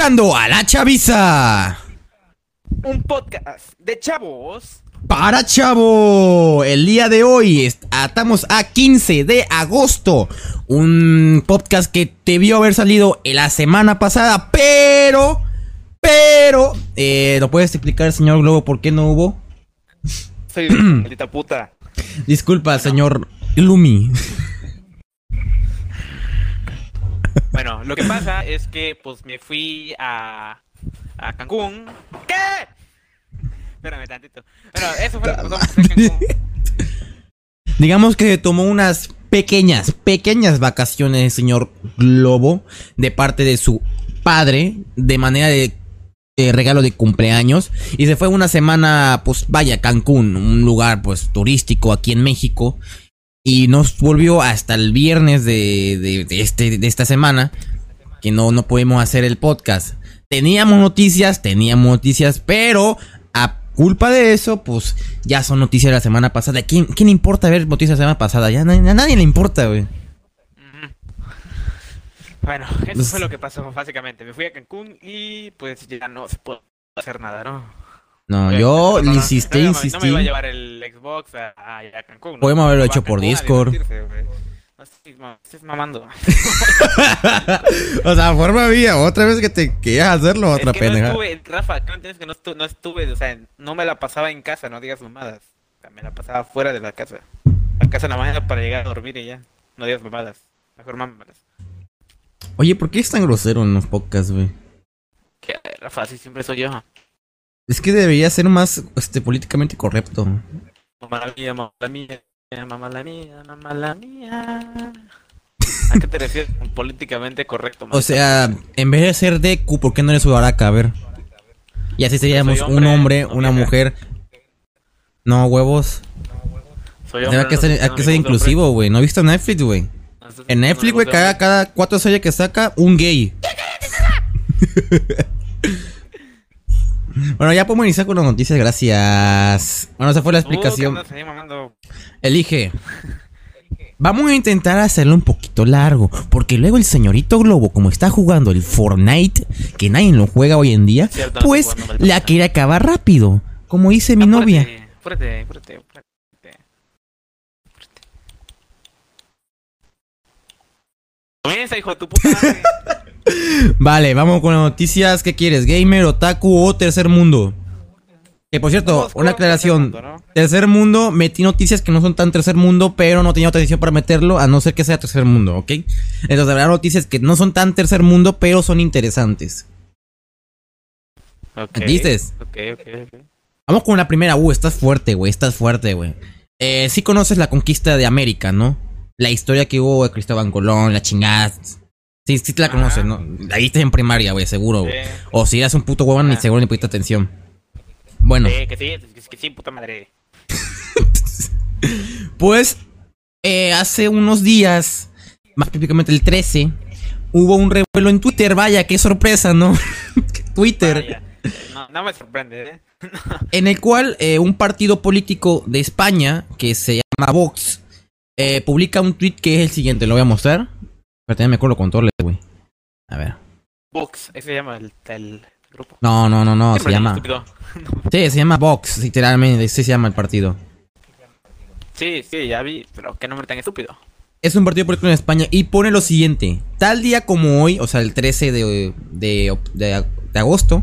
escuchando a la chaviza. Un podcast de chavos. Para chavo, el día de hoy estamos a 15 de agosto. Un podcast que debió haber salido la semana pasada, pero, pero, eh, ¿lo puedes explicar, señor Globo, por qué no hubo? Soy maldita puta. Disculpa, señor Lumi. Bueno, lo que pasa es que pues me fui a, a Cancún. ¿Qué? Espérame tantito. Bueno, eso fue lo que Cancún. Digamos que tomó unas pequeñas, pequeñas vacaciones, señor Globo, de parte de su padre, de manera de, de regalo de cumpleaños. Y se fue una semana, pues vaya, Cancún, un lugar pues turístico aquí en México. Y nos volvió hasta el viernes de, de- de este, de esta semana, que no, no pudimos hacer el podcast. Teníamos noticias, teníamos noticias, pero a culpa de eso, pues ya son noticias de la semana pasada. ¿Quién, quién importa ver noticias de la semana pasada? Ya a nadie le importa, güey. Bueno, eso Pues- fue lo que pasó básicamente. Me fui a Cancún y pues ya no se puede hacer nada, ¿no? No, yo no, insistí, no, no, insistí. No me iba a llevar el Xbox a, Cancún. Podemos haberlo hecho por Discord. estés mamando. o sea, forma mía, otra vez que te quieras hacerlo, otra es que pendeja. no estuve, Rafa, ¿qué no entiendes que no estuve, no estuve, o sea, no me la pasaba en casa, no digas mamadas. O sea, me la pasaba fuera de la casa. La casa nada más era para llegar a dormir y ya. No digas mamadas. Mejor mamadas. Oye, ¿por qué es tan grosero en los podcasts, güey? Que Rafa, así siempre soy yo. Es que debería ser más este, políticamente correcto. Mamá la mía, mamá la mía, mamá la mía, mamá la mía. ¿A qué te refieres con políticamente correcto? O maldito? sea, en vez de ser Deku, ¿por qué no eres Uraraka? A ver. Y así seríamos un hombre, hombre, no una mujer. No, huevos. soy Hay que no ser, hay que ser inclusivo, güey. ¿No has visto Netflix, güey? hombre. En Netflix, güey, cada, hombre. cada cuatro series que saca, un gay. bueno, ya podemos iniciar con las noticias, gracias. Bueno, esa fue la que explicación. Elige. Vamos a intentar hacerlo un poquito largo, porque luego el señorito Globo, como está jugando el Fortnite, que nadie lo juega hoy en día, Cierto, no pues jugando, la quiere acabar rápido, como dice mi novia. Apúrate, apúrate, apúrate. apúrate. Comienza, hijo de tu puta madre. Vale, vamos con las noticias. ¿Qué quieres? ¿Gamer, otaku o tercer mundo? Que por cierto, una tercer aclaración. mundo, ¿no? Tercer mundo, metí noticias que no son tan tercer mundo, pero no tenía otra edición para meterlo, a no ser que sea tercer mundo, ¿ok? Entonces habrá noticias que no son tan tercer mundo, pero son interesantes. Ok, ¿Entiendes? Ok, ok, ok. Vamos con la primera. Uh, estás fuerte, güey, estás fuerte, güey. Eh, sí conoces la conquista de América, ¿no? La historia que hubo de Cristóbal Colón, la chingada. Sí, sí te la conoces, ¿no? Ahí estás en primaria, güey, seguro, güey. Sí. O si eras un puto huevón, ni seguro ni pusiste atención. Bueno, Sí, que sí, que, que sí, puta madre. pues eh, hace unos días, más específicamente el 13, hubo un revuelo en Twitter. Vaya, qué sorpresa, ¿no? Twitter. No, no me sorprende, ¿eh? en el cual eh, un partido político de España, que se llama Vox, eh, publica un tweet que es el siguiente. Lo voy a mostrar. Pero también me acuerdo con todo. A ver. Vox, ese se llama el, el grupo. No, no, no, no. Se llama. Sí, se llama Vox, literalmente. Así se llama el partido. Sí, sí, ya vi, pero qué nombre tan estúpido. Es un partido político en España y pone lo siguiente. Tal día como hoy, o sea, el 13 de, de, de- de agosto,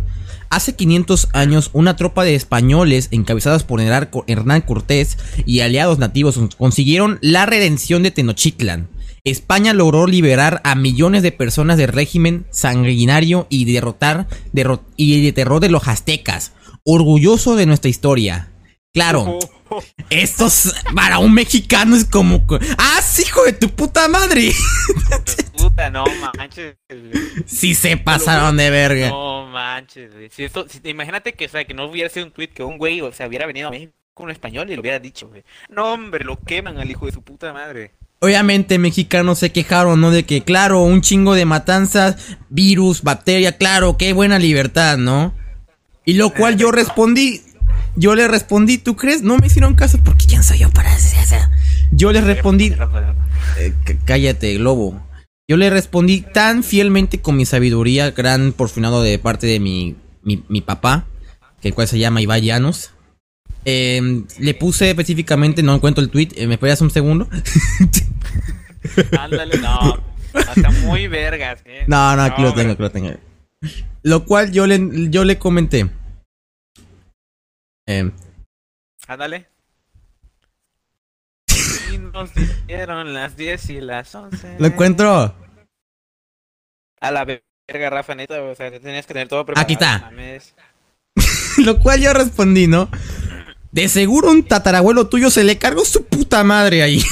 hace 500 años una tropa de españoles encabezados por Hernán Hernán Cortés y aliados nativos consiguieron la redención de Tenochtitlan. España logró liberar a millones de personas del régimen sanguinario y derrotar derro- y de terror de los aztecas. Orgulloso de nuestra historia. Claro, estos para un mexicano es como. ¡Ah, sí, hijo de tu puta madre! Puta, no manches. Sí se pasaron de verga. No manches, güey. Si esto, si, imagínate que, o sea, que no hubiera sido un tweet que un güey, o sea, hubiera venido a México con un español y lo hubiera dicho, güey. No, hombre, lo queman al hijo de su puta madre. Obviamente mexicanos se quejaron, ¿no? De que, claro, un chingo de matanzas, virus, bacteria, claro, qué buena libertad, ¿no? Y lo cual yo respondí, yo le respondí, ¿tú crees? No me hicieron caso porque quién soy yo para hacer eso. Yo les respondí, eh, c- cállate, globo. Yo le respondí tan fielmente con mi sabiduría, gran porfinado de parte de mi, mi, mi papá, que el cual se llama Ibai Llanos. Eh, le puse específicamente, no encuentro el tweet, eh, ¿me esperas un segundo? Ándale, no. Está muy vergas, eh. No, no, aquí lo tengo, aquí lo tengo. Lo cual yo le, yo le comenté. Eh, Ándale. Y nos dieron las 10 y las 11. lo encuentro. A la verga, Rafa, neta, o sea, tenías que tener todo preparado. Aquí está. Lo cual yo respondí, ¿no? De seguro un tatarabuelo tuyo se le cargó su puta madre ahí.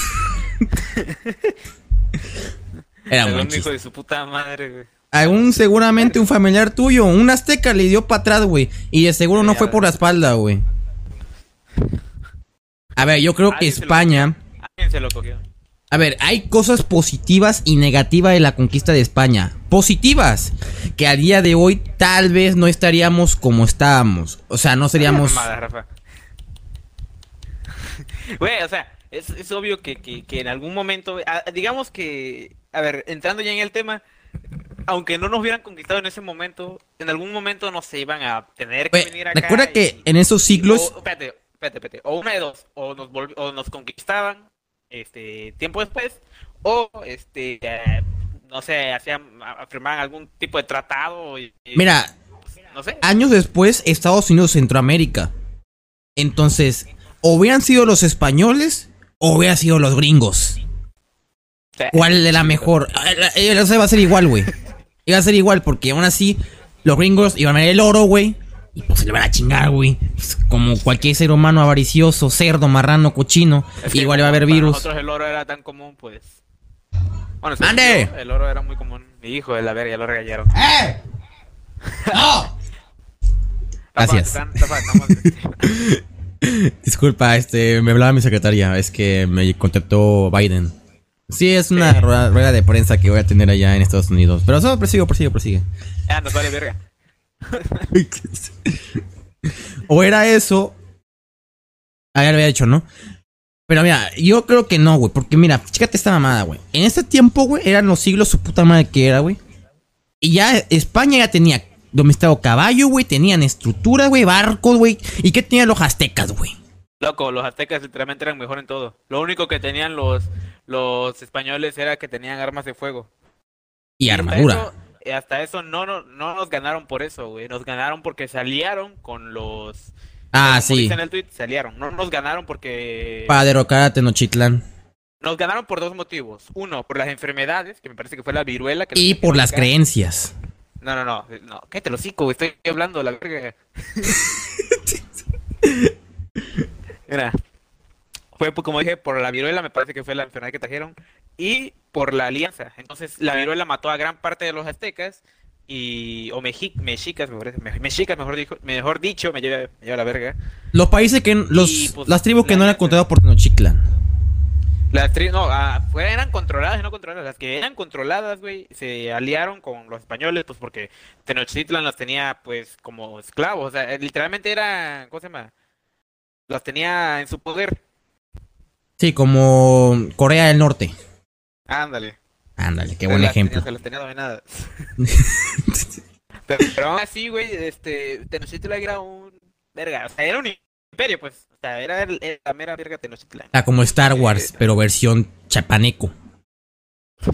Era un hijo de su puta madre, güey. Algún seguramente un familiar tuyo, un azteca le dio para atrás, güey. Y de seguro no fue por la espalda, güey. A ver, yo creo que España... Alguien se lo cogió. A ver, hay cosas positivas y negativas de la conquista de España. Positivas, que a día de hoy tal vez no estaríamos como estábamos. O sea, no seríamos... Güey, o sea, es, es obvio que, que, que en algún momento, digamos que, a ver, entrando ya en el tema, aunque no nos hubieran conquistado en ese momento, en algún momento nos se iban a tener que venir acá. recuerda que y- en esos siglos... O, espérate, espérate, espérate. O una de dos. O nos, o nos conquistaban este tiempo después. O este eh, no sé, hacían, firmaban algún tipo de tratado. Y, Mira, no sé. años después, Estados Unidos, Centroamérica. Entonces, o hubieran sido los españoles o hubieran sido los gringos. ¿Cuál era mejor? La- eh, o sea, iba a ser igual, güey. Iba a ser igual, porque aún así, los gringos iban a ver el oro, güey. Y pues se le van a chingar, güey. Pues, como cualquier ser humano avaricioso, cerdo, marrano, cochino. es que igual iba a haber virus. Nosotros el oro era tan común, pues. Bueno, yo, El oro era muy común. Mi hijo de la verga ya lo regañaron. ¡Eh! ¡No! Gracias. Disculpa, este, me hablaba mi secretaria. Es que me contactó Biden. Sí, es una rueda, rueda de prensa que voy a tener allá en Estados Unidos. Pero solo prosigo, prosigo, prosigue. Ah, nos vale verga. o era eso. Ah, ya lo había dicho, ¿no? Pero mira, yo creo que no, güey. Porque mira, chécate esta mamada, güey. En ese tiempo, güey, eran los siglos su puta madre que era, güey. Y ya España ya tenía domesticado caballo, güey. Tenían estructura, güey, barcos, güey. ¿Y qué tenían los aztecas, güey? Loco, los aztecas literalmente eran mejor en todo. Lo único que tenían los, los españoles era que tenían armas de fuego. Y hasta armadura. eso- y hasta eso no, no, no nos ganaron por eso, güey. Nos ganaron porque se aliaron con los... Ah, como sí. dice en el tweet, se aliaron. No nos ganaron porque... Para derrocar a Tenochtitlan. Nos ganaron por dos motivos. Uno, por las enfermedades, que me parece que fue la viruela. Que Y por las creencias. No, no, no. No, cállate los hocico. Estoy hablando la verga. Mira. Fue, pues, como dije, por la viruela, me parece que fue la enfermedad que trajeron. Y por la alianza. Entonces, la viruela mató a gran parte de los aztecas. Y. O mexi- mexicas, me parece. me- Mexicas, mejor, dijo, mejor dicho, me lleva, me lleva la verga. Los países que. Los, Y, pues, las tribus que la no eran neta. controladas por Tenochtitlan. Las tri- no, ah, eran controladas y no controladas. Las que eran controladas, güey, se aliaron con los españoles, pues porque Tenochtitlan las tenía, pues, como esclavos. O sea, eh, literalmente era, ¿cómo se llama? Las tenía en su poder. Sí, como Corea del Norte. Ándale. Ándale, qué buen las ejemplo. tenía- se las tenía dominadas. pero, pero aún así, güey, este, Tenochtitlan era un, verga, o sea, era un imperio, pues. O sea, era, el- era la mera verga Tenochtitlan. Ah, como Star Wars, Eh, pero versión chapaneco.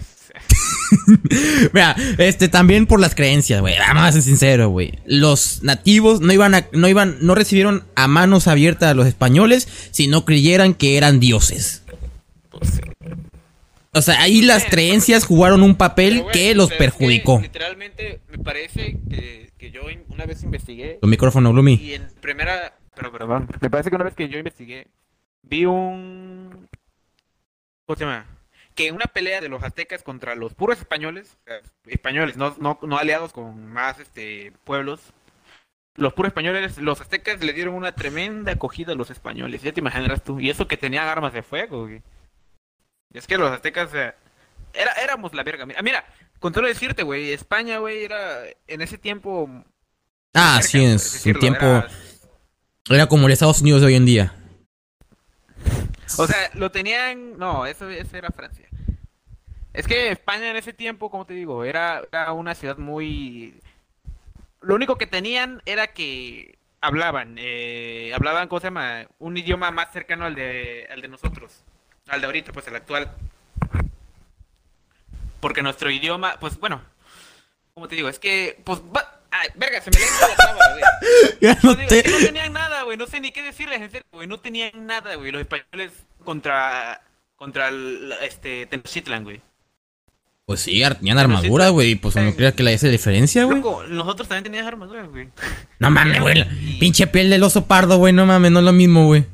Mira, este también por las creencias, güey. Vamos a ser sincero, güey. Los nativos no iban a, no iban, no recibieron a manos abiertas a los españoles si no creyeran que eran dioses. O sea, ahí las creencias jugaron un papel Pero, que los perjudicó. literalmente, me parece que, que yo una vez investigué Tu micrófono, Gloomy. y en primera. Pero, perdón. Me parece que una vez que yo investigué, vi un. ¿Cómo se llama? Que una pelea de los aztecas contra los puros españoles, españoles, no, no, no aliados con más este pueblos. Los puros españoles, los aztecas le dieron una tremenda acogida a los españoles, ya te imaginarás tú. Y eso que tenían armas de fuego, güey. Y es que los aztecas, o sea, era, éramos la verga. Mira, mira, con todo decirte, güey, España, güey, era en ese tiempo. Ah, sí, en su tiempo era- era como el Estados Unidos de hoy en día. O sea, lo tenían. No, eso, eso era Francia. Es que España en ese tiempo, como te digo, era, una ciudad muy... Lo único que tenían era que hablaban, eh, hablaban, ¿cómo se llama? Un idioma más cercano al de, al de nosotros, al de ahorita, pues el actual. Porque nuestro idioma, pues bueno, como te digo, es que, pues, va... Ay, verga, se me le la traba, güey. Ya No, digo, te- no tenían nada, güey. No sé ni qué decirles, en serio, güey. No tenían nada, güey. Los españoles contra contra el, este Tenochtitlan, güey. Pues sí, tenían armadura, güey. Pues no creas que le hace diferencia, güey. Nosotros también teníamos armaduras, güey. No mames, güey. la Pinche piel del oso pardo, güey. No mames, no es lo mismo, güey.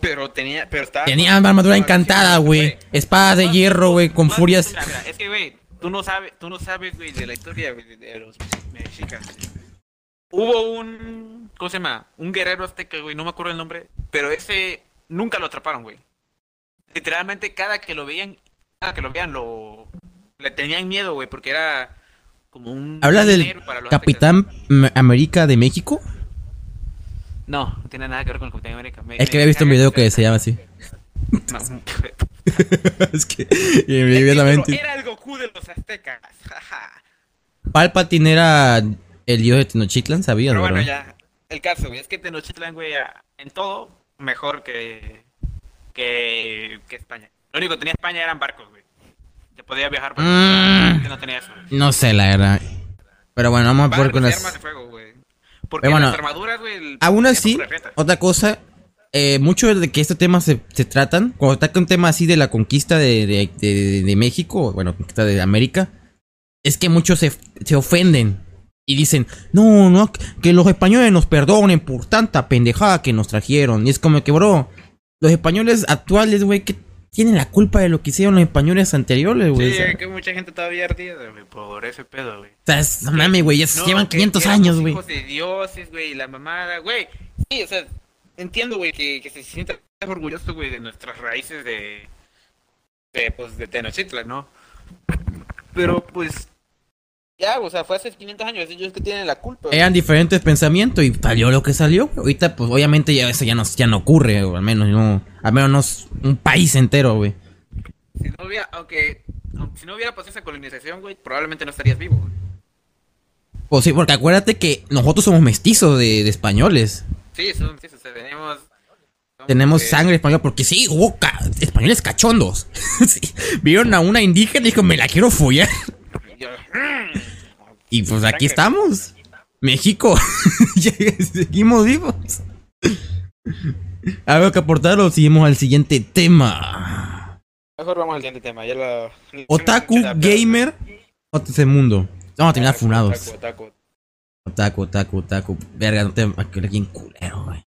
Pero tenía, pero estaba Tenía armadura encantada, güey. Espadas de hierro, güey, con furias. es que, güey, tú no sabes, tú no sabes, güey, de la historia, güey, de- los mexicanos. Hubo un, ¿cómo se llama? Un guerrero azteca, güey, no me acuerdo el nombre, pero ese nunca lo atraparon, güey. Literalmente cada que lo veían, cada que lo veían lo le tenían miedo, güey, porque era como un ¿Hablas del aztecas. Capitán América de México? No, no tiene nada que ver con el Capitán América. Me- Es que había visto un video que se llama así. Es que inmediatamente. Era el Goku de los aztecas. Palpatine era el dios de Tenochtitlan, sabías, Pero bueno, ya. El caso, güey, es que Tenochtitlan, güey, en todo mejor que, que, que España. Lo único que tenía España eran barcos, güey. Te podía viajar por Mm. no tenía eso. güey. No sé, la verdad. Pero bueno, vamos a Barcos con las. armas de fuego, güey. Porque bueno, las armaduras, güey. el- Aún así, otra cosa, eh, mucho de que estos temas se, se tratan, cuando está un tema así de la conquista de, de, de- de México, bueno, conquista de América, es que muchos se, se ofenden y dicen, no, no, que los españoles nos perdonen por tanta pendejada que nos trajeron. Y es como que, bro, los españoles actuales, güey, que tienen la culpa de lo que hicieron los españoles anteriores, güey. Sí, hay que mucha gente todavía ardida, güey, por ese pedo, güey. o sea, es- mames, güey, ya No, llevan que 500 éramos años, güey. hijos de dioses, güey, la mamada, güey. Sí, o sea, entiendo, güey, que, que se sienta orgulloso, güey, de nuestras raíces de, de, pues, de Tenochtitlan, ¿no? Pero, pues, ya, o sea, fue hace 500 años, ellos que tienen la culpa. eran diferentes pensamientos y salió lo que salió. Ahorita, pues obviamente ya eso ya no, ya no ocurre, o al menos no, al menos no un país entero, güey. Si no hubiera, aunque, aunque si no hubiera pasado esa colonización, güey, probablemente no estarías vivo, güey. Pues sí, porque acuérdate que nosotros somos mestizos de, de españoles. Sí, son, sí, tenemos... Tenemos eh, sangre española, porque sí, hubo ca- españoles cachondos. Sí, Vieron a una indígena y dijo, me la quiero follar. Y pues aquí estamos. México. Seguimos vivos. ¿Algo que aportar o seguimos al siguiente tema? Mejor vamos al siguiente tema, ya lo... Otaku, gamer, o tercer mundo. Vamos a terminar funados. Otaku, otaku. Otaku, otaku, otaku. Verga, no te aquí bien culero, güey.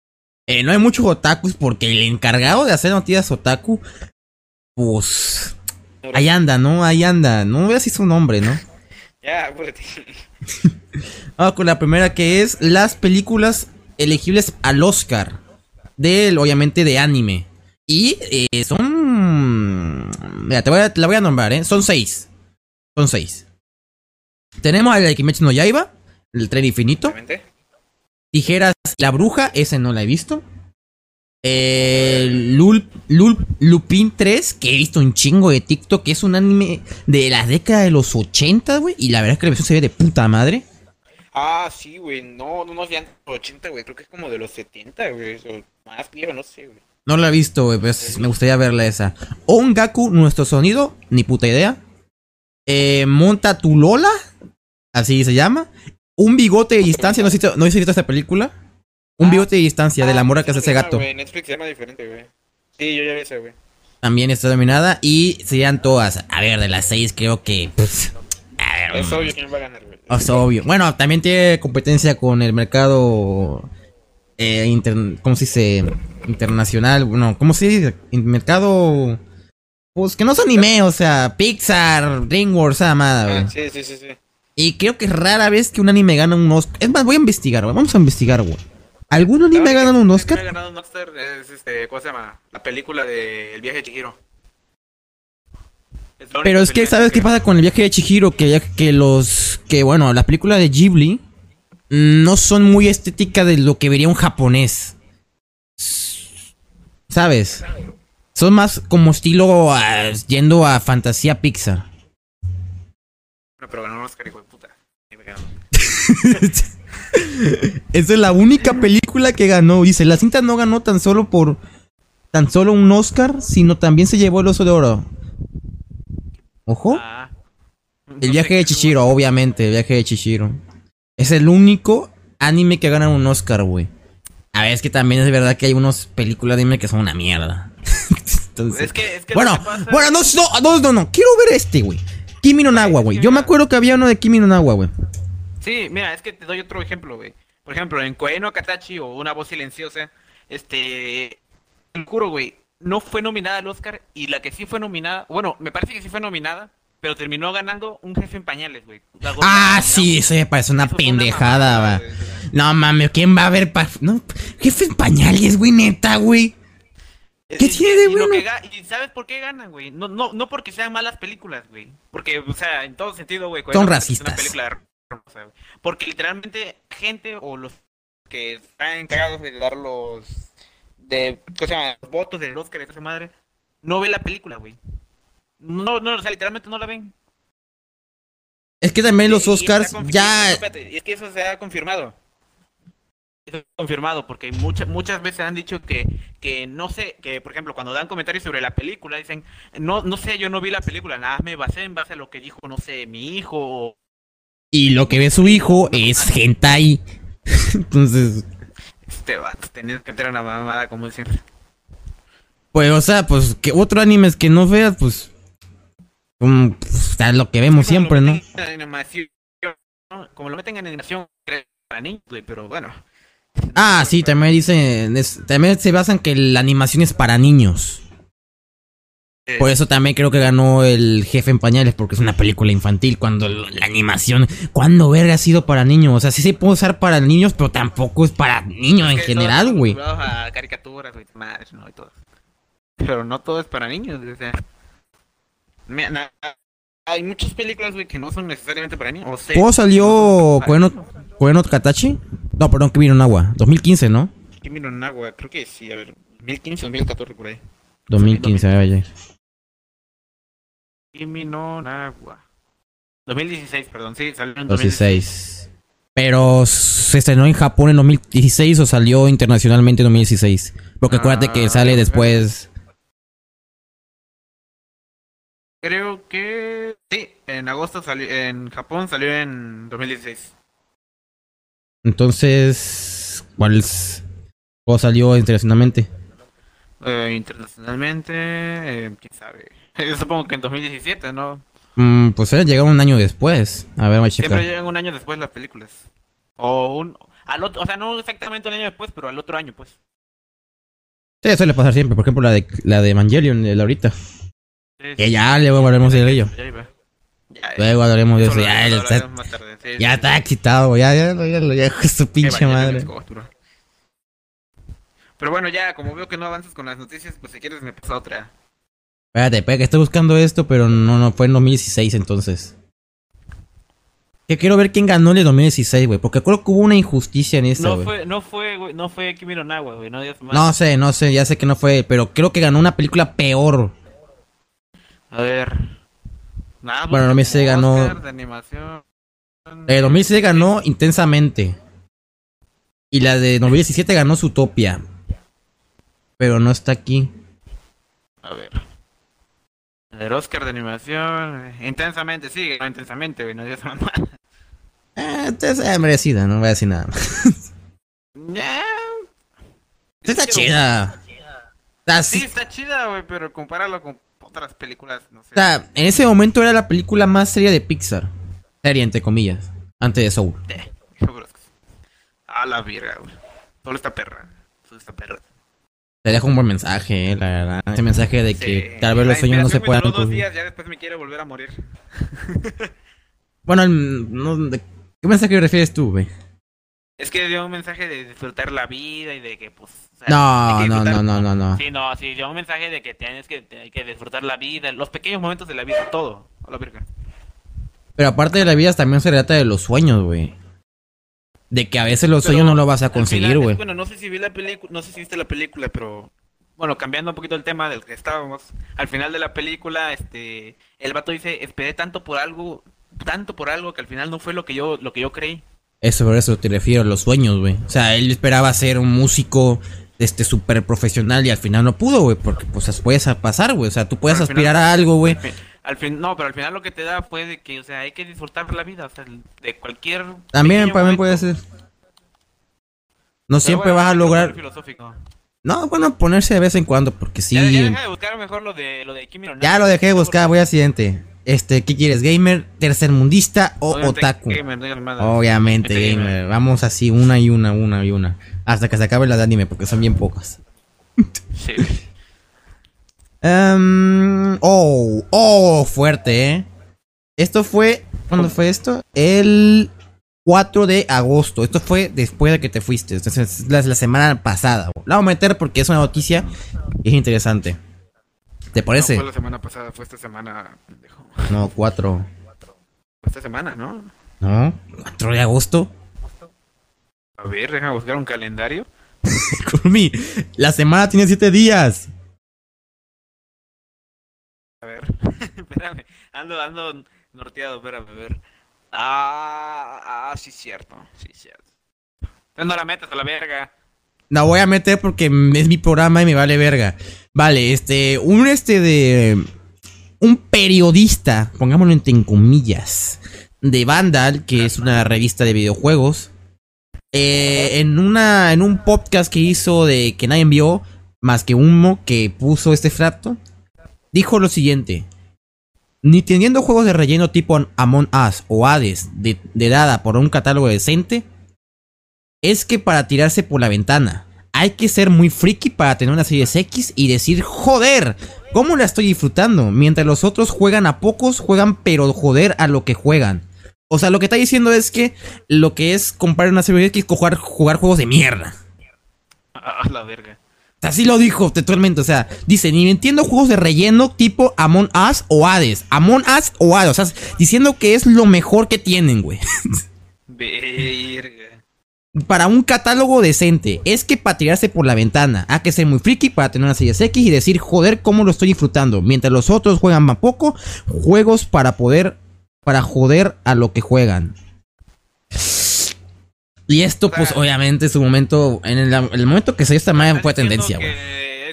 Eh, no hay muchos otakus porque el encargado de hacer noticias otaku, pues. Ahí anda, ¿no? Ahí anda. No veas si su nombre, ¿no? Ya, apúrate. Vamos con la primera que es las películas elegibles al Oscar. Del, obviamente, de anime. Y eh, son. Mira, te, voy a, te la voy a nombrar, ¿eh? Son seis. Son seis. Tenemos al de Kimetsu no Yaiba, el tren infinito. Obviamente. Tijeras La Bruja, ese no la he visto. Eh, Lul, Lul- Lupin 3, que he visto un chingo de TikTok, que es un anime de la década de los 80, güey. Y la verdad es que la versión se ve de puta madre. Ah, sí, güey. No, no, no, ya de los 80, güey. Creo que es como de los 70, güey. O más viejo, no sé, güey. No la he visto, güey, pues me gustaría verla esa. Ongaku, nuestro sonido, ni puta idea. Eh, Monta tu Lola, así se llama. Un bigote de distancia, no sé si no has visto esta película. Un Ah. bigote de distancia de la mora que hace se ese gato. güey, Netflix se llama diferente, güey. Sí, yo ya vi ese, güey. También está dominada y serían todas. A ver, de las seis creo que... pues, a ver, Es obvio quién va a ganar, güey. es obvio. Bueno, también tiene competencia con el mercado... Eh, inter- ¿Cómo se dice? Internacional. Bueno, ¿cómo se dice? Mercado... Pues que no es anime, o sea, Pixar, DreamWorks, esa amada, güey. Ah, sí, sí, sí, sí. Y creo que es rara vez que un anime gana un Oscar. Es más, voy a investigar, güey. Vamos a investigar, güey. ¿Algún anime ha ¿Sabes ganado un Me ha Oscar? ganado un Oscar, es este, ¿cómo se llama? La película de El viaje de Chihiro. Es Pero es que, ¿sabes qué pasa con el viaje de Chihiro? Que, que los. Que bueno, las películas de Ghibli no son muy estéticas de lo que vería un japonés. ¿Sabes? Son más como estilo ah, yendo a fantasía Pixar. No, pero ganó un Oscar, hijo de puta. Sí, me ganó. Esa es la única película que ganó. Dice, la cinta no ganó tan solo por tan solo un Oscar, sino también se llevó el oso de oro. Ojo. Ah. No El viaje de tuvo. Chihiro, obviamente, el viaje de Chihiro. Es el único anime que gana un Oscar, güey. A ver, es que también es verdad que hay unas películas de anime que son una mierda. Entonces, Es que, es que lo bueno, pasa- bueno, no, no, no, no, no, quiero ver este, güey. Kimi no Nawa, güey. Yo me acuerdo que había uno de Kimi no Nawa, güey. Sí, mira, es que te doy otro ejemplo, güey. Por ejemplo, en Koe no Katachi o Una voz silenciosa, este... El Kuro, güey, no fue nominada al Oscar y la que sí fue nominada... Bueno, me parece que sí fue nominada, pero terminó ganando un jefe en pañales, güey. Ah, sí, eso me parece una pendejada, mamada, va. No mames, ¿quién va a ver pa no, jefe en pañales, güey, neta, güey? ¿Qué tiene de y bueno? ¿Y sabes por qué ganan, güey? No, no, no porque sean malas películas, güey. Porque, o sea, en todo sentido, güey. Son racistas. Es una película hermosa. Porque literalmente gente o los que están encargados de dar los... De. Los votos del Oscar de esa madre, no ve la película, güey. No, no, o sea, literalmente no la ven. Es que también los Y- y Oscars confi- ya... espérate, y es que eso se ha confirmado. Eso se ha confirmado, porque muchas muchas veces han dicho que, que no sé, que por ejemplo, cuando dan comentarios sobre la película, dicen, no, no sé, yo no vi la película, nada, me basé en base a lo que dijo, no sé, mi hijo o Y lo que ve su hijo es hentai. Entonces, este vato, tenías que a una mamada, como siempre. pues, o sea, pues, que otro anime es que no veas, pues... es lo que vemos siempre, ¿no? Como lo meten en animación, para niños, güey, pero bueno. Ah, sí, también dicen... es- también se basan que la animación es para niños. Eh, Por eso también creo que ganó el jefe en pañales, porque es una película infantil. Cuando la animación, ¿cuándo verga ha sido para niños? O sea, sí se puede usar para niños, pero tampoco es para niños en que general, güey. a caricaturas, güey, madres, no, y todo. Pero no todo es para niños, o sea. Na- hay muchas películas, güey, que no son necesariamente para niños. O series ¿Cómo que salió no son para Koe no, niños. Koe no Katachi? No, perdón, que vino en agua. 2015, ¿no? Kimi no Nawa, creo que sí, a ver, 2015 o 2014 por ahí. 2015, vaya. Kimi no Nawa. 2016, perdón, sí, salió en 2016. 2016. Pero se estrenó en Japón en 2016 o salió internacionalmente en 2016. Porque acuérdate que Ah, sale después. Creo que sí, en agosto salió, en Japón salió en 2016. Entonces, ¿cuál es? ¿O salió internacionalmente? Eh, internacionalmente, eh, quién sabe. Yo supongo que en 2017, ¿no? Mm, pues era llegar un año después. A ver, voy a checar. Siempre llegan un año después las películas. O un al otro, o sea, no exactamente un año después, pero al otro año, pues. Sí, suele pasar siempre. Por ejemplo, la de, la de Evangelion, la ahorita. Sí, Que ya luego hablaremos de ello. Luego hablaremos de eso eso. Ya, está, ya está excitado. Ya, ya, ya, su pinche madre. Pero bueno, ya, como veo que no avanzas con las noticias, pues si quieres me pasa otra. Espérate, espérate, que estoy buscando esto, pero no, no, fue en 2016 entonces. Que quiero ver quién ganó el de 2016, güey. Porque creo que hubo una injusticia en esta, No güey. fue, no fue, güey, no fue Kimi no güey, no. No sé, no sé, ya sé que no fue, pero creo que ganó una película peor. A ver. Nada, Bueno, busca 2016 como ganó- de animación. El 2016 ganó intensamente. Y la de 2017 ganó Zootopia. Pero no está aquí. A ver. El Oscar de animación. eh, Intensamente, sí, intensamente, güey, no digas mamá. Eh, es merecida, no voy a decir nada. Ya. Está Pero- chida. Está Sí, está chida, güey, pero compáralo con otras películas, no sé. o sea, en ese momento era la película más seria de Pixar. Seria, entre comillas. Antes de Soul. Eh, A la verga, güey. Solo esta perra. Solo esta perra. Te deja un buen mensaje, eh, la verdad. Ese mensaje de que Sí. tal vez los sueños no se puedan dos días, ya después me quiere volver a morir. Bueno, no, ¿qué mensaje refieres tú, güey? Es que dio un mensaje de disfrutar la vida y de que, pues... No, que no, no, no, no, no. Sí, no, sí, dio un mensaje de que tienes que, hay que disfrutar la vida, los pequeños momentos de la vida, todo. A la verga. Pero aparte de la vida también se trata de los sueños, güey. De que a veces los Pero sueños no lo vas a conseguir, güey. Bueno, no sé si vi la película, no sé si viste la película, pero bueno, cambiando un poquito el tema del que estábamos, al final de la película, este, el vato dice, esperé tanto por algo tanto por algo que al final no fue lo que yo, lo que yo creí. Eso, por eso te refiero, los sueños, güey. O sea, él esperaba ser un músico este súper profesional y al final no pudo, güey, porque pues puedes pasar, güey. O sea, tú puedes aspirar a algo, güey. Al fin, no, pero al final lo que te da fue de que, o sea, hay que disfrutar la vida, o sea, de cualquier... También, también puede ser. No siempre vas a lograr... No, bueno, ponerse de vez en cuando, porque sí... Ya, ya deja de buscar mejor lo de, lo de Ya lo dejé de buscar, voy al siguiente. Este, ¿qué quieres? ¿Gamer, tercermundista o otaku? Obviamente, gamer. Vamos así, una y una, una y una. Hasta que se acabe la de anime, porque son bien pocas. Sí. um, oh, oh, fuerte, ¿eh? Esto fue. ¿Cuándo fue esto? El 4 de agosto. Esto fue después de que te fuiste. es la, la semana pasada. La voy a meter porque es una noticia es interesante. ¿Te parece? No fue la semana pasada, fue esta semana. No, 4. Fue esta semana, ¿no? No, 4 de agosto. A ver, déjame buscar un calendario. La semana tiene 7 días. A ver, espérame, ando, ando norteado, espérame, a ver. Ah, ah, sí, cierto, sí, cierto. No la metas a la verga. La voy a meter porque es mi programa y me vale verga. Vale, este, un este de. Un periodista, pongámoslo en comillas, de Vandal, que es una revista de videojuegos, eh, en, una, en un podcast que hizo de que nadie envió, más que humo que puso este fracto, dijo lo siguiente. Ni teniendo juegos de relleno tipo Among Us o Hades de, dada por un catálogo decente, es que para tirarse por la ventana, hay que ser muy friki para tener una serie X y decir, joder, ¿cómo la estoy disfrutando? Mientras los otros juegan a pocos, juegan pero joder a lo que juegan. O sea, lo que está diciendo es que lo que es comprar una serie X es jugar juegos de mierda. A la verga. Así lo dijo totalmente. O sea, dice, ni entiendo juegos de relleno tipo Among Us o Hades. Among Us o Hades. O sea, diciendo que es lo mejor que tienen, güey. Verga. Para un catálogo decente, es que para tirarse por la ventana, hay que ser muy friki para tener una serie X y decir, joder, cómo lo estoy disfrutando. Mientras los otros juegan más poco, juegos para poder para joder a lo que juegan. Y esto, pues, obviamente, en su momento, en el, momento que se esta madre fue tendencia, güey.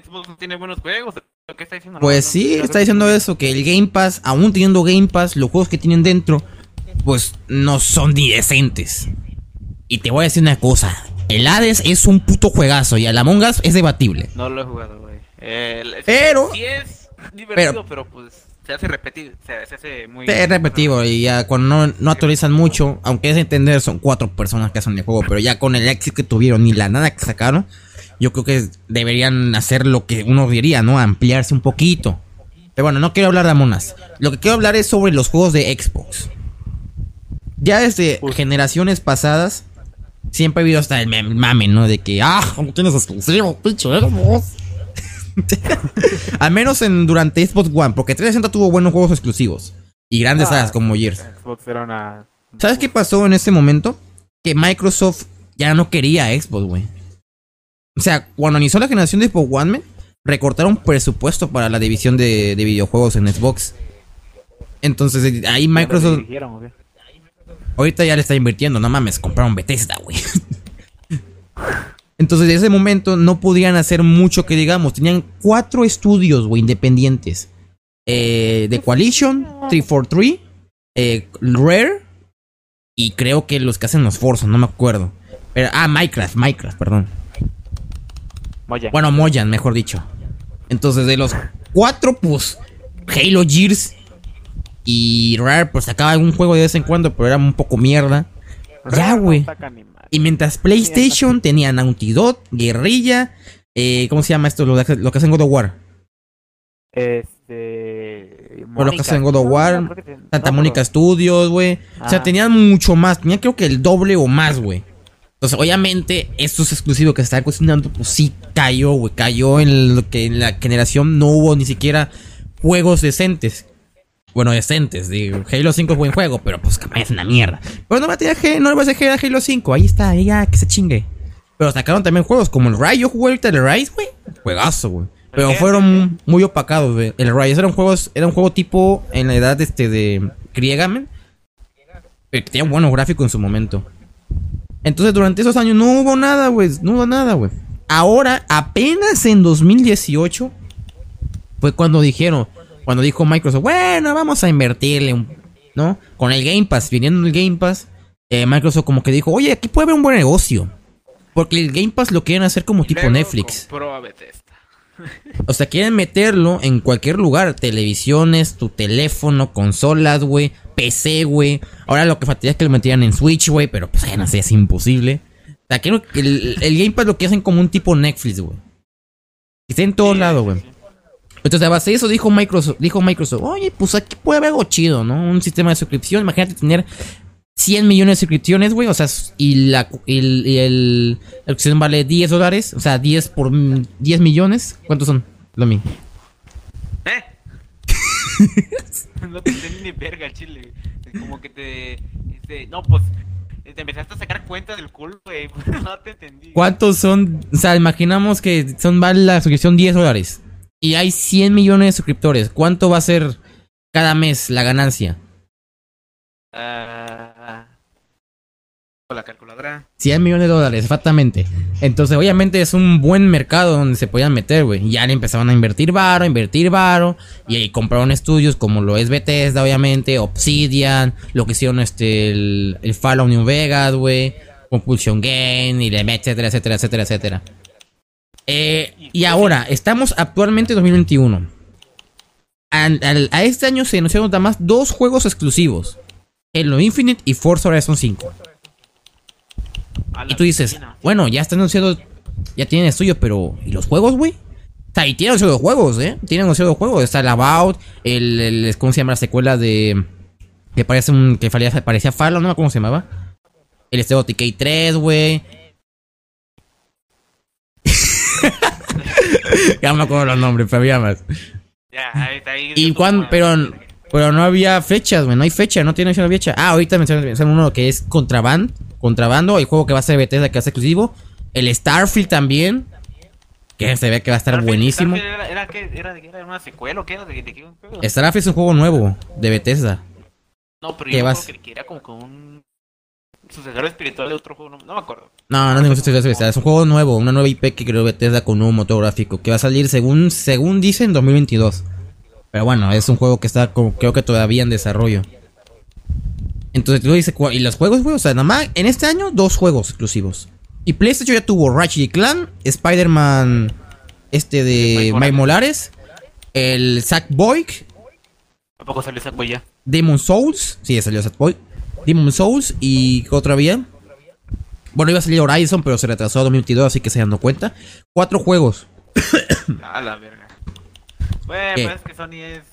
Xbox tiene buenos juegos. está diciendo? Pues sí, está diciendo eso, que el Game Pass, aún teniendo Game Pass, los juegos que tienen dentro, pues no son ni decentes. Y te voy a decir una cosa, el Hades es un puto juegazo y el Among Us es debatible. No lo he jugado, güey. Pero... Sí es divertido, pero pues se hace repetido, se, hace muy... Es repetitivo y ya cuando no, actualizan mucho, aunque es entender son cuatro personas que hacen el juego, pero ya con el éxito que tuvieron y la nada que sacaron, yo creo que deberían hacer lo que uno diría, ¿no? Ampliarse un poquito. Pero bueno, no quiero hablar de Amonas. Lo que quiero hablar es sobre los juegos de Xbox. Ya desde generaciones pasadas, siempre ha habido hasta el mame, ¿no? De que, ah, ¿cómo tienes exclusivo, pinche Xbox? Al menos en durante Xbox One, porque 360 tuvo buenos juegos exclusivos y grandes ah, como Gears. ¿Sabes qué pasó en ese momento? Que Microsoft ya no quería Xbox, güey. O sea, cuando inició la generación de Xbox One, recortaron presupuesto para la división de, de videojuegos en Xbox. Entonces, ahí Microsoft. Ahorita ya le está invirtiendo, no mames, compraron Bethesda, güey. Entonces, en ese momento no podían hacer mucho que digamos. Tenían cuatro estudios, güey, independientes. Eh, The Coalition, 343, eh, Rare y creo que los que hacen los Forza, no me acuerdo. Pero, ah, Minecraft, Minecraft, perdón. Bueno, Moyan, mejor dicho. Entonces, de los cuatro, pues, Halo Gears y Rare, pues sacaba un juego de vez en cuando, pero era un poco mierda. ya, güey. Y mientras PlayStation tenía Naughty Dog, Guerrilla, eh, ¿cómo se llama esto? Lo, que, lo que hacen God of War. Este. lo que hacen God of War, Santa Mónica Studios, güey. O sea, ah. tenían mucho más. Tenían creo que el doble o más, güey. Entonces, obviamente, estos exclusivos que se están cocinando, pues sí cayó, güey. Cayó en lo que en la generación no hubo ni siquiera juegos decentes bueno, decentes. Digo, Halo 5 es buen juego, pero pues es una mierda. Pero no me a no le vas a dejar a Halo 5. Ahí está, ya, que se chingue. Pero sacaron también juegos como el Rise. Yo jugué ahorita el Rise, güey. Juegazo, güey. Pero fueron muy opacados, güey. El Rise era un juego, era un juego tipo en la edad este de Kriegamen. Pero que tenía buenos gráficos en su momento. Entonces, durante esos años no hubo nada, güey. No hubo nada, güey. Ahora, apenas en 2018, fue cuando dijeron, cuando dijo Microsoft, bueno, vamos a invertirle, un, ¿no? Con el Game Pass, viniendo el Game Pass, eh, Microsoft como que dijo, oye, aquí puede haber un buen negocio. Porque el Game Pass lo quieren hacer como Y tipo Netflix. O sea, quieren meterlo en cualquier lugar. Televisiones, tu teléfono, consolas, güey. PC, güey. Ahora lo que faltaría es que lo metieran en Switch, güey. Pero pues ya no sé, es imposible. O sea, quiero que el, el Game Pass lo que hacen como un tipo Netflix, güey. Que esté en todos Sí, lados, sí, güey. sí. Entonces, a base de eso dijo Microsoft, dijo Microsoft, oye, pues aquí puede haber algo chido, ¿no? Un sistema de suscripción. Imagínate tener 100 millones de suscripciones, güey. O sea, y la y el, y el- la suscripción vale 10 dólares. O sea, 10 por mm, 10 millones. ¿Cuántos son? Lo mismo. ¿Eh? no te entendí ni verga, chile. Como que te. Este, no, pues. Te empezaste a sacar cuentas del culo, güey. No te entendí. ¿Cuántos son? O sea, imaginamos que son vale la suscripción 10 dólares. Y hay 100 millones de suscriptores. ¿Cuánto va a ser cada mes la ganancia? Ah. con la calculadora. 100 millones de dólares, exactamente. Entonces, obviamente es un buen mercado donde se podían meter, güey. Y ya le empezaron a invertir varo, invertir varo. Y ahí compraron estudios como lo es Bethesda, obviamente. Obsidian, lo que hicieron este, el, el Fallout New Vegas, güey. Compulsion Game, y etcétera, etcétera, etcétera, etcétera. Eh, y ahora, estamos actualmente en 2021. Al- al- a este año se anunciaron nada más dos juegos exclusivos. Halo Infinite y Forza Horizon 5. A Y tú dices, bueno, ya está anunciado, ya tienen estudio, pero ¿y los juegos, güey? O sea, y tienen anunciado juegos, ¿eh? Tienen anunciado juegos. Está el About, el, el- ¿cómo se llama la secuela de... Que parece un... que parecía, parecía Fallout, no me acuerdo cómo se llamaba. El este OTK 3, güey. ya me acuerdo los nombres, pero había más. Ya, ahí está ahí. Y cuando, pero, pero no había fechas, güey, no hay fecha, no tiene una fecha. Ah, ahorita mencionan uno que es Contraband, Contrabando, el juego que va a ser Bethesda, que va a ser exclusivo. El Starfield también, que se ve que va a estar Starfield- buenísimo. Starfield Era, era, que- era, de- era una secuela o qué de, de? Starfield es un juego nuevo de Bethesda. No, pero ¿Qué yo vas? creo que era como con un sucesor espiritual de otro juego, no, no me acuerdo. No, no es ningún Bethesda, es un juego nuevo, una nueva IP que creó Bethesda con un nuevo motor gráfico, que va a salir según, según dicen 2022. Pero bueno, es un juego que está como, creo que todavía en desarrollo. Entonces tú dices, "¿Cuál- ¿y los juegos, güey? O sea, nada más en este año dos juegos exclusivos. Y PlayStation ya tuvo Ratchet y Clan, Spider-Man este de Mike Molares, el Sackboy, ¿A poco salió esa huella? Demon Souls, sí, ya salió Sackboy, Demon Souls y ¿qué otra había? Bueno, iba a salir Horizon, pero se retrasó a 2022, así que se dando cuenta. Cuatro juegos. A la verga. Bueno, pues es que Sony es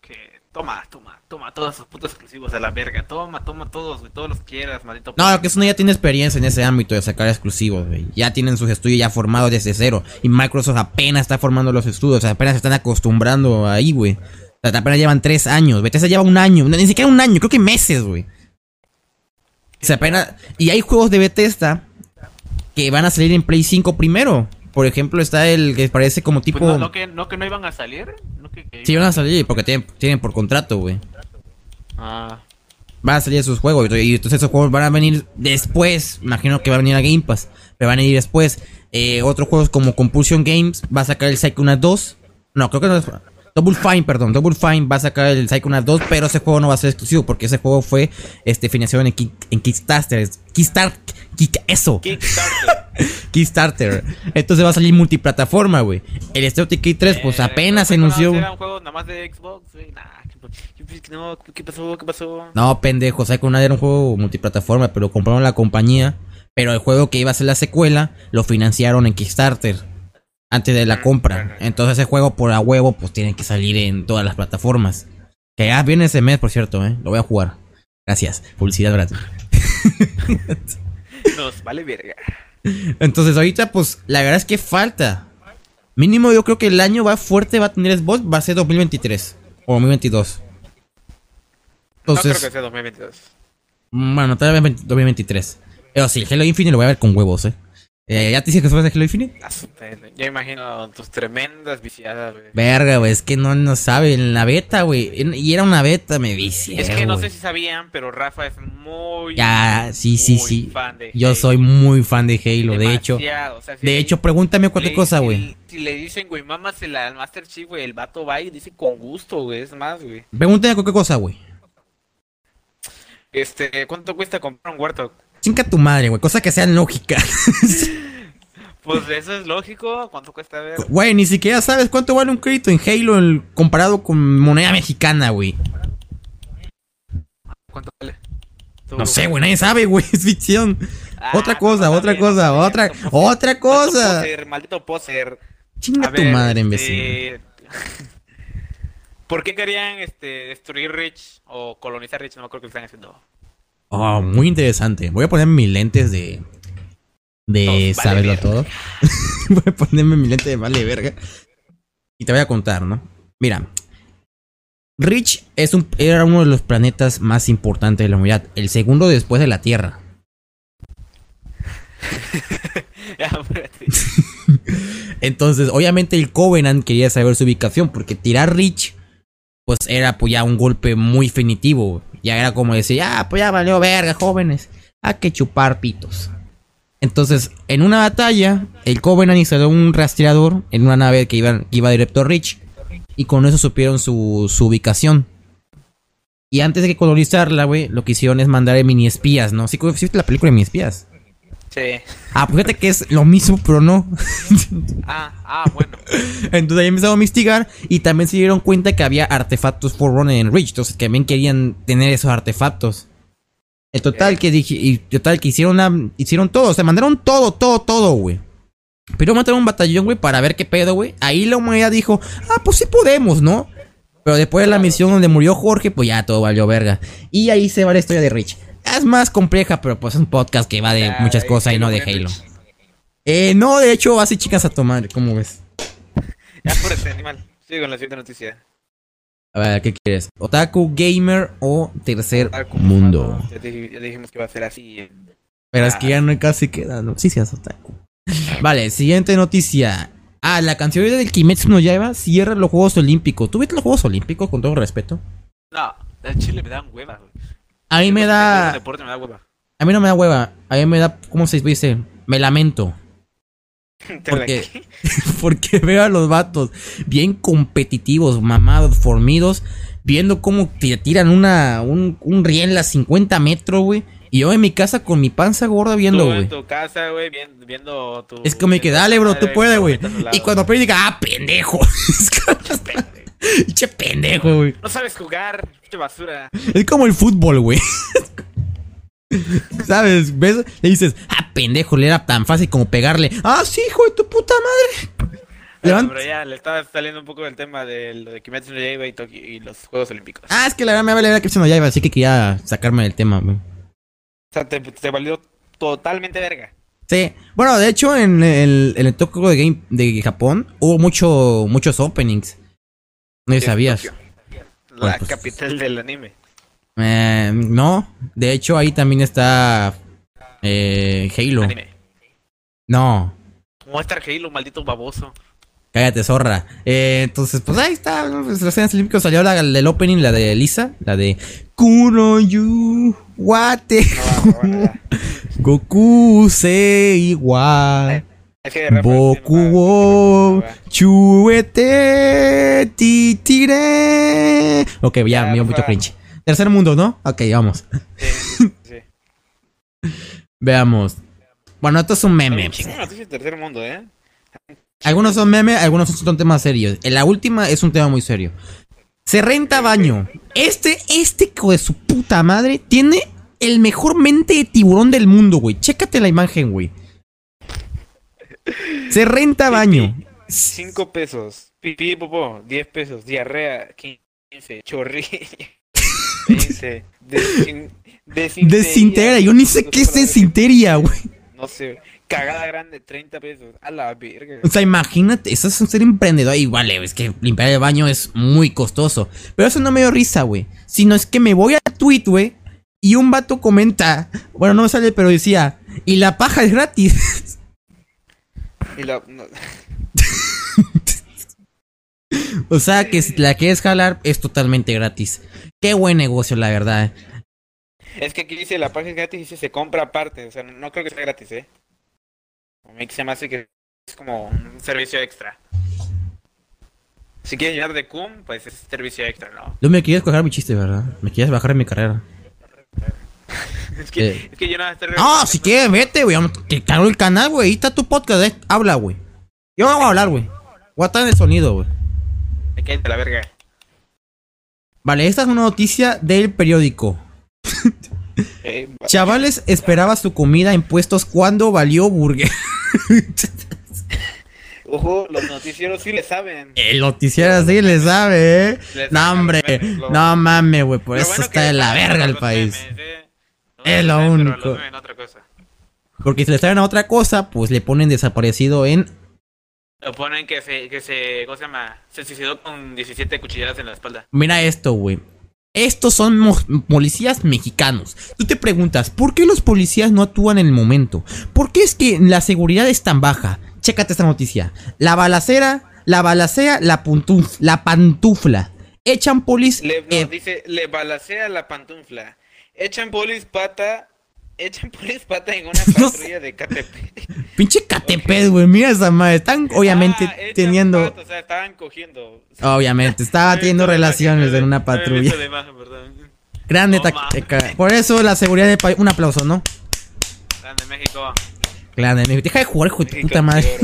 que toma, toma, toma todos sus putos exclusivos a la verga. Toma, toma todos, güey, todos los quieras, maldito. No, que Sony ya tiene experiencia en ese ámbito de sacar exclusivos, güey. Ya tienen sus estudios ya formados desde cero. Y Microsoft apenas está formando los estudios, o sea, apenas se están acostumbrando ahí, güey. O sea, apenas llevan tres años. Bethesda lleva un año, ni siquiera un año, creo que meses, güey. O sea, apenas... Y hay juegos de Bethesda que van a salir en Play 5 primero. Por ejemplo, está el que parece como tipo... Pues no, no que, no que no iban a salir. No que, que Sí, van a salir porque tienen, tienen por contrato, güey. Ah, Van a salir esos juegos. Y entonces esos juegos van a venir después. Imagino que va a venir a Game Pass. Pero van a ir después. Eh, otros juegos como Compulsion Games va a sacar el Psychonauts 2. No, creo que no es. Double Fine, perdón. Double Fine va a sacar el Psychonauts 2. Pero ese juego no va a ser exclusivo. Porque ese juego fue este, financiado en, Kick- en Kickstarter. Kickstarter. Kick, eso. Kickstarter. Kickstarter. Entonces va a salir multiplataforma, güey. El State Decay 3, pues Eh, apenas se ¿fue anunció. Era un juego nada más de Xbox, güey. Nah, ¿qué, qué- no, ¿qué pasó? ¿Qué pasó? No, pendejo, Psychonauts era un juego multiplataforma, pero compraron la compañía. Pero el juego que iba a ser la secuela lo financiaron en Kickstarter antes de la compra. Entonces ese juego por a huevo pues tiene que salir en todas las plataformas. Que ya viene ese mes, por cierto, ¿eh? Lo voy a jugar. Gracias. Publicidad gratis. Nos vale verga. Entonces ahorita pues la verdad es que falta. Mínimo yo creo que el año va fuerte, va a tener Xbox, va a ser 2023 o 2022. no Entonces, creo que sea 2022. Bueno, tal vez 20 2023. Pero sí, el Halo Infinite lo voy a ver con huevos, eh. Eh, ¿Ya te dije que fueras de Halo Infinite? Ah. Ya imagino tus tremendas viciadas, güey. Verga, güey, es que no, no sabe, en la beta, güey. Y era una beta, me vicié. Es que no sé si sabían, pero Rafa es muy. Ya, sí, sí, muy sí. fan de Yo Halo. soy muy fan de Halo, de hecho. Demasiado, o sea, si De hecho, pregúntame cualquier le- cosa, güey. Si le dicen, güey, mámasela al Master Chief, güey, el vato va y dice con gusto, güey, es más, güey. Pregúntame cualquier cosa, güey. Este, ¿cuánto cuesta comprar un Warthog? Chinga tu madre, güey. Cosa que sea lógica. Pues eso es lógico, ¿cuánto cuesta ver? Güey, ni siquiera sabes cuánto vale un crédito en Halo el- comparado con moneda mexicana, güey. ¿Cuánto vale? No sé, güey, nadie sabe, güey. Es ficción. Ah, otra cosa, no, otra cosa, no, otra, maldito otra cosa. Maldito poser, maldito poser. Chinga A tu ver, madre, este, imbécil. ¿Por qué querían este, destruir Rich o colonizar Rich? No me acuerdo qué están haciendo. Oh, muy interesante. Voy a poner mis lentes de. De saberlo todo. voy a ponerme mi lente de vale verga. Y te voy a contar, ¿no? Mira. Rich es un, era uno de los planetas más importantes de la humanidad. El segundo después de la Tierra. Espérate. Entonces, obviamente el Covenant quería saber su ubicación porque tirar Rich, pues era pues ya un golpe muy definitivo. Ya era como decir, ya, pues ya valió verga, jóvenes. Hay que chupar pitos. Entonces, en una batalla, el Covenant instaló un rastreador en una nave que iba, iba directo a Rich. Y con eso supieron su, ubicación. Y antes de colonizarla, güey, lo que hicieron es mandar mini espías, ¿no? ¿Sí, sí viste la película de mini espías? Sí. Ah, pues fíjate que es lo mismo, pero no. Ah, ah, bueno. Entonces ahí empezaron a investigar y también se dieron cuenta que había artefactos Forerunner en Reach. Entonces que también querían tener esos artefactos. El total que dije, y total que hicieron la, hicieron todo, o sea, mandaron todo, todo, todo, güey. Pero mataron un batallón, güey, para ver qué pedo, güey. Ahí la humanidad dijo, ah, pues sí podemos, ¿no? Pero después de la misión donde murió Jorge, pues ya todo valió verga. Y ahí se va la historia de Rich. Es más compleja, pero pues es un podcast que va de Ah, muchas cosas y no de. Halo. Eh, no, de hecho, así chicas a tomar, ¿cómo ves? Ya, este animal. Sigo con la siguiente noticia. A ver, ¿qué quieres? ¿Otaku, gamer o tercer Ah, mundo? Ya, dij- ya dijimos que va a ser así. Pero es que ya no casi queda noticias, Otaku. Vale, siguiente noticia. Ah, la canción del Kimetsu no Yaiba cierra los Juegos Olímpicos. ¿Tú viste los Juegos Olímpicos con todo respeto? No, el chile me dan hueva, güey. A mí me da... deporte me da hueva. A mí no me da hueva. A mí me da... ¿Cómo se dice? Me lamento. Porque, porque veo a los vatos bien competitivos, mamados, formidos, viendo cómo te tiran una, un, un riel a 50 metros, güey. Y yo en mi casa con mi panza gorda viendo, güey. en tu casa, güey, viendo, viendo tu... Es como que dale, bro, tú puedes, güey. Y cuando pierdes, diga, ah, pendejo. Che pendejo, güey. No sabes jugar, pinche basura. Es como el fútbol, güey. ¿Sabes? ¿Ves? Le dices, ah, pendejo, le era tan fácil como pegarle. Ah, sí, hijo de tu puta madre. Pero, ya, le estaba saliendo un poco del tema de lo de Kimetsu no Yaiba y, Tokio- y los Juegos Olímpicos. Ah, es que la verdad me vale ver se no ya iba, así que quería sacarme del tema, güey. O sea, te, te valió totalmente verga. Sí, bueno, de hecho en el, en el Tokyo de Game de Japón hubo mucho, muchos openings. No sabías. Tokio, La Bueno, pues- capital del anime. Eh, no, de hecho ahí también está eh, Halo. Anime. No, ¿Cómo va a estar Halo, maldito baboso? cállate zorra. Eh, entonces, pues ahí está. Pues, los Juegos Olímpicos salió la del opening, la de Lisa, la de Kuroyu Wate No, bueno, ya. Goku se igual. Boku wo chuete titire. Ok, ya, me dio mucho cringe. Tercer mundo, ¿no? Ok, vamos. Sí, sí. Veamos. Bueno, esto es un meme. tercer mundo, ¿eh? Algunos son meme, algunos son temas serios. La última es un tema muy serio. Se renta baño. Este, este hijo de su puta madre tiene el mejor mente de tiburón del mundo, güey. Chécate la imagen, güey. Se renta baño. 5 pesos. Pipí, popó, 10 pesos. Diarrea, 15. Chorri, 15. Desin desinteria. Desintegra. Yo ni sé qué es desinteria, güey. No sé. Cagada grande, 30 pesos. A la verga. O sea, imagínate, eso es un ser emprendedor. Y vale, es que limpiar el baño es muy costoso. Pero eso no me dio risa, güey. Sino es que me voy a tweet, güey. Y un vato comenta. Bueno, no me sale, pero decía. Y la paja es gratis. Y la- no- O sea que si la quieres jalar es totalmente gratis. Qué buen negocio, la verdad. Es que aquí dice la página es gratis y dice se compra aparte. O sea, no, creo que sea gratis, ¿eh? A mí se me hace que es como un servicio extra. Si quieres llenar de cum, pues es servicio extra, ¿no? Tú me quieres coger mi chiste, ¿verdad? Me quieres bajar en mi carrera. Es que, Eh. es que yo no estoy No, si quieres, vete, güey. Que cargo el canal, güey. Ahí está tu podcast, eh. Habla, güey. Yo no voy a hablar, güey. Voy a estar en el sonido, güey. La verga. Vale, esta es una noticia del periódico. Eh, va- Chavales esperaba su comida en puestos cuando valió burger. Ojo, los noticieros sí le saben. El noticiero así le sabe, eh. Les No, hombre. los memes, lo- No mames, güey. Por eso bueno está de la verga el país. memes, ¿eh? Es lo único. otra cosa. Porque si le traen a otra cosa, pues le ponen desaparecido en. Lo ponen que se, que se, ¿cómo se llama? Se suicidó con 17 cuchilladas en la espalda. Mira esto, güey. Estos son mo- policías mexicanos. Tú te preguntas, ¿por qué los policías no actúan en el momento? ¿Por qué es que la seguridad es tan baja? Chécate esta noticia. La balacera, la balacera, la, puntuf- la pantufla. Echan polis. Le, no, eh, dice, le balacea la pantufla. Echan polis pata, echan polis pata en una No patrulla de KTP. pinche catepet, güey. Mira esa madre. Están obviamente Ah, echan teniendo. pata, o sea, estaban cogiendo. Obviamente, estaba teniendo relaciones en una patrulla. la imagen, perdón. Grande. Por eso la seguridad del país. Un aplauso, ¿no? Grande México. Grande. México. Deja de jugar, hijo de puta madre.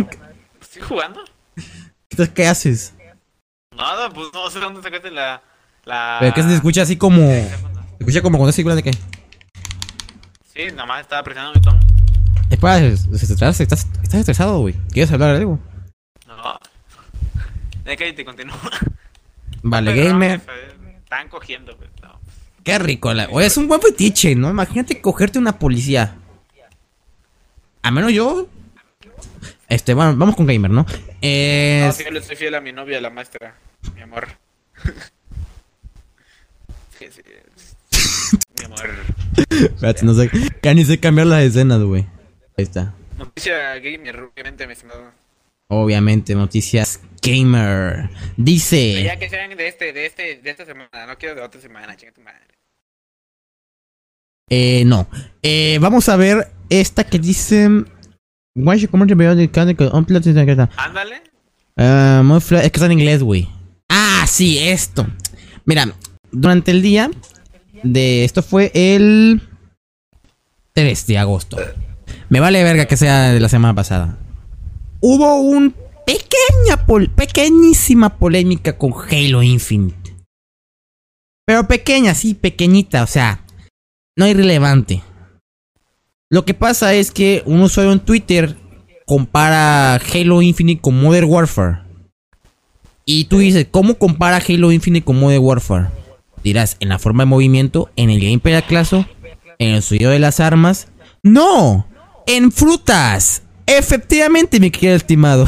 ¿Estoy jugando? Entonces, ¿qué haces? Nada, pues no sé dónde sacaste la. la... Pero que se escucha así como. Se escucha como cuando es de qué. Sí, nada más estaba presionando mi botón. Espera, estás, estás, estás estresado, güey. ¿Quieres hablar de algo? No. De que te continúa. Vale, Pero no, gamer. Están cogiendo, pues, no. Qué rico. La... Oye, es un buen fetiche, ¿no? Imagínate cogerte una policía. A menos yo. Este, bueno, vamos con gamer, ¿no? No, Eh, sí, yo le soy fiel a mi novia, la maestra. Mi amor. Sí, sí. Mi amor. espérate, no sé. Ya ni sé cambiar las escenas, güey. Ahí está. Noticia gamer, obviamente, mi estimado. Obviamente, noticias gamer. Dice. Ya que sean de este, de este, de esta semana, no quiero de otra semana, chinga tu madre. Eh, no. Eh, vamos a ver esta que dice. Ándale. Fla- es que está en inglés, güey. Ah, sí, esto. Mira, durante el día de esto fue el 3 de agosto. Me vale verga que sea de la semana pasada. Hubo un pequeña pequeñísima polémica con Halo Infinite. Pero pequeña, sí, pequeñita, o sea, no irrelevante. Lo que pasa es que un usuario en Twitter compara Halo Infinite con Modern Warfare. Y tú dices, ¿cómo compara Halo Infinite con Modern Warfare? Dirás, en la forma de movimiento, en el gameplay clase, en el sonido de las armas. ¡No! ¡En frutas! Efectivamente, mi querido estimado.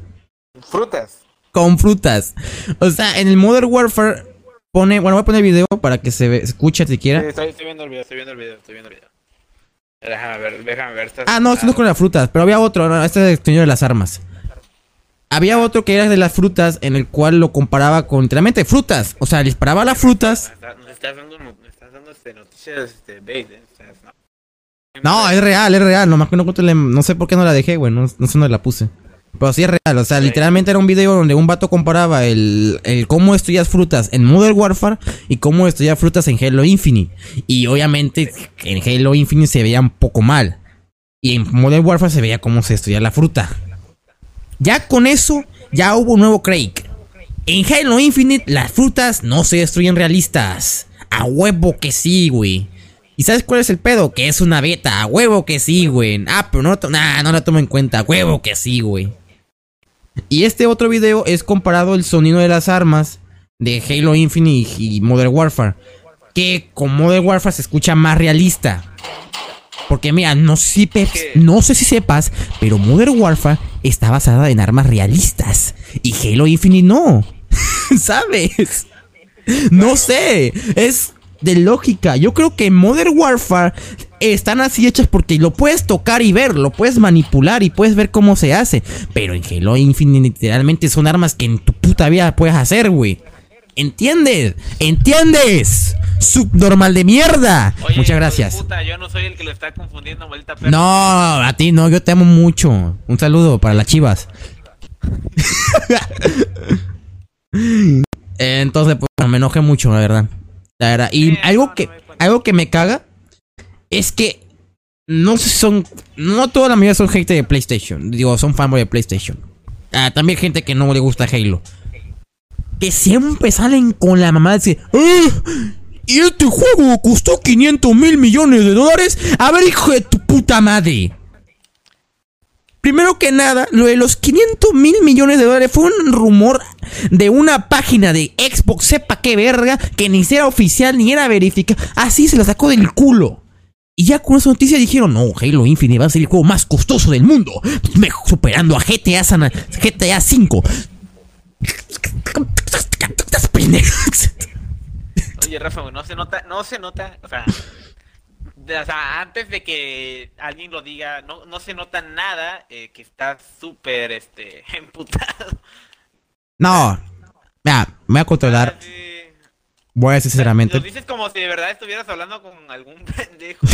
Frutas. con frutas. O sea, en el Modern Warfare pone. Bueno, voy a poner el video para que se, ve- se escuche siquiera. Sí, estoy, estoy viendo el video, estoy viendo el video, estoy viendo el video. Déjame ver, déjame ver. estás- Ah, no, esto no es con las frutas, pero había otro, no, este es el sonido de las armas. Había otro que era de las frutas, en el cual lo comparaba con literalmente frutas. O sea, disparaba las frutas. Nos estás dando, nos estás dando este, noticias este, no. No, es real, es real. Nomás que no, no sé por qué no la dejé, güey. No, no sé dónde la puse. Pero sí es real. O sea, literalmente era un video donde un vato comparaba el, el cómo estudias frutas en Modern Warfare y cómo estudias frutas en Halo Infinite. Y obviamente en Halo Infinite se veía un poco mal. Y en Modern Warfare se veía cómo se estudia la fruta. Ya con eso, ya hubo un nuevo Craig. En Halo Infinite, las frutas no se destruyen realistas. A huevo que sí, güey. ¿Y sabes cuál es el pedo? Que es una beta. A huevo que sí, güey. Ah, pero no, nah, no la tomo en cuenta. A huevo que sí, güey. Y este otro video es comparado el sonido de las armas de Halo Infinite y Modern Warfare. Que con Modern Warfare se escucha más realista. Porque mira, no sé, si no sé si sepas, pero Modern Warfare está basada en armas realistas. Y Halo Infinite no. ¿Sabes? No sé. Es de lógica. Yo creo que Modern Warfare están así hechas porque lo puedes tocar y ver, lo puedes manipular y puedes ver cómo se hace. Pero en Halo Infinite literalmente son armas que en tu puta vida puedes hacer, güey. ¿Entiendes? ¿Entiendes? Subnormal de mierda. Oye, Muchas gracias. puta, yo no soy el que lo está confundiendo, maldita perra. No, a ti no, yo te amo mucho. Un saludo para las chivas. Entonces, pues me enojé mucho, la verdad. La verdad. Y algo no, que, no algo que me caga es que no son. No toda la mayoría son gente de PlayStation. Digo, son fanboy de PlayStation. Ah, también gente que no le gusta Halo. Que siempre salen con la mamá de decir. "Ah, y este juego costó 500 mil millones de dólares. A ver, hijo de tu puta madre. Primero que nada, lo de los 500 mil millones de dólares fue un rumor de una página de Xbox, sepa qué verga, que ni era oficial ni era verificada. Así se la sacó del culo. Y ya con esa noticia dijeron, no, Halo Infinite va a ser el juego más costoso del mundo, superando a GTA, San- GTA 5. Oye, Rafa, no se nota, no se nota, o sea, de- o sea, antes de que alguien lo diga, no, no se nota nada eh, que estás súper, este, emputado. No, mira, me voy a controlar, Así, voy a decir sinceramente. Lo dices como si de verdad estuvieras hablando con algún pendejo.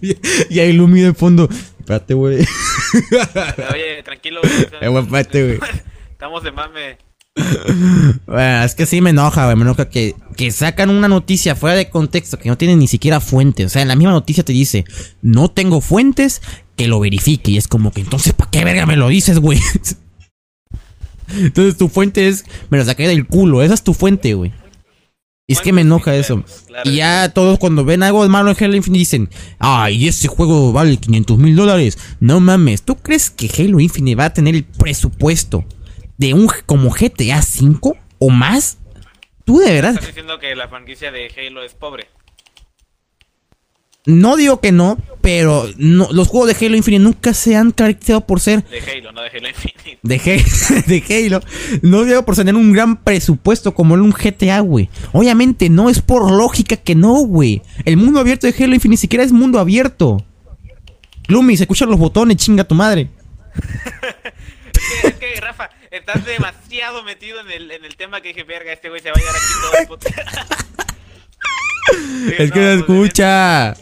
y ahí Lumi de fondo. Espérate, güey. Oye, tranquilo, Eh, güey, espérate, güey. Estamos de mame. Bueno, es que sí me enoja, güey. Me enoja que, que sacan una noticia fuera de contexto que no tiene ni siquiera fuentes. O sea, en la misma noticia te dice, no tengo fuentes, que lo verifique. Y es como que entonces, ¿para qué verga me lo dices, güey? Entonces tu fuente es, me lo saqué del culo. Esa es tu fuente, güey. Y es que me enoja eso. Claro. Y ya todos cuando ven algo malo en Halo Infinite dicen, ay, ese juego vale 500 mil dólares. No mames, ¿tú crees que Halo Infinite va a tener el presupuesto de un como GTA V o más? ¿Tú de verdad? Estás diciendo que la franquicia de Halo es pobre. No digo que no, pero no, los juegos de Halo Infinite nunca se han caracterizado por ser De Halo, no de Halo Infinite. de, Halo, de Halo. No digo por tener un gran presupuesto como en un GTA, güey. Obviamente no, es por lógica que no, güey. El mundo abierto de Halo Infinite ni siquiera es mundo abierto. Gloomy, se escuchan los botones, chinga tu madre. Es que, Rafa, estás demasiado metido en el, en el tema que dije, verga, este güey se va a llegar aquí todo el puto. Es que no, pues, escucha.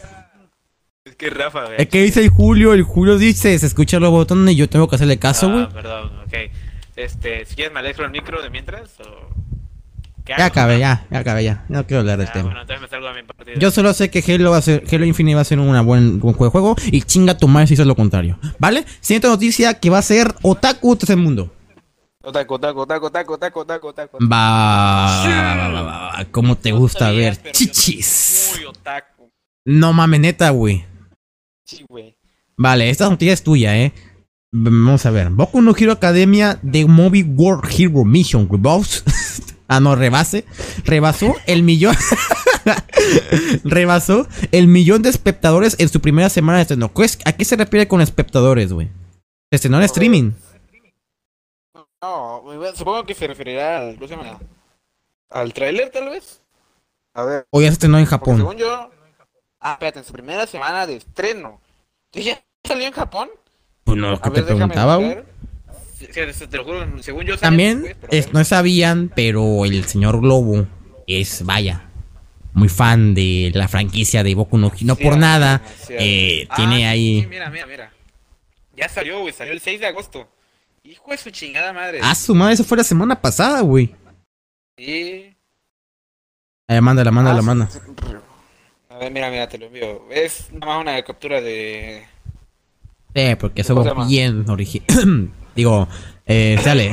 Es que Rafa, güey. Es que dice el Julio, el Julio dice, se escuchan los botones y yo tengo que hacerle caso, güey. Ah, perdón, ok. Este, si quieres me alejo el micro de mientras o... ¿Qué Ya hago? acabé, ya, ya acabé, ya. No quiero hablar del tema. bueno, entonces me salgo a mi partido. Yo solo sé que Halo va a ser, Halo Infinite va a ser una buen, buen juego de juego y chinga tu madre si hizo lo contrario. ¿Vale? Siguiente noticia que va a ser Otaku Tercer Mundo. Otaku, otaku, otaku, otaku, otaku, otaku, otaku. Va, va, va, va, va, va. ¿Cómo te No gusta sabía, ver chichis? Muy otaku. No mames, neta, güey. Sí, güey. Vale, esta noticia es tuya, eh. Vamos a ver. Boku no Hero Academia de Movie World Hero Mission Rebos. ah, no, rebase. Rebasó el millón. Rebasó el millón de espectadores en su primera semana de estreno. ¿Qué es- ¿A qué se refiere con espectadores, güey? ¿Se estrenó en streaming? No, supongo que se referirá al, ¿cómo se llama? Al tráiler, tal vez. A ver. ¿O ya se estrenó en Porque Japón? según yo... Ah, espérate, en su primera semana de estreno. ¿Sí ¿Ya salió en Japón? Pues no, que te preguntaba, güey. Te lo juro, según yo También es- no sabían, pero el señor Globo es, vaya, muy fan de la franquicia de Boku no. No Sí, por ah, nada, sí, eh, ah, tiene ahí... mira, mira, mira. Ya salió, güey, salió el 6 de agosto. Hijo de su chingada madre. Ah, su madre, eso fue la semana pasada, güey. Sí. A ver, mándala, mándala, Ah, manda. sí, sí. A ver, mira, mira, te lo envío. Es nada más una captura de... Sí, porque ¿Cómo se somos llama? bien original. Digo, eh, sale.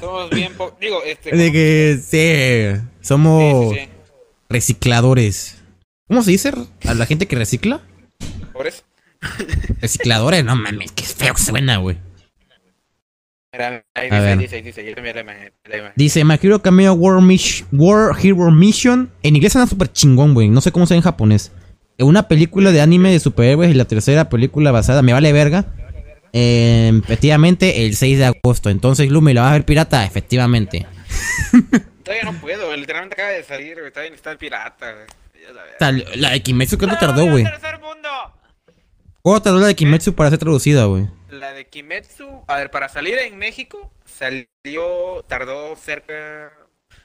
Somos bien po- Digo, este... de que sí, somos Sí, sí, sí. recicladores. ¿Cómo se dice? ¿A la gente que recicla? Recicladores, no mames, qué feo que suena, güey. Mira, ahí dice, ver. dice, dice, yo te envié la imagen, la imagen. Dice, My Hero Cameo War, Mish- War Hero Mission. En inglés suena súper chingón, güey. No sé cómo se en japonés. Una película de anime de superhéroes y la tercera película basada, me vale verga. Eh, efectivamente, el 6 de agosto. Entonces, Lumi, ¿la vas a ver pirata? Efectivamente. Todavía no puedo, literalmente acaba de salir, güey, todavía está el pirata. la de Kimetsu, ¿cuánto tardó, ¡Vamos güey? ¿Cuánto tardó la de Kimetsu para ser traducida, güey? La de Kimetsu, a ver, para salir en México, salió, tardó cerca,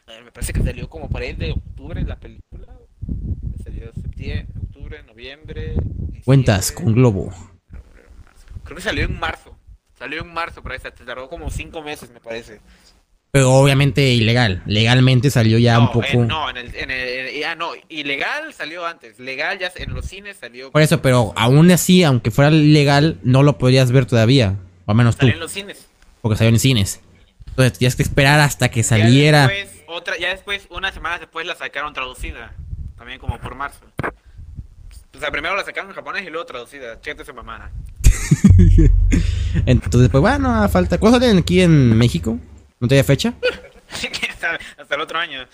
a ver, me parece que salió como por ahí de octubre la película. Salió septiembre, octubre, noviembre. diciembre, Cuentas con Globo. Creo que salió en marzo. Salió en marzo, ahí se tardó como cinco meses, me parece. Pero obviamente ilegal. Legalmente salió ya un poco. en- no, en el, en el- en- ah, no, ilegal salió antes. Legal ya en los cines salió. Por eso, pero aún así, aunque fuera legal, no lo podrías ver todavía. O al menos tú, Salió en los cines. porque salió en cines. Entonces tienes que esperar hasta que Ya saliera. después, otra, ya después, unas semanas después la sacaron traducida. También como por marzo. O sea, primero la sacaron en japonés y luego traducida. Chécate esa mamada. Entonces, pues bueno, a falta. ¿Cuándo salen aquí en México? ¿No te fecha? Hasta el otro año.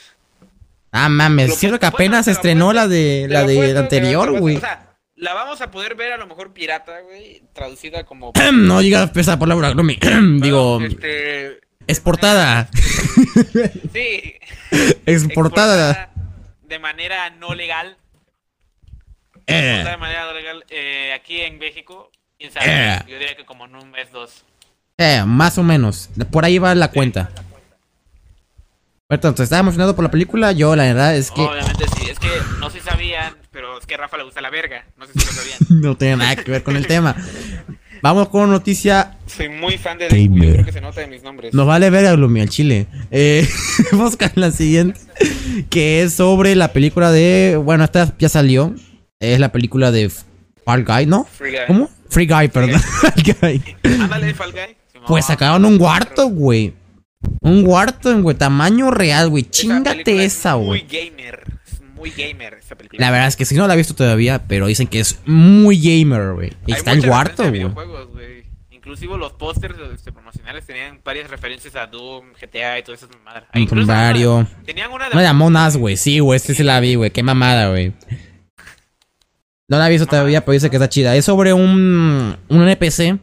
Ah, mames, cierto que bueno, apenas lo estrenó la de la de la anterior, güey. apuesto. O sea, la vamos a poder ver a lo mejor pirata, güey. Traducida como. no digas esa palabra, no me- Digo, este, exportada. Sí. Exportada. De manera no legal. Eh, Exportada de manera no legal eh, aquí en México. Quién sabe. Eh. Yo diría que como en un mes, dos. eh, más o menos. Por ahí va la cuenta. Entonces, ¿estás emocionado por la película? Yo, la verdad, es que Obviamente sí. Es que no si sabían, pero es que a Rafa le gusta la verga. No sé si lo sabían. no tiene nada que ver con el tema. Vamos con noticia. Soy muy fan de. Yo creo que se nota de mis nombres. Nos vale ver a Gloomy al chile. Eh, vamos con la siguiente. Que es sobre la película de. Bueno, esta ya salió. Es la película de Fall Guy, ¿no? Free Guy. ¿Cómo? Free Guy, perdón. Fall Guy. Ándale, Fall Guy. Pues sacaron un cuarto, güey. Un cuarto, güey. Tamaño real, güey. Esa Chingate esa, Muy güey. gamer. Es muy gamer esa película. La verdad es que si no la he visto todavía, pero dicen que es muy gamer, güey. Y está el referencia güey. Inclusive los pósters este, promocionales tenían varias referencias a Doom, GTA y todas esas mamadas. Incluso Tenían una de... Una de Among Us, güey. Sí, güey. Este sí la vi, güey. Qué mamada, güey. No la he visto todavía, pero dice que está chida. Es sobre un, un NPC.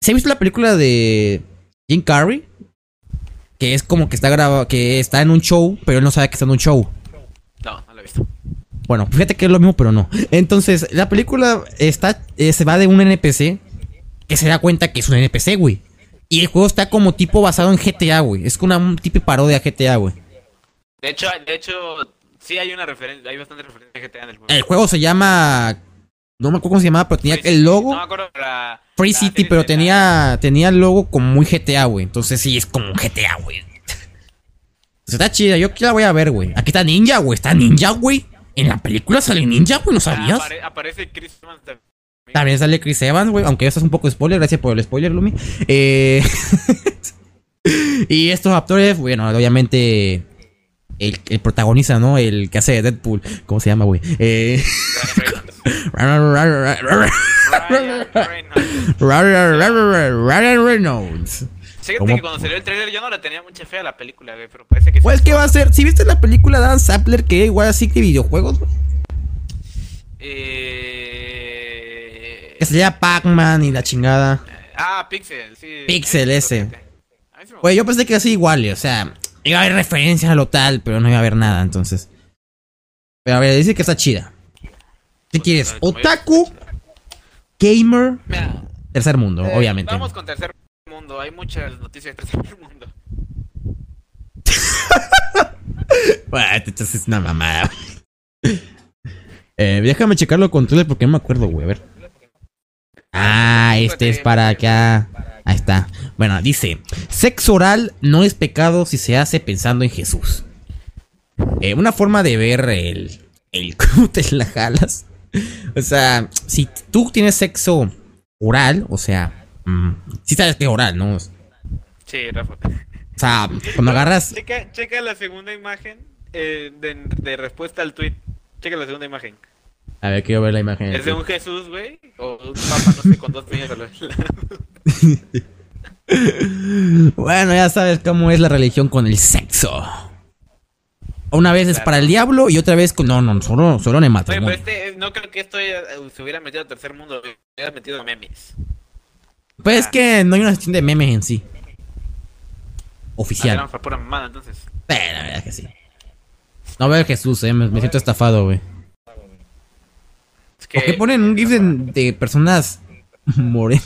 ¿Se ha visto la película de Jim Carrey? Que es como que está grabado, que está en un show, pero él no sabe que está en un show. No, no la he visto. Bueno, fíjate que es lo mismo, pero no. Entonces, la película está, eh, se va de un NPC que se da cuenta que es un NPC, güey. Y el juego está como tipo basado en GTA, güey. Es como una un tipo parodia GTA, güey. De hecho, de hecho, sí hay una referencia, hay bastante referencia a GTA en el juego. El juego se llama. No me acuerdo cómo se llamaba, pero tenía Free el logo. No me acuerdo la... Free la City, pero la- tenía, tenía el logo como muy GTA, güey. Entonces sí, es como un GTA, güey. Está chida, yo aquí la voy a ver, güey. Aquí está Ninja, güey. Está Ninja, güey. En la película sale Ninja, güey, ¿no Ah, sabías? apare- aparece Chris Evans también. También sale Chris Evans, güey. Aunque eso es un poco spoiler, gracias por el spoiler, Lumi. Eh... y estos actores, bueno, obviamente. El, el protagonista, ¿no? El que hace de Deadpool. ¿Cómo se llama, güey? Eh... Ryan Reynolds. Fíjate ¿Cómo? que cuando salió el trailer yo no le tenía mucha fe a la película, güey, pero parece que sí. Pues, ¿qué va a ser? Si viste la película de Dan Sampler, que igual así que videojuegos, güey. Eh... Que se llama Pac-Man y la chingada. Ah, Pixel, sí. Pixel, ese. A Güey, yo pensé que así igual, o sea, iba a haber referencias a lo tal, pero no iba a haber nada, entonces. Pero a ver, dice que está chida. Si quieres, otaku, gamer, Mira, tercer mundo, eh, obviamente. Vamos con tercer mundo. Hay muchas noticias de tercer mundo. Bueno, esto es una mamada. eh, déjame checar los controles porque no me acuerdo, güey, a ver. Ah, este es para acá. Ahí está. Bueno, dice, sexo oral no es pecado si se hace pensando en Jesús. Eh, una forma de ver el, el cómo te la jalas. O sea, si tú tienes sexo oral, o sea, mm, sí sabes que es oral, ¿no? O Sí, Rafa. sea, cuando agarras... Checa, checa la segunda imagen eh, de, de respuesta al tweet. Checa la segunda imagen. A ver, quiero ver la imagen. Es de un Jesús, güey. O un papa, no sé, con dos piñas Bueno, ya sabes cómo es la religión con el sexo. Una vez es para el diablo y otra vez con... No, no, solo, solo en el Oye, pero matrimonio. este, eh, no creo que esto eh, se hubiera metido al tercer mundo, se hubiera metido a memes. Pues es que no hay una sección de memes en sí. Oficial. Ah, era pura mamada, entonces. Pero la verdad es que sí. No veo a Jesús, eh. Me, me siento estafado, güey. Que- ¿Por qué ponen un GIF de, de personas morenas?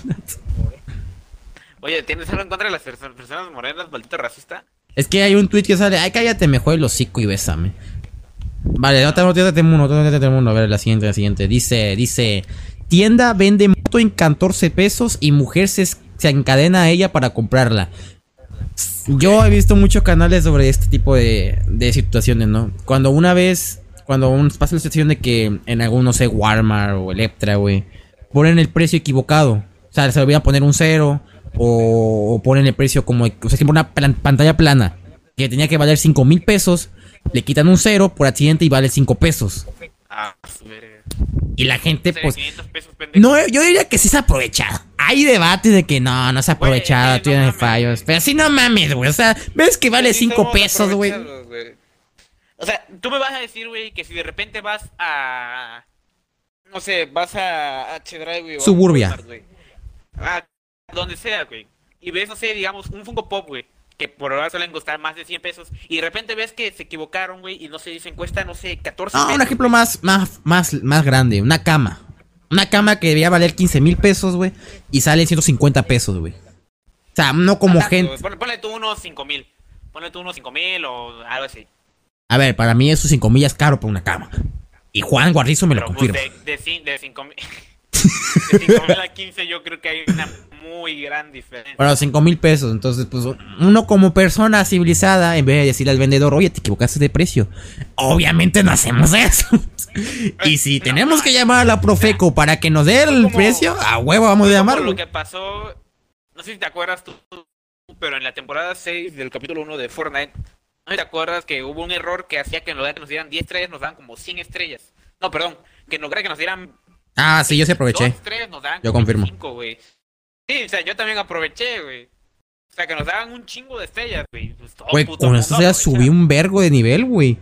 Oye, ¿tienes algo en contra de las perso- personas morenas, maldito racista? Es que hay un tweet que sale, ay cállate, me juego el hocico y bésame. Vale, otra noticia de uno, otra noticia de uno. A ver, la siguiente, la siguiente. Dice, dice, tienda vende moto en 14 pesos y mujer se, se encadena a ella para comprarla. Yo he visto muchos canales sobre este tipo de, de situaciones, ¿no? Cuando una vez, cuando un, pasa la situación de que en algún, no sé, Walmart o Electra, güey, ponen el precio equivocado. O sea, se olvidan poner un cero o, o ponen el precio como, o sea, siempre una plan- pantalla plana que tenía que valer 5 mil pesos, le quitan un cero por accidente y vale 5 pesos. Ah. Y la gente, pues, 500 pesos, pendejo. no, yo diría que sí se ha aprovechado. Hay debate de que no, no se ha aprovechado, que no tiene mames, fallos. Pero así no mames, güey. O sea, ves que vale Sí 5 somos pesos, güey. O sea, tú me vas a decir, güey, que si de repente vas a. No sé, vas a H-Drive, güey. a Suburbia. Güey, A donde sea, güey. Y ves, no sé, digamos, un Funko Pop, güey. Que por ahora suelen costar más de 100 pesos. Y de repente ves que se equivocaron, güey. Y no sé, dicen cuesta, no sé, 14 No, pesos. un ejemplo más, más, más, más grande. Una cama. Una cama que debía valer 15 mil pesos, güey. Y sale 150 pesos, güey. O sea, no como Exacto, gente. ponle tú unos 5 mil. Ponle tú unos 5 mil o algo así. A ver, para mí eso 5 mil es caro para una cama. Y Juan Guarrizo me lo Pero pues, confirma. de, de, cin- de 5 mil. De 5 mil a 15 yo creo que hay una muy gran diferencia. Para 5 mil pesos. Entonces, pues uno como persona civilizada, en vez de decirle al vendedor, oye, te equivocaste de precio. Obviamente no hacemos eso. y si No, tenemos no, que llamar a la Profeco para que nos dé el como- precio, a huevo vamos a llamar. lo que pasó, no sé si te acuerdas tú, pero en la temporada 6 del capítulo 1 de Fortnite, no te acuerdas que hubo un error que hacía que en lugar de que nos dieran 10 estrellas, nos daban como 100 estrellas. No, perdón, que en lugar de que nos dieran Ah, sí, yo sí 2 aproveché. estrellas, nos daban Yo confirmo. 25, güey. Sí, o sea, yo también aproveché, güey. O sea, que nos daban un chingo de estrellas, güey. Pues, Güey, con eso ya subí un vergo de nivel, güey.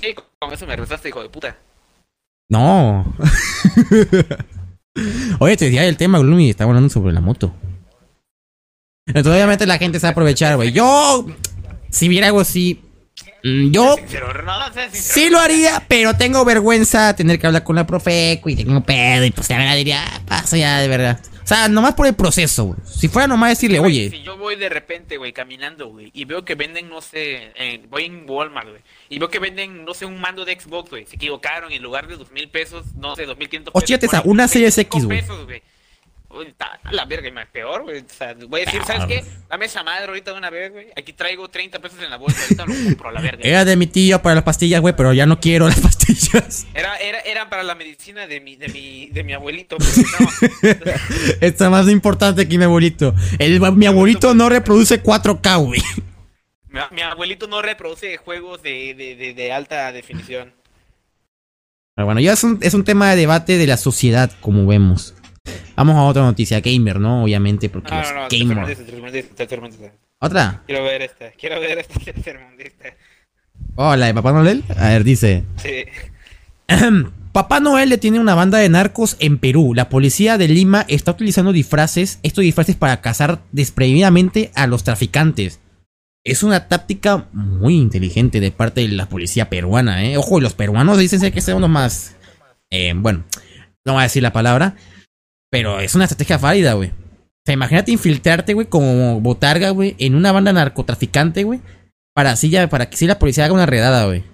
Sí, con eso me rezaste, hijo de puta. No. Oye, te decía el tema, Gloomy, estaba hablando sobre la moto. Entonces, obviamente la gente se va a aprovechar, güey. Yo, si viera algo así, mm, yo Sincero, no, sí lo haría, pero tengo vergüenza tener que hablar con la Profeco y tengo pedo y pues ya me la diría, ah, paso ya, de verdad. O sea, nomás por el proceso, güey. Si fuera nomás decirle, oye, Si yo voy de repente, güey, caminando, güey, y veo que venden, no sé, en- voy en Walmart, güey, y veo que venden, no sé, un mando de Xbox, güey, se equivocaron, en lugar de dos mil pesos, no sé, dos mil quinientos pesos. Esa, ponen una Series 25 X, güey. Uy, a la verga, y más peor, güey. O sea, voy a decir, Ah, ¿sabes qué? Dame esa madre ahorita de una vez, güey. Aquí traigo 30 pesos en la bolsa, ahorita lo compro a la verga. era de mi tío para las pastillas, güey, pero ya no quiero las pastillas. Era, era, era para la medicina de mi, de mi, de mi abuelito, pero no. Está más importante que mi abuelito. El, mi abuelito no reproduce 4K, güey. Mi, mi abuelito no reproduce juegos de, de, de, de alta definición. Pero bueno, ya es un, es un tema de debate de la sociedad, como vemos. Vamos a otra noticia, gamer, ¿no? Obviamente, porque No, los no, no, gamers. tercermundista, tercermundista, tercermundista. ¿Otra? Quiero ver esta, quiero ver esta tercermundista. Oh, la de Papá Noel. A ver, dice. Sí. Papá Noel le tiene una banda de narcos en Perú. La policía de Lima está utilizando disfraces, estos disfraces para cazar desprevenidamente a los traficantes. Es una táctica muy inteligente de parte de la policía peruana, ¿eh? Ojo, los peruanos dicen que son los más... eh, bueno, no voy a decir la palabra, pero es una estrategia válida, güey. O sea, imagínate infiltrarte, güey, como botarga, güey, en una banda narcotraficante, güey, para así ya, para que si la policía haga una redada, güey.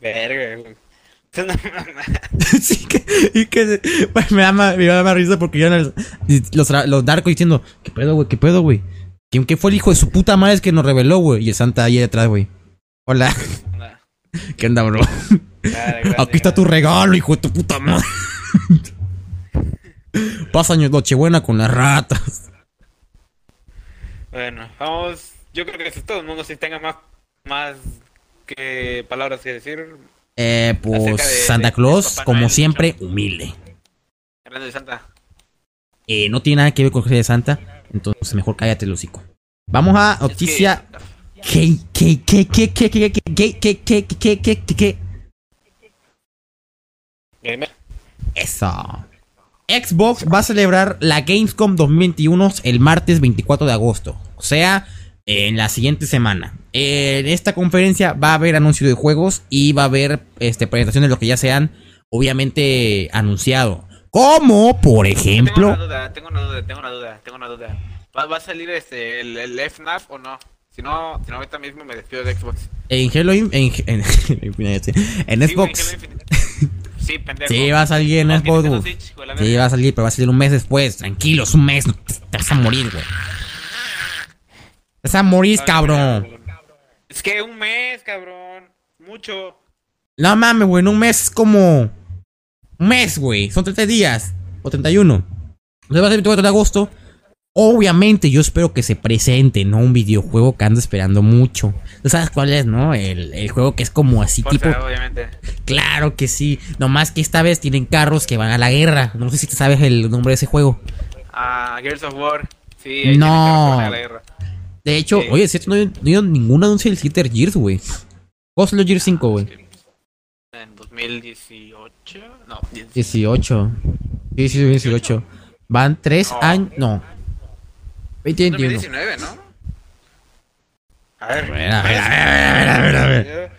Verga, güey. Sí, que, y que pues, me, da más, me da más risa porque ya los, los, los narcos diciendo, ¿qué pedo, güey? ¿Qué pedo, güey? ¿Quién qué fue el hijo de su puta madre que nos reveló, güey? Y el Santa ahí detrás, güey. Hola, Nada. ¿qué onda, bro? Grande, Aquí está tu regalo, hijo de tu puta madre. Pasa Nochebuena con las ratas. Bueno, vamos. Yo creo que si todo el mundo si tenga más, más que palabras que decir. Eh, pues de- Santa Claus, de como siempre, humilde. Hablando de Santa. Eh, no tiene nada que ver con el de Santa, entonces mejor cállate el hocico. Vamos a noticia ¿Qué, qué, qué, qué, qué, qué, qué, qué, qué, qué, qué, qué, qué. Eso. Xbox va a celebrar la Gamescom 2021 el martes 24 de agosto. O sea, en la siguiente semana. En esta conferencia va a haber anuncio de juegos y va a haber este, presentaciones de lo que ya sean obviamente anunciado. Como, por Tengo ejemplo, una duda, tengo una duda, tengo una duda, tengo una duda. ¿Va, va a salir este, el, el FNAF o no? Si no, si no ahorita mismo me despido de Xbox. en Halo, en, en, en Sí, güey, Xbox, Infinite. Sí, pendejo. sí va a salir en No, Xbox, la Sí, va a salir, pero va a salir un mes después. Tranquilos, un mes. No te, te vas a morir, güey. Te vas a morir, cabrón. Es que un mes, cabrón. Mucho. No mames, güey. en Un mes es como. Un mes, güey. Son 30 días. O 31. Entonces va a ser el 24 de agosto. Obviamente, yo espero que se presente, ¿no? Un videojuego que ando esperando mucho. ¿Tú sabes cuál es, no? El, el juego que es como así, Forza, tipo. obviamente. Claro que sí. Nomás que esta vez tienen carros que van a la guerra. No sé si te sabes el nombre de ese juego. Ah, Gears of War. Sí, No. a la guerra. De hecho, Sí. oye, es cierto, no hay, no hay ningún anuncio del Hitter Gears, güey. ¿Cuándo salió Gears 5, güey? En 2018. No, 10. 18. Sí, sí, 18. Van 3 No. años. No. 2021. 2019, ¿no? A ver. A ver, a ver, a ver, a ver.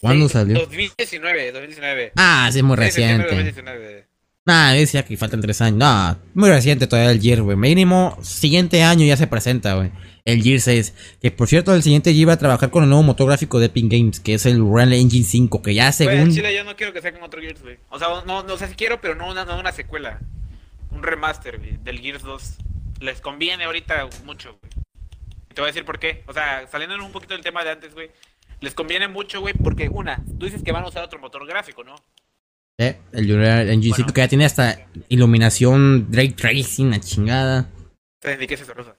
¿Cuándo Sí, salió? 2019, 2019. Ah, sí, es muy Sí, reciente. 2019. Nah, decía que faltan 3 años. No, muy reciente todavía el Gears, güey. Mínimo, siguiente año ya se presenta, güey. El Gears 6. Que por cierto, el siguiente Gear va a trabajar con el nuevo motor gráfico de Epic Games, que es el Unreal Engine 5, que ya Güey, en según. Chile yo no quiero que saquen otro Gears, güey. O sea, no, no sé si quiero, pero no una, no una secuela. Un remaster, güey, del Gears 2. Les conviene ahorita mucho, güey. Y Te voy a decir por qué. O sea, saliendo un poquito del tema de antes, güey. Les conviene mucho, güey, porque una, tú dices que van a usar otro motor gráfico, ¿no? Eh, el Unreal Engine 5 Bueno. que ya tiene hasta iluminación, Drake Tracing, la chingada. ¿de qué es esa cosa?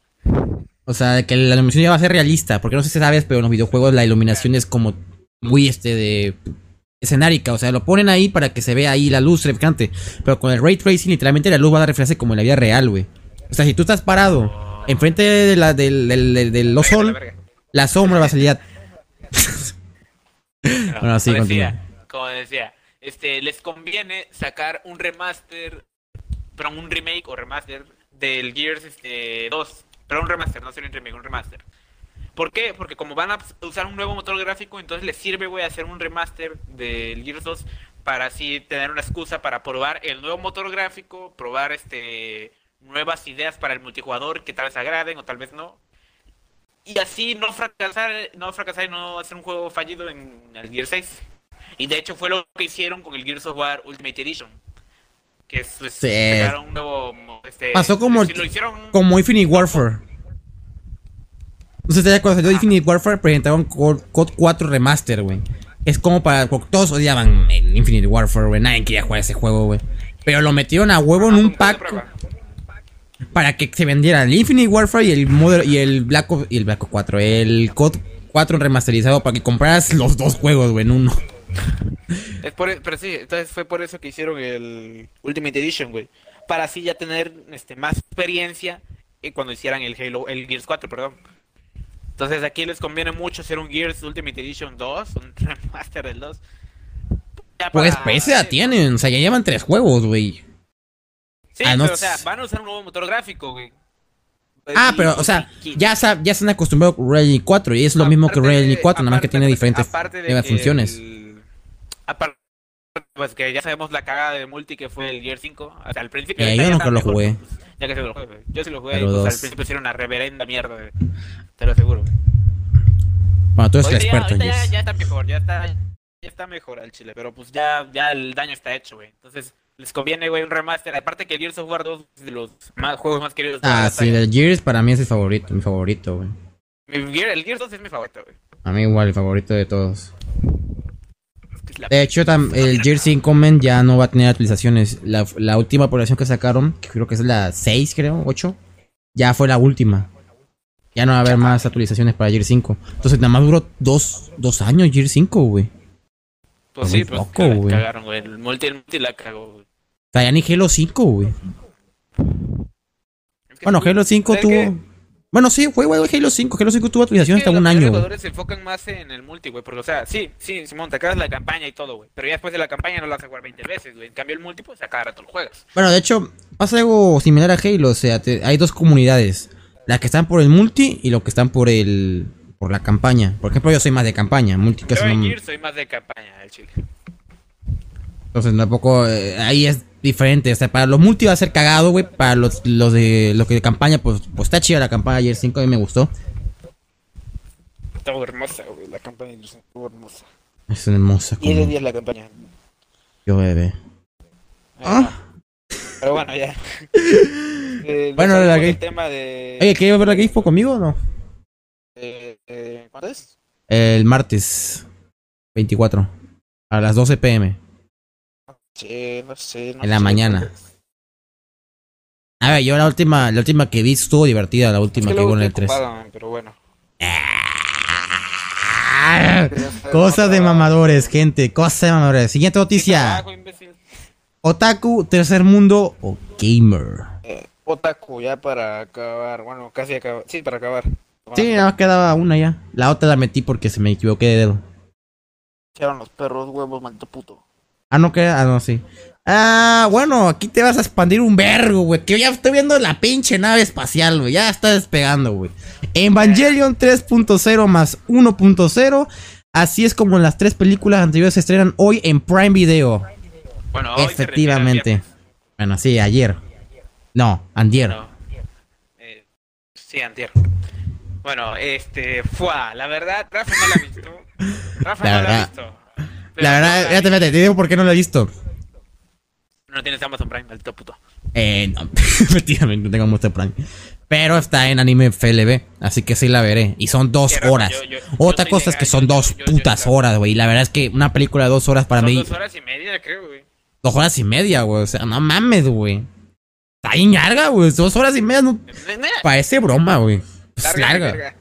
O sea, que la iluminación ya va a ser realista. Porque no sé si sabes, pero en los videojuegos la iluminación es como muy este de escenárica. O sea, lo ponen ahí para que se vea ahí la luz reflejante. Pero con el ray tracing, literalmente la luz va a reflejarse como en la vida real, güey. O sea, si tú estás parado enfrente de la, del, del, del, Verga, sol, la sombra va a salir. a- Bueno, sí, como continúa. decía, como decía, este, les conviene sacar un remaster, pero un remake o remaster del Gears este, 2. Pero un remaster, no sería un remake, un remaster. ¿Por qué? Porque como van a usar un nuevo motor gráfico, entonces les sirve, güey, hacer un remaster del Gears 2 para así tener una excusa para probar el nuevo motor gráfico, probar este nuevas ideas para el multijugador que tal vez agraden o tal vez no. Y así no fracasar, no fracasar y no hacer un juego fallido en el Gear 6. Y de hecho fue lo que hicieron con el Gears of War Ultimate Edition. Que es, pues, Sí. un nuevo... Este, Pasó como, si lo hicieron... como Infinite Warfare. Entonces, ya cuando salió Infinite Warfare, presentaron Code 4 Remaster, güey. Es como para. Todos odiaban el Infinite Warfare, güey. Nadie quería jugar ese juego, güey. Pero lo metieron a huevo en un de pack para que se vendiera el Infinite Warfare y el Modern, y el Black Ops, y el Black Ops 4, el Code 4 remasterizado para que compraras los dos juegos, güey, en uno. Es por, e, pero sí, entonces fue por eso que hicieron el Ultimate Edition, güey. Para así ya tener este, más experiencia eh, cuando hicieran el Halo, el Gears 4, perdón. Entonces aquí les conviene mucho hacer un Gears Ultimate Edition 2, un remaster del 2. Ya Pues para- pues ya tienen, o sea, ya llevan tres juegos, güey. Sí, Ah, no pero o sea, van a usar un nuevo motor gráfico, güey. Ah, pero, o sea, ya, sa- ya se han acostumbrado con Engine 4 y es lo mismo que de- Engine 4, nada más que tiene diferentes de funciones. el- aparte, pues que ya sabemos la cagada de multi que fue el Gear 5. O sea, al principio. Eh, yo nunca está lo mejor, jugué. pues, ya que se lo jugué, güey. Yo sí lo jugué Pero y pues, al principio hicieron una reverenda mierda, güey. Te lo aseguro. Bueno, tú eres el ya, experto ya, Gears. ya está mejor, ya está, ya está mejor al chile, pero pues ya, ya el daño está hecho, güey. Entonces, les conviene, güey, un remaster. Aparte que el Gears of War 2 es de los más, juegos más queridos de Ah, sí, el Gears para mí es el favorito, mi favorito, güey. El Gears 2 es mi favorito, güey. A mí igual, el favorito de todos. Es que es la- De hecho, el Gears 5 Men ya no va a tener actualizaciones. La, la última actualización que sacaron, que creo que es la 6, creo, 8, ya fue la última. Ya no va a haber más actualizaciones para Gears 5. Entonces, nada más duró dos, dos años Gears 5, güey. Pues sí, pues loco, güey. cagaron, güey. El multi, el multi la cagó, güey. O sea, ya ni Halo 5, güey. Es que Bueno, Halo 5 ¿sabes tuvo... Bueno, sí, fue, güey, Halo 5. Halo 5 tuvo actualización hasta un año, güey. jugadores se enfocan más en el multi, güey. Porque, o sea, sí, sí, Simón, te acabas la campaña y todo, güey. Pero ya después de la campaña no la vas a jugar 20 veces, güey. En cambio, el multi, pues a cada rato lo juegas. Bueno, de hecho, pasa algo similar a Halo. O sea, te- hay dos comunidades. Las que están por el multi y los que están por el por la campaña. Por ejemplo, yo soy más de campaña. Multi casi Yo no me- Gears soy más de campaña del Chile. Entonces tampoco eh, ahí es diferente. O sea, para los multi va a ser cagado, güey. Para los, los de los que de campaña, pues, pues está chida la campaña ayer 5 a mí me gustó. Estaba hermosa, güey, la campaña estuvo hermosa. Es hermosa 10 de 10 la campaña. yo bebé. Ah. Pero bueno, ya. Eh, Bueno, la del tema de... Oye, ¿quieres ver la Expo conmigo o no? eh, eh, ¿Cuándo es? El martes 24 a las 12 pm. Sí, no sé. no En la sé, mañana. A ver, yo la última, la última que vi estuvo divertida, la Es última que que hubo en el estoy 3. ocupado, man, pero bueno. Ah, Cosas de mamadores, gente, cosas de mamadores. Siguiente noticia. Otaku, tercer mundo o gamer. Eh, Otaku, ya para acabar. Bueno, casi acabar. Sí, para acabar. Sí, nada más quedaba una ya. La otra la metí porque se me equivoqué de dedo. Echaron los perros huevos, maldito puto. Ah, no queda, ah, no, sí. Ah, bueno, aquí te vas a expandir un vergo, güey. Que ya estoy viendo la pinche nave espacial, güey. Ya está despegando, güey. Evangelion 3.0 más 1.0. Así es como las tres películas anteriores se estrenan hoy en Prime Video. Bueno, hoy Efectivamente. retira Bueno, sí, ayer. No, antier. No. Eh, sí, antier. Bueno, este, fue, la verdad, Rafa no la ha visto. Rafa La no la ha visto. La verdad, espérate, espérate, te digo por qué no lo he visto. No tienes Amazon Prime, maldito puto. Eh, no, efectivamente, no tengo mucho Prime. Pero está en anime FLB, así que sí la veré. Y son dos horas. yo- yo- yo Otra cosa es que son dos putas horas, güey. Y la verdad es que una película de dos horas para Son mí. dos horas y media, creo, güey. Dos horas y media, güey. O sea, no mames, güey. Está bien larga, güey. Dos horas y media no parece broma, güey. Pues larga, larga.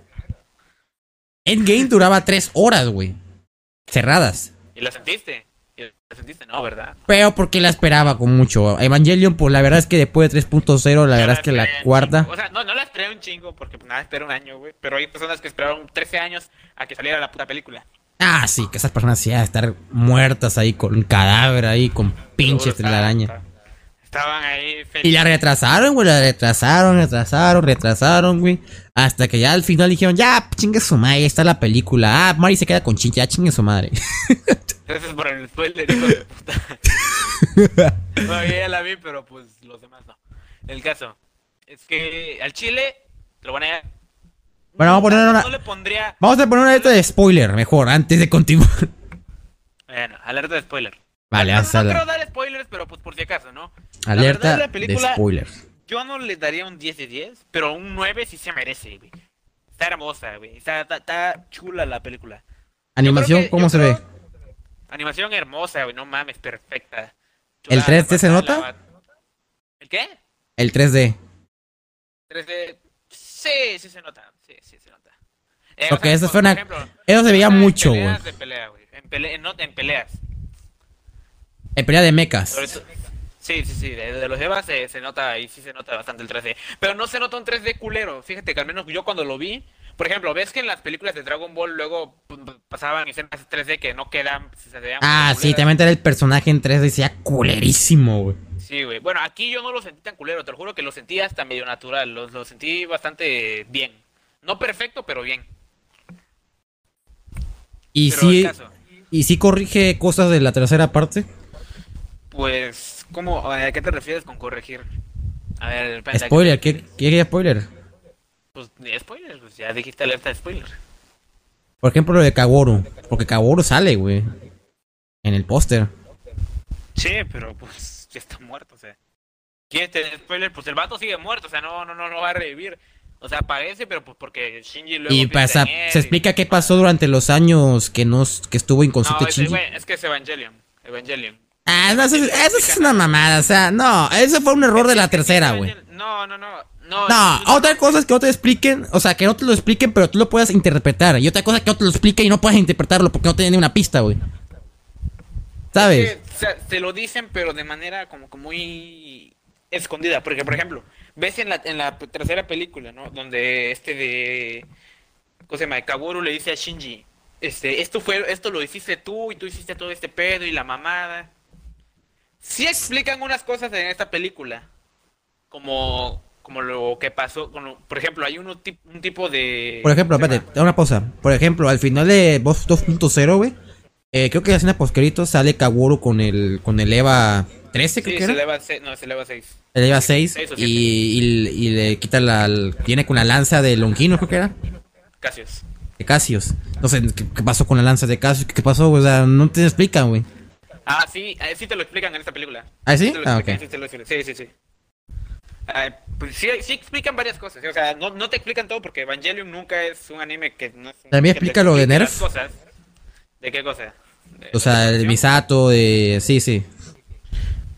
Endgame duraba tres horas, güey. Cerradas. ¿Y la sentiste? ¿Y la sentiste? No, ¿verdad? Pero porque la esperaba con mucho. Evangelion, pues la verdad es que después de 3.0, la verdad es que la cuarta. O sea, no, no la esperé un chingo porque pues, nada, esperé un año, güey. Pero hay personas que esperaron 13 años a que saliera la puta película. Ah, sí, que esas personas sí a estar muertas ahí con un cadáver ahí, con pinches Seguro telaraña. Estaban- ahí Y felices. la retrasaron, güey, la retrasaron, retrasaron, retrasaron, güey. Hasta que ya al final dijeron, ya, chingue su madre, ahí está la película. Ah, Mari se queda con chinche, ya chingue su madre. Gracias por el spoiler, hijo de puta. no, yo ya la vi, pero pues los demás no. El caso es que al chile lo van a... Bueno, vamos a poner una- No le pondría... Vamos a poner una letra de spoiler, mejor, antes de continuar. Bueno, alerta de spoiler. Vale, no, no, la- quiero dar spoilers, pero pues por si acaso, ¿no? Alerta la de película- spoilers. Yo no le daría un 10 de 10, pero un 9 sí se merece, güey. Está hermosa, güey. Está, está, está chula la película. Animación, que- ¿cómo se creo- ve? Animación hermosa, güey. No mames, perfecta. ¿El Chulada, 3D se nota? la- ¿El qué? El 3D. 3D. Sí, sí se nota. Sí, sí se nota. Eh, Ok, eso por- fue una- ejemplo, Eso se veía mucho, peleas güey. de pelea, güey. En, pele- en, not- en peleas. En pelea de mechas. Sí, sí, sí, de, de los Evas se, se nota, ahí sí se nota bastante el 3D. Pero no se nota un 3D culero. Fíjate que al menos yo cuando lo vi, por ejemplo, ves que en las películas de Dragon Ball luego p- p- pasaban escenas 3D que no quedan, se Ah, sí, también era el personaje en 3D, decía culerísimo, güey. Sí, güey. Bueno, aquí yo no lo sentí tan culero, te lo juro que lo sentí hasta medio natural, lo, lo sentí bastante bien. No perfecto, pero bien. Y Pero sí, y sí corrige cosas de la tercera parte. Pues, ¿cómo, ¿a qué te refieres con corregir? A ver, Spoiler, ¿qué, qué spoiler? Pues, ni spoiler, pues ya dijiste alerta de spoiler. Por ejemplo, lo de Kaworu. Porque Kaworu sale, güey. En el póster. Sí, pero pues ya está muerto, o sea. ¿Quieres tener spoiler? Pues el vato sigue muerto, o sea, no, no, no, no va a revivir. O sea, aparece, pero pues porque Shinji luego Y pasa, se y- explica qué pasó durante los años que nos que estuvo No, inconsciente es, Shinji. es que es Evangelion. Evangelion. Ah, no, eso, es- eso es una mamada, o sea, no, eso fue un error de la tercera, güey. No, no, no. No, No, no, otra cosa es que no te expliquen, o sea, que no te lo expliquen, pero tú lo puedas interpretar. Y otra cosa es que no te lo expliquen y no puedas interpretarlo porque no tiene ni una pista, güey. ¿Sabes? Es que, o sea, te lo dicen, pero de manera como que muy escondida. Porque, por ejemplo, ves en la, en la tercera película, ¿no? Donde este de. ¿Cómo se llama? Kaworu le dice a Shinji: este, esto, fue, esto lo hiciste tú y tú hiciste todo este pedo y la mamada. Sí explican unas cosas en esta película. Como, como lo que pasó, con lo- por ejemplo, hay uno tip- un tipo de... Por ejemplo, ¿cómo se espérate, una pausa. Por ejemplo, al final de Boss 2.0, güey. eh, creo que en la escena postcrédito sale Kaworu con el con el Eva 13, creo Sí, que se era. eleva, se- no, se eleva 6. El Eva 6 Seis o y, y, y le quita la. Viene con la lanza de Longino, creo que era. Casios. De Casios. Entonces, ¿qué, qué pasó con la lanza de Casios? ¿Qué, qué pasó? O sea, no te explican, güey. Ah, sí, eh, sí te lo explican en esta película. ¿Ah, sí? lo Ah, ok. sí, sí, sí, sí. Ah, pues sí, sí explican varias cosas. O sea, no, no te explican todo porque Evangelion nunca es un anime que... No es un- ¿También explica lo de Nerf? cosas. ¿De qué cosa? ¿De O sea, el Misato, de. Sí, sí.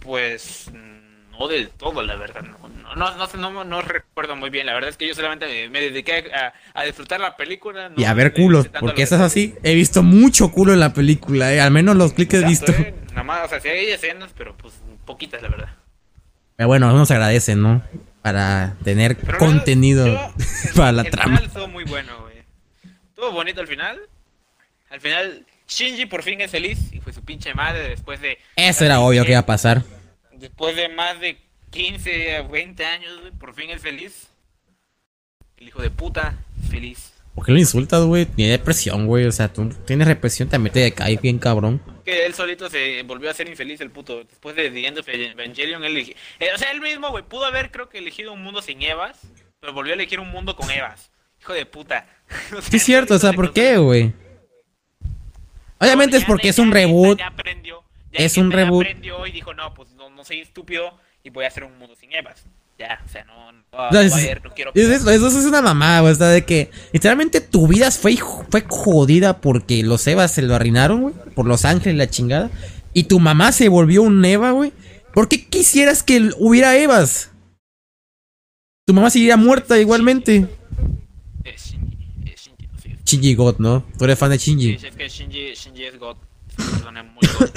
Pues mm, no del todo, la verdad. No, no, no, no, no, recuerdo muy bien. La verdad es que yo solamente me, dediqué a, a disfrutar la película. no Y a ver culos, porque eso es así. He visto mucho culo en la película, eh. Al menos los clics he visto. Eh, Nada más, o sea, sí hay escenas, pero pues poquitas, la verdad. Pero bueno, uno se agradece, ¿no? Para tener Pero contenido yo- para la el trama. final estuvo muy bueno, güey. Estuvo bonito al final. Al final, Shinji por fin es feliz y fue su pinche madre después de. Eso era obvio que iba a pasar. Después de más de 15 a 20 años, güey, por fin es feliz. El hijo de puta, feliz. ¿Por qué lo insultas, güey? Tiene depresión, güey. O sea, tú tienes represión, también te decae bien cabrón. Que él solito se volvió a ser infeliz, el puto. Después de The End of Evangelion, él eh, o sea, él mismo, güey, pudo haber, creo que, elegido un mundo sin Evas, pero volvió a elegir un mundo con Evas. Hijo de puta. O sea, Sí, es cierto, o sea, ¿por qué, güey? Obviamente es porque es un reboot. Ya aprendió. Ya Es un reboot. aprendió y dijo, no, pues no, no soy estúpido y voy a hacer un mundo sin Evas. Ya, o sea, no, no, O sea, no, es, a ver, no quiero. es eso, eso es una mamada, güey. O sea, de que literalmente tu vida fue, fue jodida porque los Evas se lo arruinaron, güey. Por los ángeles la chingada. Y tu mamá se volvió un Eva, güey. ¿Por qué quisieras que hubiera Evas? Tu mamá seguiría muerta igualmente. Es Shinji, es Shinji, no sé. Shinji God, ¿no? Tú eres fan de Shinji. Sí, es que Shinji, Shinji es God. Es un personaje muy God.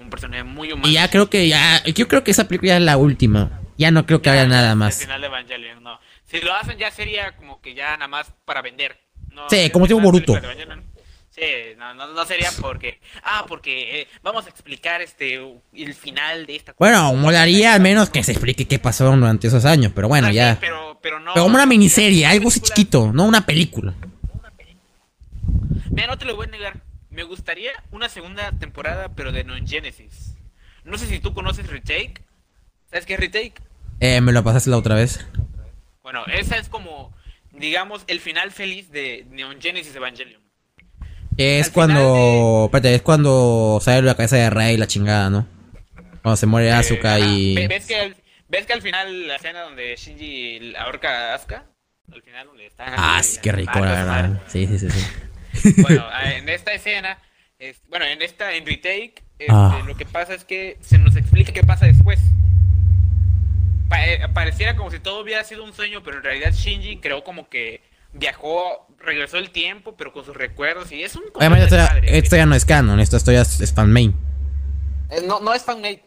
un personaje muy humano. Y ya creo que ya. Yo creo que esa película ya es la última. Ya no creo que haya nada El más. final de Evangelion, no. Si lo hacen ya sería como que ya nada más para vender. No, Sí, como tipo Boruto. Sí, no, no, no sería porque, ah, porque eh, vamos a explicar este el final de esta Bueno, molaría al menos que se explique qué pasó durante esos años. Pero bueno, Ah, sí, ya. pero, pero no. Pero como una miniserie, algo así película- chiquito, no una película. Mira, no te lo voy a negar. Me gustaría una segunda temporada, pero de Non Genesis. No sé si tú conoces Retake. ¿Sabes qué es Retake? Eh, me lo pasaste la otra vez. Bueno, esa es como, digamos, el final feliz de Neon Genesis Evangelion. Es Al cuando. Espérate, es cuando sale la cabeza de Rey y la chingada, ¿no? Cuando se muere Asuka Eh, ajá. y. Ve- ¿Ves que, al, ¿Ves que al final la escena donde Shinji ahorca a Asuka? Al final donde está... Ah, sí, qué rico, la verdad. Sí, sí, sí. sí. Bueno, ah, en esta escena, es- bueno, en esta, en retake, este, Ah. lo que pasa es que se nos explica qué pasa después. Eh, pareciera como si todo hubiera sido un sueño, pero en realidad Shinji creó como que viajó, regresó el tiempo, pero con sus recuerdos y es un... Obviamente esto ya, esto ya no es canon, esto, esto ya es, es fan main. Eh, No, no es fanmade.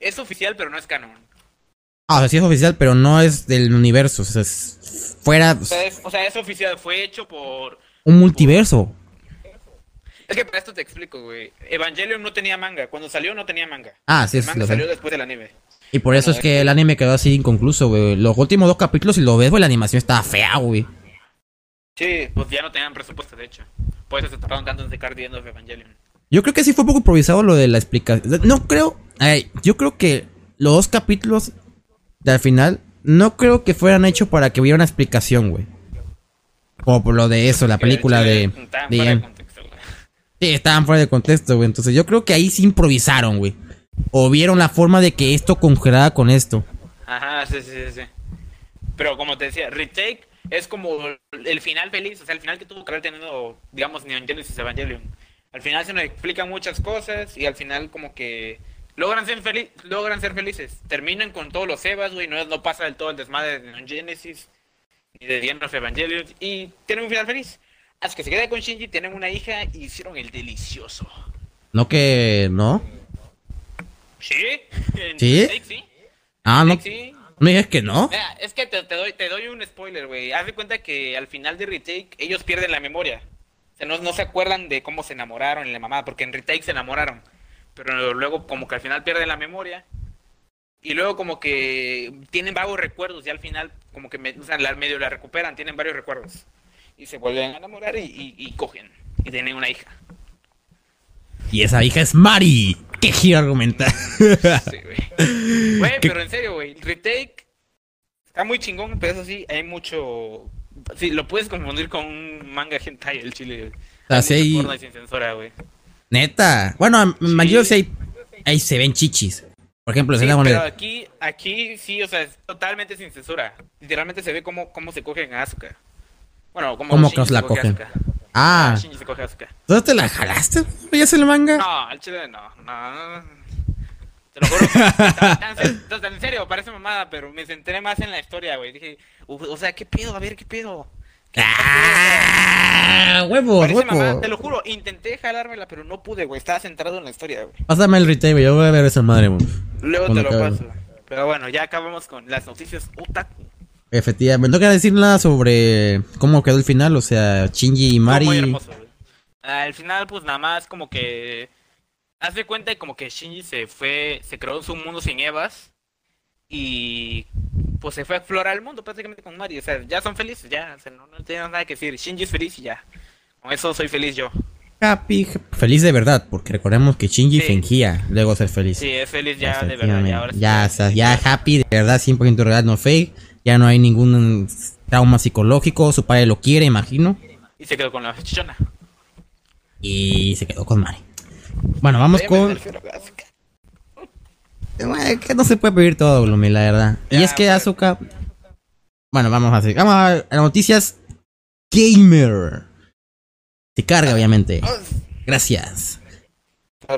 Es oficial, pero no es canon. Ah, o sea, sí es oficial, pero no es del universo. O sea, es fuera. O sea, es, o sea, es oficial. Fue hecho por... Un multiverso. Es que para esto te explico, güey. Evangelion no tenía manga. Cuando salió no tenía manga. Ah, sí, El manga lo sé. salió después del anime. Y por eso es que el anime quedó así inconcluso, güey. Los últimos dos capítulos, si lo ves, güey, la animación estaba fea, güey. Sí, pues ya no tenían presupuesto, de hecho. Por eso se tardaron tanto en sacar The End of Evangelion. Yo creo que sí fue un poco improvisado lo de la explicación. No creo. ay, yo creo que los dos capítulos de al final no creo que fueran hechos para que hubiera una explicación, güey. Como por lo de eso, la película de. de de güey. Sí, estaban fuera de contexto, güey. Entonces yo creo que ahí sí improvisaron, güey. O vieron la forma de que esto congelara con esto. Ajá, sí, sí, sí, sí. Pero como te decía, Retake es como el final feliz, o sea, el final que tuvo que haber tenido, digamos, Neon Genesis Evangelion. Al final se nos explican muchas cosas y al final como que logran ser, feliz, logran ser felices. Terminan con todos los Evas, güey, no, no pasa del todo el desmadre de Neon Genesis ni de The End of Evangelion y tienen un final feliz. Hasta que se queda con Shinji, tienen una hija y hicieron el delicioso. No que. ¿No? ¿Sí? En ¿Sí? Sí. Ah, no. Sí. ¿Me digas que no? Mira, es que te, te doy, te doy un spoiler, güey. Haz de cuenta que al final de Retake ellos pierden la memoria. O sea, no, no se acuerdan de cómo se enamoraron en la mamá, porque en Retake se enamoraron. Pero luego como que al final pierden la memoria. Y luego como que tienen vagos recuerdos y al final como que me, o sea, la, medio la recuperan, tienen varios recuerdos. Y se vuelven a enamorar y, y, y cogen. Y tienen una hija. Y esa hija es Mari. ¿Qué giro argumentar? Sí, güey. Güey, pero en serio, güey. El retake está muy chingón, pero eso sí, hay mucho. Sí, lo puedes confundir con un manga hentai el chile. sí mucho hay- sin censura, güey. Neta. Bueno, en mayor sí hay, ahí se ven chichis. Por ejemplo, Sí, pero aquí, aquí sí, o sea, es totalmente sin censura. Literalmente se ve cómo, cómo se cogen a Asuka. Bueno, cómo, ¿Cómo que os se la cogen? Ah, Shinji se coge a Asuka. ¿tú te la jalaste? ¿Veías el manga? No, al chile no, no. Te lo juro. tan, tan, tan- en serio, parece mamada, pero me centré más en la historia, güey. Dije, o, o sea, ¿qué pedo? A ver, ¿qué pedo? ¿Qué ¡Ah! ¡Huevos, Parece mamada, huevos! te lo juro, intenté jalármela, pero no pude, güey. Estaba centrado en la historia, güey. Pásame el retail, güey, yo voy a ver esa madre, güey. Luego Cuando te lo acabe. paso. Pero bueno, ya acabamos con las noticias otaku. Efectivamente, no quiero decir nada sobre cómo quedó el final, o sea, Shinji y Mari. Muy hermoso, güey. Al final, pues nada más como que. Haz de cuenta como que Shinji se fue. Se creó su mundo sin Evas. Y. Pues se fue a explorar el mundo prácticamente con Mari. O sea, ya son felices, ya. O sea, no, no tengo nada que decir. Shinji es feliz y ya. Con eso soy feliz yo. Happy, feliz de verdad, porque recordemos que Shinji Sí. fingía luego ser feliz. Sí, es feliz ya, de verdad. Ya, ahora sí ya, ya- o sea, ya happy, de verdad, 100% real, no fake. Ya no hay ningún trauma psicológico, su padre lo quiere, imagino. Y se quedó con la chichona. Y se quedó con Mari. Bueno, vamos con... Que no se puede pedir todo, Gloomy, la verdad. y es que. Asuka... Bueno, vamos a hacer... Vamos a, a las noticias gamer. Se carga, obviamente. Gracias.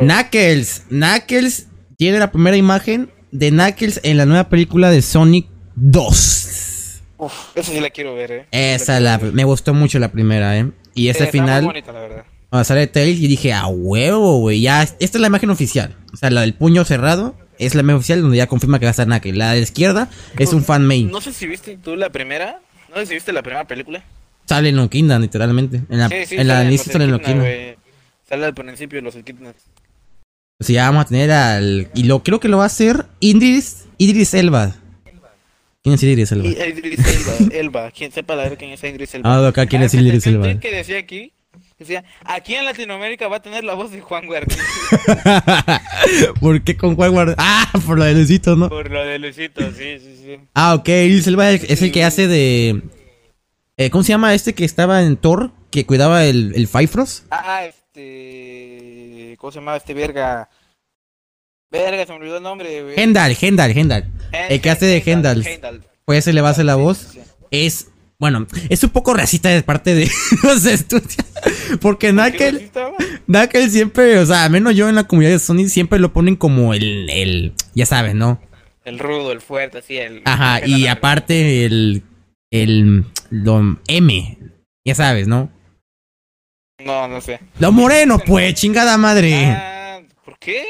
Knuckles. Knuckles tiene la primera imagen de Knuckles en la nueva película de Sonic 2. Uf, esa sí la quiero ver, eh. Esa la, me gustó mucho la primera, ¿eh? Y ese muy final, bonita, la verdad. cuando sale Tails, y dije, a huevo, güey. Ya, esta es la imagen oficial. O sea, la del puño cerrado es la imagen oficial donde ya confirma que va a estar Knuckles. La de la izquierda es un fan main. No sé si viste tú la primera. No sé si viste la primera película. Sale en Loquinda, literalmente. En la, Sí, sí, en la sale sale en güey. Sale al principio de los Equidnas. O sea, ya vamos a tener al. Y lo creo que lo va a hacer Idris, Idris Elba. ¿Quién es Idris Elba? Idris Elba, Elba, quien sepa la quién es Idris Elba. Ah, acá quién es Ah, Idris fíjate, Elba. que decía aquí, decía, aquí en Latinoamérica va a tener la voz de Juan Guardi ¿Por qué con Juan Guardia? Ah, por lo de Luisito, ¿no? por lo de Luisito, sí, sí, sí. Ah, ok, Idris Elba es es el que hace de. eh, ¿Cómo se llama este que estaba en Thor? Que cuidaba el, el Fifrost. Ah, este, ¿cómo se llama este verga? Verga, se me olvidó el nombre, güey. Hendal, Hendal, Hendal. El que hace de Hendal. Pues ese le va a hacer la voz. Es. Bueno, es un poco racista de parte de los estudios. Porque ¿Qué Knuckles. racista, güey? Knuckles siempre, o sea, menos yo en la comunidad de Sony siempre lo ponen como el, el, ya sabes, ¿no? El rudo, el fuerte, así, el... Ajá, y aparte el, el, lo M, ya sabes, ¿no? No, no sé. Lo moreno, pues, chingada madre. Ah, ¿por qué?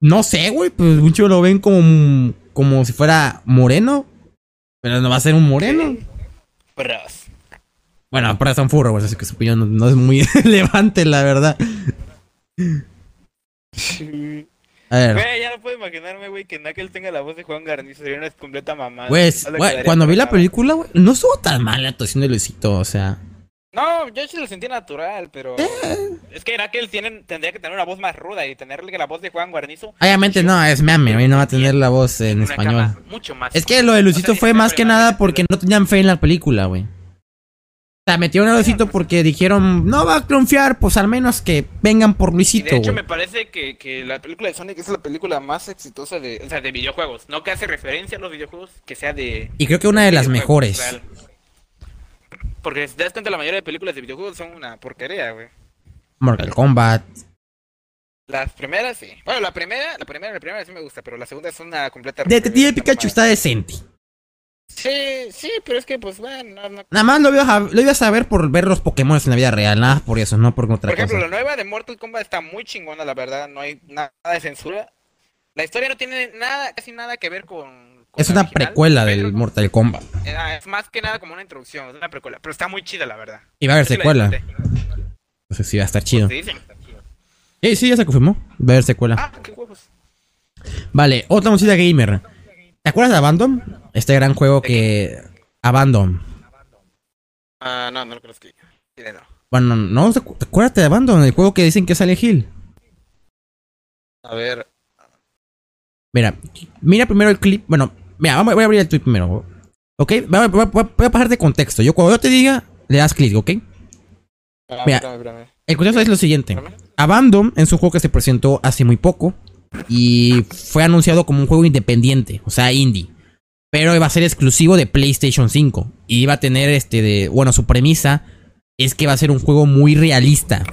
No sé, güey, pues muchos lo ven como, como si fuera moreno, pero no va a ser un moreno. Bros. Bueno, para son furro, güey, así que su opinión no, no es muy relevante, la verdad. A ver. Güey, ya no puedo imaginarme, güey, que Knuckles tenga la voz de Juan Garnizo. Sería una completa mamada. Pues, güey, cuando vi la película, güey, no estuvo tan mal la actuación de Luisito, o sea. No, yo sí lo sentí natural, pero... Es que Knuckles tiene, tendría que tener una voz más ruda y tenerle la voz de Juan Guarnizo... Obviamente no, es mame, hoy no va a tener la voz en español. cama mucho más. Es que lo de Luisito O sea, fue más que nada porque no tenían fe en la película, güey. O sea, metieron a Luisito porque dijeron, no va a confiar, pues al menos que vengan por Y Luisito, de hecho me parece que, que la película de Sonic es la película más exitosa de, o sea, de videojuegos. No que hace referencia a los videojuegos, que sea de... Y creo que una de las mejores. real. Porque si te das cuenta, la mayoría de películas de videojuegos son una porquería, güey. Mortal Kombat. Las primeras sí. Bueno, la primera, la primera, la primera sí me gusta, pero la segunda es una completa. Detective Pikachu está decente. Sí, sí, pero es que pues bueno, no, no. Nada más lo voy, a, lo voy a saber por ver los Pokémon en la vida real, nada por eso, no por otra Por ejemplo, cosa. la nueva de Mortal Kombat está muy chingona, la verdad, no hay nada de censura. La historia no tiene nada, casi nada que ver con. Es una original, precuela del Mortal Kombat. Es más que nada como una introducción, es una precuela, pero está muy chida, la verdad. Y va a haber secuela. disfruté. Entonces sí va a estar chido. Sí, dicen. Sí, sí, ya se confirmó. Va a haber secuela. Ah, qué huevos. Vale, otra música gamer. ¿Te acuerdas de Abandon? Este gran juego que. Abandon. Ah, no, no lo conozco. No. Bueno, no, ¿te acu- acuérdate de Abandon, el juego que dicen que sale Hill. A ver. Mira, mira primero el clip. Bueno, mira, vamos, voy a abrir el tweet primero. ¿Ok? Voy a, voy a- voy a pasar de contexto. Yo cuando yo te diga, le das clic, ¿ok? Mira. espérame, espérame. El contexto es lo siguiente. Abandon es un juego que se presentó hace muy poco y fue anunciado como un juego independiente, o sea, indie. Pero iba a ser exclusivo de PlayStation 5 y iba a tener este de, bueno, su premisa es que va a ser un juego muy realista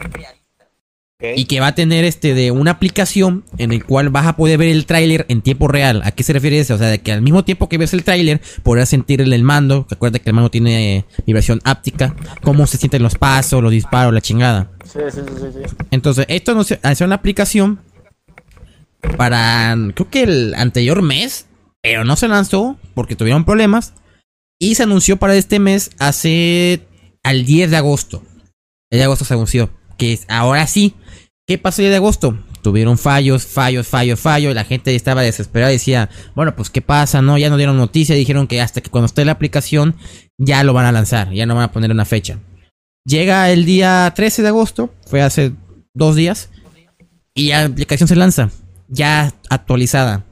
Y que va a tener este de una aplicación en el cual vas a poder ver el tráiler en tiempo real. ¿A qué se refiere eso? O sea, de que al mismo tiempo que ves el tráiler podrás sentir el mando. Recuerda que el mando tiene eh, vibración áptica, cómo se sienten los pasos, los disparos, la chingada. Sí, sí, sí, sí, sí. Entonces, esto no se hace una aplicación para creo que el anterior mes, pero no se lanzó porque tuvieron problemas y se anunció para este mes hace al 10 de agosto. El de agosto se anunció que es ahora sí. ¿Qué pasó el 10 de agosto? Tuvieron fallos, fallos, fallos, fallos. La gente estaba desesperada y decía, bueno, pues qué pasa, ¿no? Ya no dieron noticia, dijeron que hasta que cuando esté la aplicación ya lo van a lanzar, ya no van a poner una fecha. Llega el día 13 de agosto, fue hace dos días, y la aplicación se lanza, ya actualizada.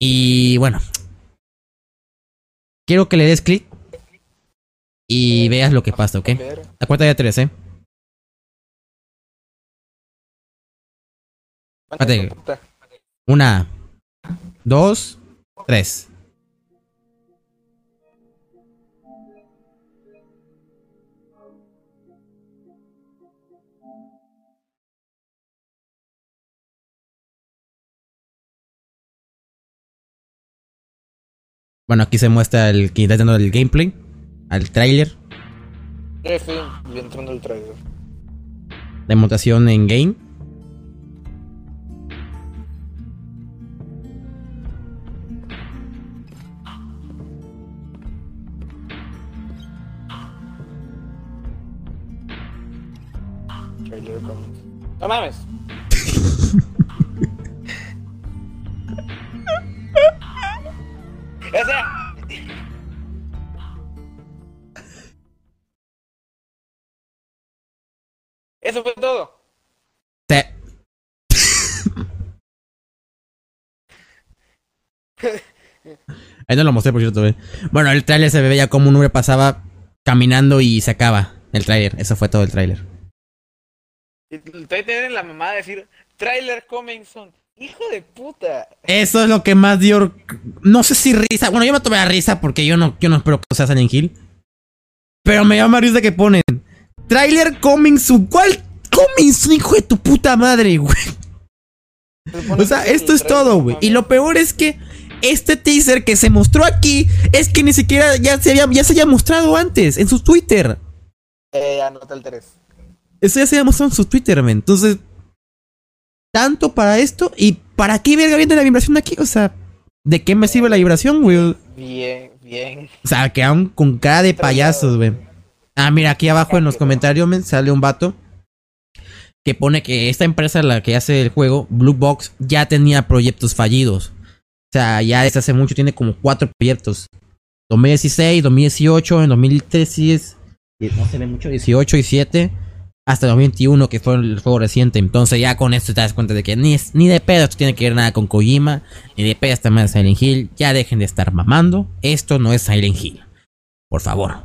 Y bueno, quiero que le des clic y veas lo que pasa, ¿ok? La cuenta de tres, ¿eh? Espérate. Una, dos, tres. Bueno, aquí se muestra el que está dando el gameplay, al trailer Sí, sí, entrando el trailer. de montación en game. No mames. o sea. Eso fue todo. Te- Ahí no lo mostré, por cierto. eh. Bueno, el tráiler se veía como un hombre pasaba caminando y se acaba el tráiler. Eso fue todo el tráiler. Y todavía tienen la mamá de decir trailer coming soon. Hijo de puta. Eso es lo que más dio. No sé si risa. Bueno, yo me tomé la risa porque yo no, yo no espero que sea Silent Hill. Pero me llama risa que ponen. Trailer coming soon. ¿Cuál coming soon, hijo de tu puta madre, güey? O sea, esto es todo, güey. Y lo peor es que este teaser que se mostró aquí es que ni siquiera ya se había, ya se había mostrado antes en su Twitter. Eh, anota el 3. Eso ya se mostrado en su Twitter, men. Entonces, tanto para esto y para qué verga viene la vibración aquí. O sea, ¿de qué me sirve la vibración, güey? Bien, bien. O sea, quedaron con cara de payasos, güey. Ah, mira, aquí abajo en los comentarios men, sale un vato que pone que esta empresa, la que hace el juego, Blue Box, ya tenía proyectos fallidos. O sea, ya desde hace mucho tiene como cuatro proyectos. 2016, 2018, en 2013, no se ve mucho, 18 y 7, hasta 2021, que fue el juego reciente. Entonces ya con esto te das cuenta de que ni, ni de pedo esto tiene que ver nada con Kojima, ni de pedo madre de Silent Hill. Ya dejen de estar mamando. Esto no es Silent Hill. Por favor.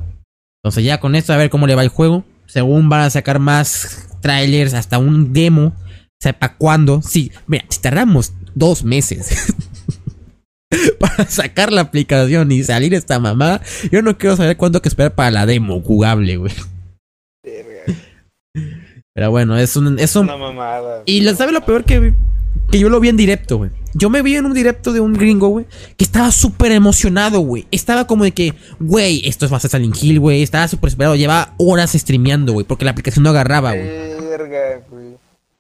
Entonces ya con esto a ver cómo le va el juego. Según van a sacar más trailers, hasta un demo. Sepa cuándo. Sí, mira, si tardamos dos meses para sacar la aplicación y salir esta mamá, yo no quiero saber cuándo hay que esperar para la demo jugable, güey. Pero bueno, es un, es un Una mamada. y lo- ¿sabe lo peor que, que yo lo vi en directo, güey? Yo me vi en un directo de un gringo, güey, que estaba súper emocionado, güey. Estaba como de que, güey, esto es más Silent Hill, güey. Estaba súper esperado. Llevaba horas streameando, güey, porque la aplicación no agarraba, güey.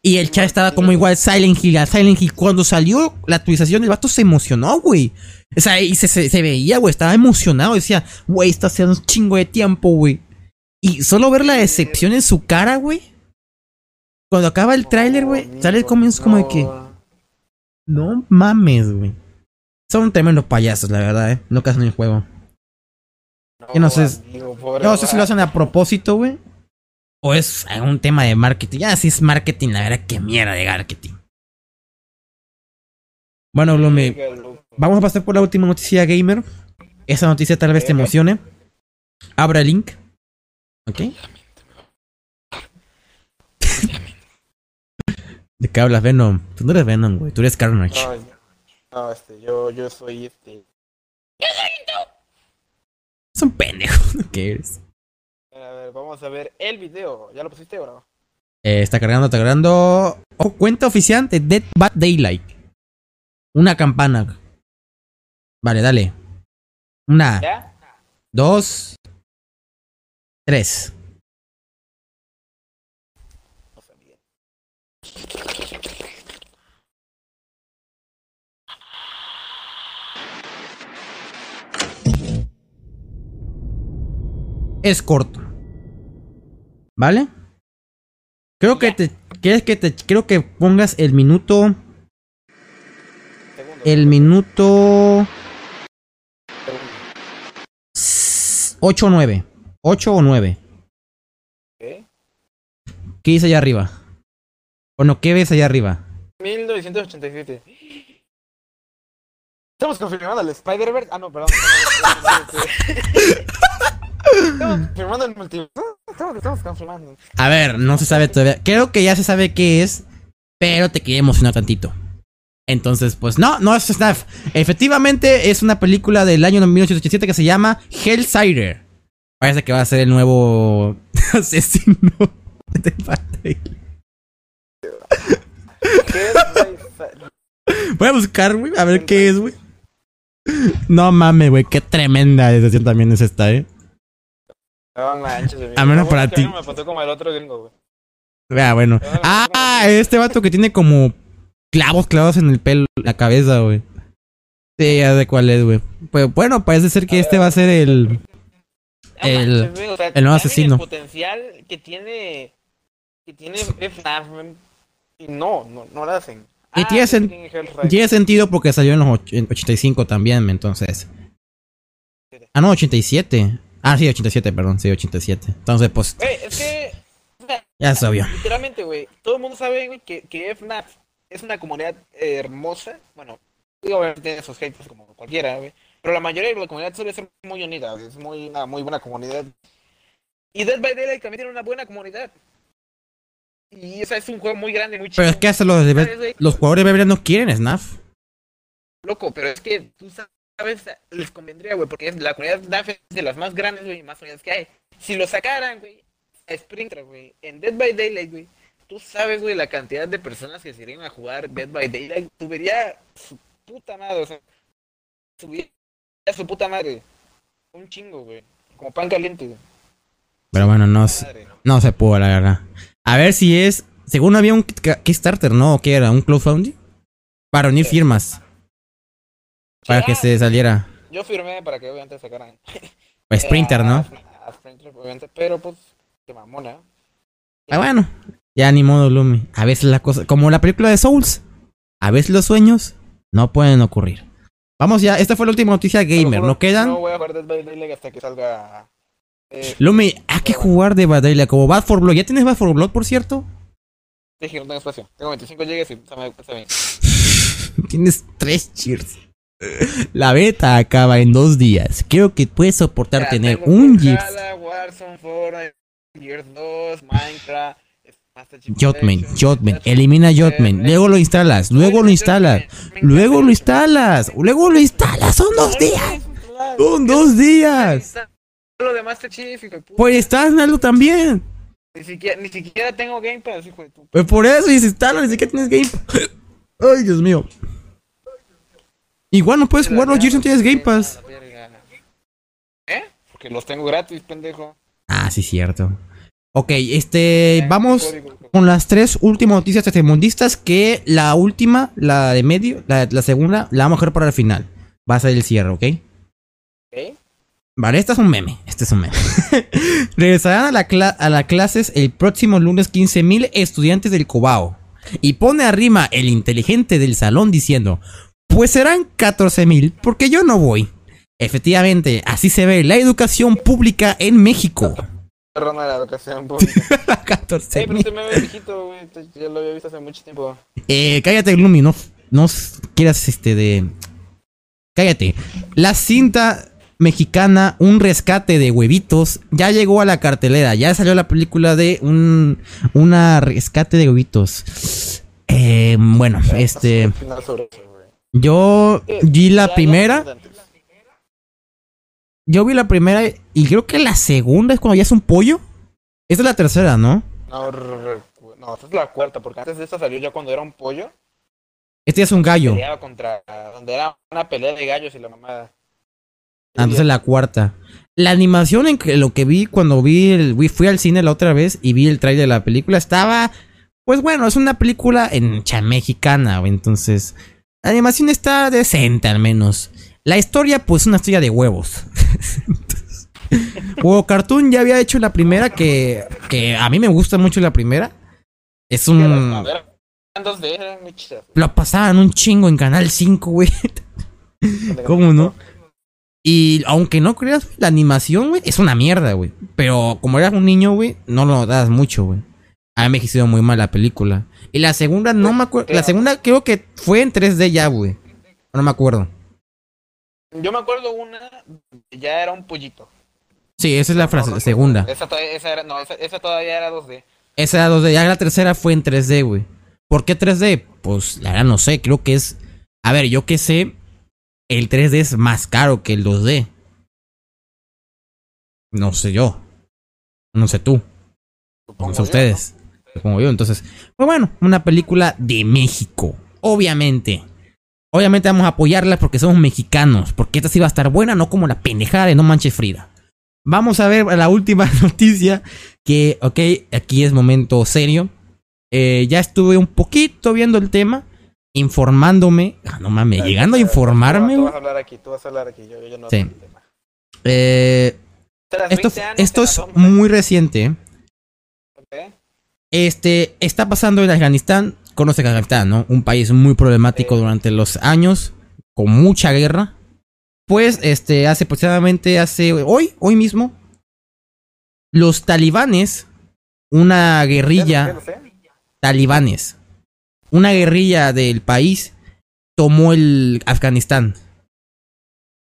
Y el chat estaba como igual Silent Hill, a Silent Hill. Cuando salió la actualización, el vato se emocionó, güey. O sea, y se, se, se veía, güey, estaba emocionado. Decía, güey, está haciendo un chingo de tiempo, güey. Y solo ver la decepción en su cara, güey. Cuando acaba el tráiler, güey, sale el comienzo como de que, No. Mames, güey. Son tremendos payasos, la verdad, eh. No que hacen el juego. Yo no sé- Yo no sé si lo hacen a propósito, güey. O es un tema de marketing. Ya, si es marketing, la verdad, qué mierda de marketing. Bueno, loco. vamos a pasar por la última noticia gamer. Esa noticia tal vez te emocione. Abra el link. ¿Ok? ¿De qué hablas, Venom? Tú no eres Venom, güey. Tú eres Carnage. No, no, este, yo, yo soy este. Es un pendejo. ¿Qué eres? A ver, vamos a ver el video. ¿Ya lo pusiste o no? Eh, está cargando, está cargando. Oh, cuenta oficial de Dead Bad Daylight. Una campana. Vale, dale. Una, ¿Ya? dos, tres. Es corto. ¿Vale? Creo que te. ¿Quieres que te. Creo que pongas el minuto. El minuto. Segundo. 8 o 9. 8 o 9. ¿Qué? ¿Qué dice allá arriba? Bueno, ¿qué ves allá arriba? 1987. Estamos confirmando el Spider-Verse. Ah, no, perdón. Estamos confirmando el multiverso. Estamos, estamos confirmando. A ver, no se sabe todavía. Creo que ya se sabe qué es, pero te quería emocionar tantito. Entonces, pues no, no es Snaf. Efectivamente, es una película del año 1987 que se llama Hellsider. Parece que va a ser el nuevo asesino de Batman. ¿Qué es? Voy a buscar, güey, a ver qué es, güey. No mames, güey, qué tremenda decisión también es esta, eh. No manches, amigo. A menos para ti. me pasó como el otro gringo, güey. Vea, bueno. Ah, este vato que tiene como clavos clavados en el pelo, la cabeza, güey. Sí, ya sé cuál es, güey. Pues bueno, parece ser que este va a ser el. El- o sea, el nuevo asesino. El potencial que tiene. Que tiene FNAF, Y no, no, no lo hacen. Y Ah, tiene sen-. Tiene sentido porque salió en los och- en 85 también, entonces. Ah, no, 87. Ah, sí, 87, perdón, sí, 87. Entonces, pues, Güey, es que. o sea, ya se obvio. Literalmente, güey. Todo el mundo sabe, güey, que, que FNAF es una comunidad eh, hermosa. Bueno, digo, obviamente tiene sus haters como cualquiera, güey. Pero la mayoría de la comunidad suele ser muy unida, Es muy, una muy buena comunidad. Y Dead by Daylight también tiene una buena comunidad. Y esa es un juego muy grande, muy chido. Pero es que hasta los, de- los jugadores de no quieren Snaf. Loco, pero es que tú sabes, les convendría, güey, porque es- la comunidad DAF es de las más grandes, güey, y más unidas que hay. Si lo sacaran, güey, a Springtrap, güey, en Dead by Daylight, güey, tú sabes, güey, la cantidad de personas que se irían a jugar Dead by Daylight, verías su puta madre, o sea, subiría su puta madre. Un chingo, güey. Como pan caliente, güey. Pero bueno, no, Madre. no se pudo, la verdad. A ver si es. Según había un Ki- Kickstarter, ¿no? ¿O qué era? ¿Un crowdfunding? Para unir firmas. Para que ah, se saliera. Yo firmé para que obviamente sacaran. A Sprinter, ¿no? A, a Sprinter, obviamente, pero pues, qué mamona. Ah, bueno. Ya ni modo, Lumi. A veces la cosa. Como la película de Souls. A veces los sueños no pueden ocurrir. Vamos ya. Esta fue la última noticia gamer. juro, ¿No quedan? No voy a jugar Dead hasta que salga. Eh, Lumi, hay que jugar de Badailia como Bad for Blood. ¿Ya tienes Bad for Blood, por cierto? dije que no tengo espacio. Tengo 25 GB y está, me- está bien. tienes tres cheers. La beta acaba en dos días. Creo que puedes soportar Ya, tener un Gears. Warzone, Fortnite, Gears 2, Minecraft, Jotman, Jotman, elimina Jotman, luego lo instalas, luego lo instalas, luego lo instalas, luego lo instalas, son dos días, son ¿Qué dos días. Lo de Master Chief. Pues instálalo también. Ni siquiera, ni siquiera tengo Game Pass, hijo de tu Pues por eso desinstalo, ni siquiera tienes Game Ay, Dios mío. Igual no puedes jugar los Gears si no tienes Game Pass. ¿Eh? Porque los tengo gratis, pendejo. Ah, sí, cierto. Ok, este, Eh, vamos con las tres últimas noticias tercermundistas que la última, la de medio, la, la segunda, la vamos a dejar para el final. Va a ser el cierre, ¿ok? Vale, este es un meme. Este es un meme. Regresarán a, la a las clases el próximo lunes 15.000 estudiantes del Cobao. Y pone arriba el inteligente del salón diciendo, pues serán 14 mil porque yo no voy. Efectivamente, así se ve la educación pública en México. Perdón, la educación pública. 14 Ey, pero este me ve viejito, güey. Ya lo había visto hace mucho tiempo. Eh, cállate, Gloomy, no, no quieras este de... Cállate. La cinta mexicana Un rescate de huevitos ya llegó a la cartelera. Ya salió la película de un una rescate de huevitos. Eh, bueno, este yo Eh, vi la primera. Yo vi la primera y creo que la segunda es cuando ya es un pollo. Esta es la tercera, ¿no? No, esta es la cuarta, porque antes de esta salió ya cuando era un pollo. Este ya es un gallo. Peleaba contra. Donde era una pelea de gallos y la mamada. Ah, Entonces la cuarta. La animación en que lo que vi cuando vi el, fui al cine la otra vez y vi el trailer de la película estaba, pues bueno, es una película en mexicana, entonces la animación está decente al menos. La historia, pues una historia de huevos. Huevo Cartoon ya había hecho la primera que, que a mí me gusta mucho la primera. Es A un... Lo pasaban un chingo en Canal 5, güey. ¿Cómo no? Y aunque no creas, la animación, güey, es una mierda, güey. Pero como eras un niño, güey, no lo das mucho, güey. Ha envejecido muy mal la película. Y la segunda, no me acuerdo. La segunda creo que fue en 3D ya, güey. No me acuerdo. Yo me acuerdo una. Ya era un pollito. Sí, esa es la frase, la segunda. Esa, todavía- esa, era, no, esa, esa todavía era 2D. Esa era 2D. Ya la tercera fue en 3D, güey. ¿Por qué 3D? Pues la verdad no sé. Creo que es. A ver, yo que sé. El 3D es más caro que el 2D. No sé yo. No sé tú. supongo No sé yo, ustedes. Supongo yo. Entonces, pues bueno, una película de México. Obviamente. Obviamente vamos a apoyarla porque somos mexicanos. Porque esta sí va a estar buena, no como la pendejada de No Manches Frida. Vamos a ver la última noticia. Que, ok, aquí es momento serio. Eh, ya estuve un poquito viendo el tema. Informándome. Ah, no mames, llegando a informarme. Tú vas a hablar aquí, tú vas a hablar aquí. Yo, yo no Sí. sé el tema. Eh, esto, 20 años esto es muy reciente. Este está pasando en Afganistán. Conoce Afganistán, ¿no? Un país muy problemático durante los años, con mucha guerra. Pues, este, hace aproximadamente, hace hoy, hoy mismo, los talibanes, una guerrilla, talibanes, una guerrilla del país, tomó el Afganistán,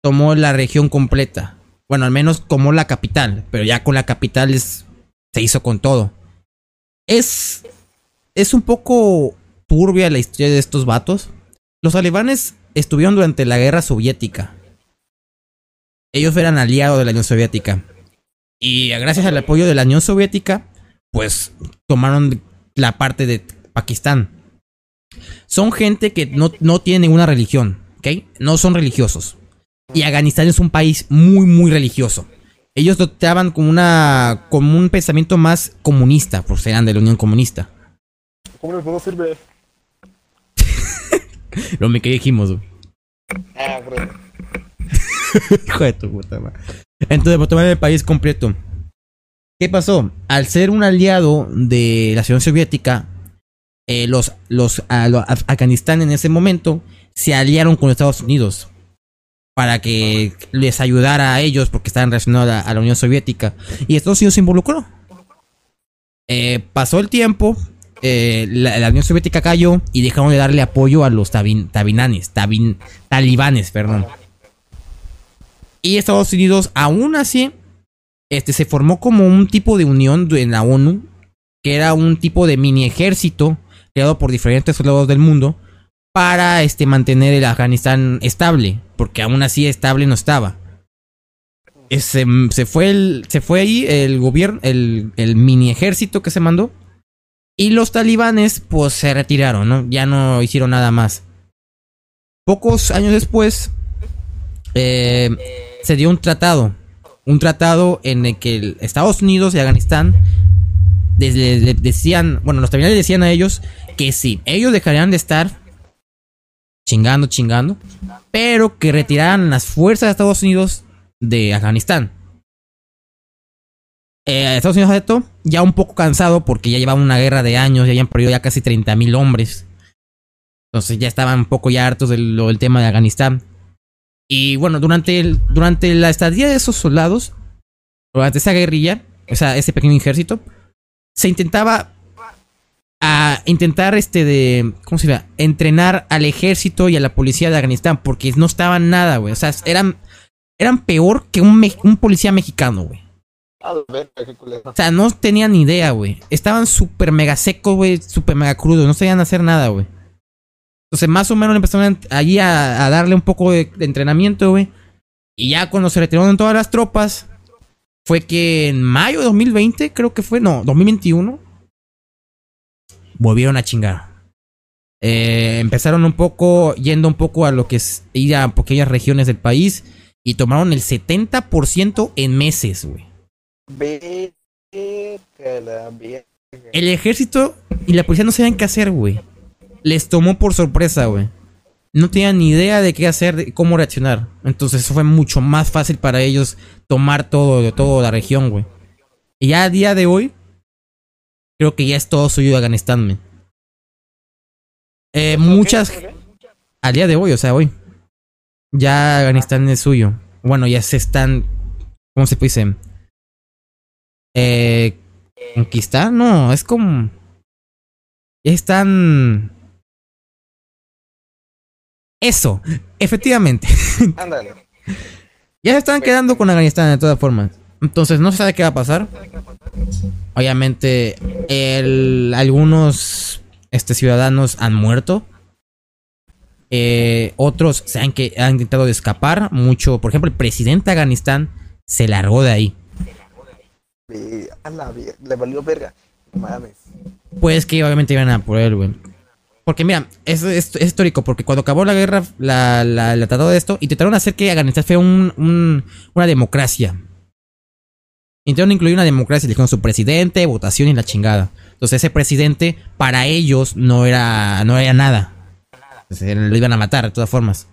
tomó la región completa. Bueno, al menos tomó la capital, pero ya con la capital es- se hizo con todo. Es, es un poco turbia la historia de estos vatos. Los talibanes estuvieron durante la guerra soviética. Ellos eran aliados de la Unión Soviética. Y gracias al apoyo de la Unión Soviética, pues tomaron la parte de Pakistán. Son gente que no, no tiene ninguna religión, ¿ok? No son religiosos. Y Afganistán es un país muy, muy religioso. Ellos lo trataban como una como un pensamiento más comunista, por ser de la Unión Comunista. ¿Cómo les puedo servir? Lo me que dijimos, güey. Ah, bro. Hijo de tu puta madre. Entonces, por tomar el país completo. ¿Qué pasó? Al ser un aliado de la Unión Soviética, eh, los, los, a- Afganistán en ese momento se aliaron con Estados Unidos para que les ayudara a ellos porque estaban relacionados a, a la Unión Soviética. Y Estados Unidos se involucró. Eh, pasó el tiempo, eh, la, Unión Soviética cayó y dejaron de darle apoyo a los tabin, talibanes, perdón. Y Estados Unidos, aún así, este, se formó como un tipo de unión en la ONU, que era un tipo de mini ejército creado por diferentes soldados del mundo para este, mantener el Afganistán estable, porque aún así estable no estaba. Eh, Se, se fue, el, se fue ahí el gobierno, el, el mini ejército que se mandó, y los talibanes pues se retiraron, ¿no? Ya no hicieron nada más. Pocos años después, eh, se dio un tratado. Un tratado en el que Estados Unidos y Afganistán decían, bueno, los talibanes decían a ellos que sí, ellos dejarían de estar chingando, chingando, pero que retiraran las fuerzas de Estados Unidos de Afganistán. Eh, Estados Unidos aceptó, ya un poco cansado porque ya llevaban una guerra de años, ya habían perdido ya casi 30 mil hombres. Entonces ya estaban un poco ya hartos del, tema de Afganistán. Y bueno, durante, durante la estadía de esos soldados, durante esa guerrilla, o sea, ese pequeño ejército, se intentaba a intentar este de ¿cómo se llama? entrenar al ejército y a la policía de Afganistán porque no estaban nada, güey. O sea, eran eran peor que un policía mexicano, güey. O sea, no tenían ni idea, güey. Estaban súper mega secos, güey, súper mega crudos, no sabían hacer nada, güey. Entonces, más o menos empezaron allí a, darle un poco de, de entrenamiento, güey. Y ya cuando se retiraron todas las tropas, fue que en mayo de 2020, creo que fue, no, 2021, volvieron a chingar. Eh, empezaron un poco, yendo un poco a lo que es ir a pequeñas regiones del país y tomaron el 70% en meses, güey. El ejército y la policía no sabían qué hacer, güey. Les tomó por sorpresa, güey. No tenían ni idea de qué hacer, de cómo reaccionar. Entonces fue mucho más fácil para ellos tomar todo, de toda la región, güey. Y ya a día de hoy, creo que ya es todo suyo Afganistán, güey. Eh, muchas... A día de hoy, o sea, hoy. Ya Afganistán es suyo. Bueno, ya se están... ¿Cómo se dice? Eh, conquistar, no, es como... Ya están... Eso, efectivamente. Ándale. ya se están quedando con Afganistán de todas formas. Entonces no se sabe qué va a pasar. Obviamente, el, algunos este, ciudadanos han muerto. Eh, otros se han, que, han intentado de escapar. Mucho, por ejemplo, el presidente de Afganistán se largó de ahí. A la le valió verga. Mames. Pues que obviamente iban a por él, güey. Porque mira, es, es- es histórico, porque cuando acabó la guerra, la, la, la tratado de esto, intentaron hacer que Afganistán fuera un, un- una democracia. Intentaron incluir una democracia, eligieron su presidente, votación y la chingada. Entonces ese presidente, para ellos, no era, no era nada. Entonces, lo iban a matar, de todas formas.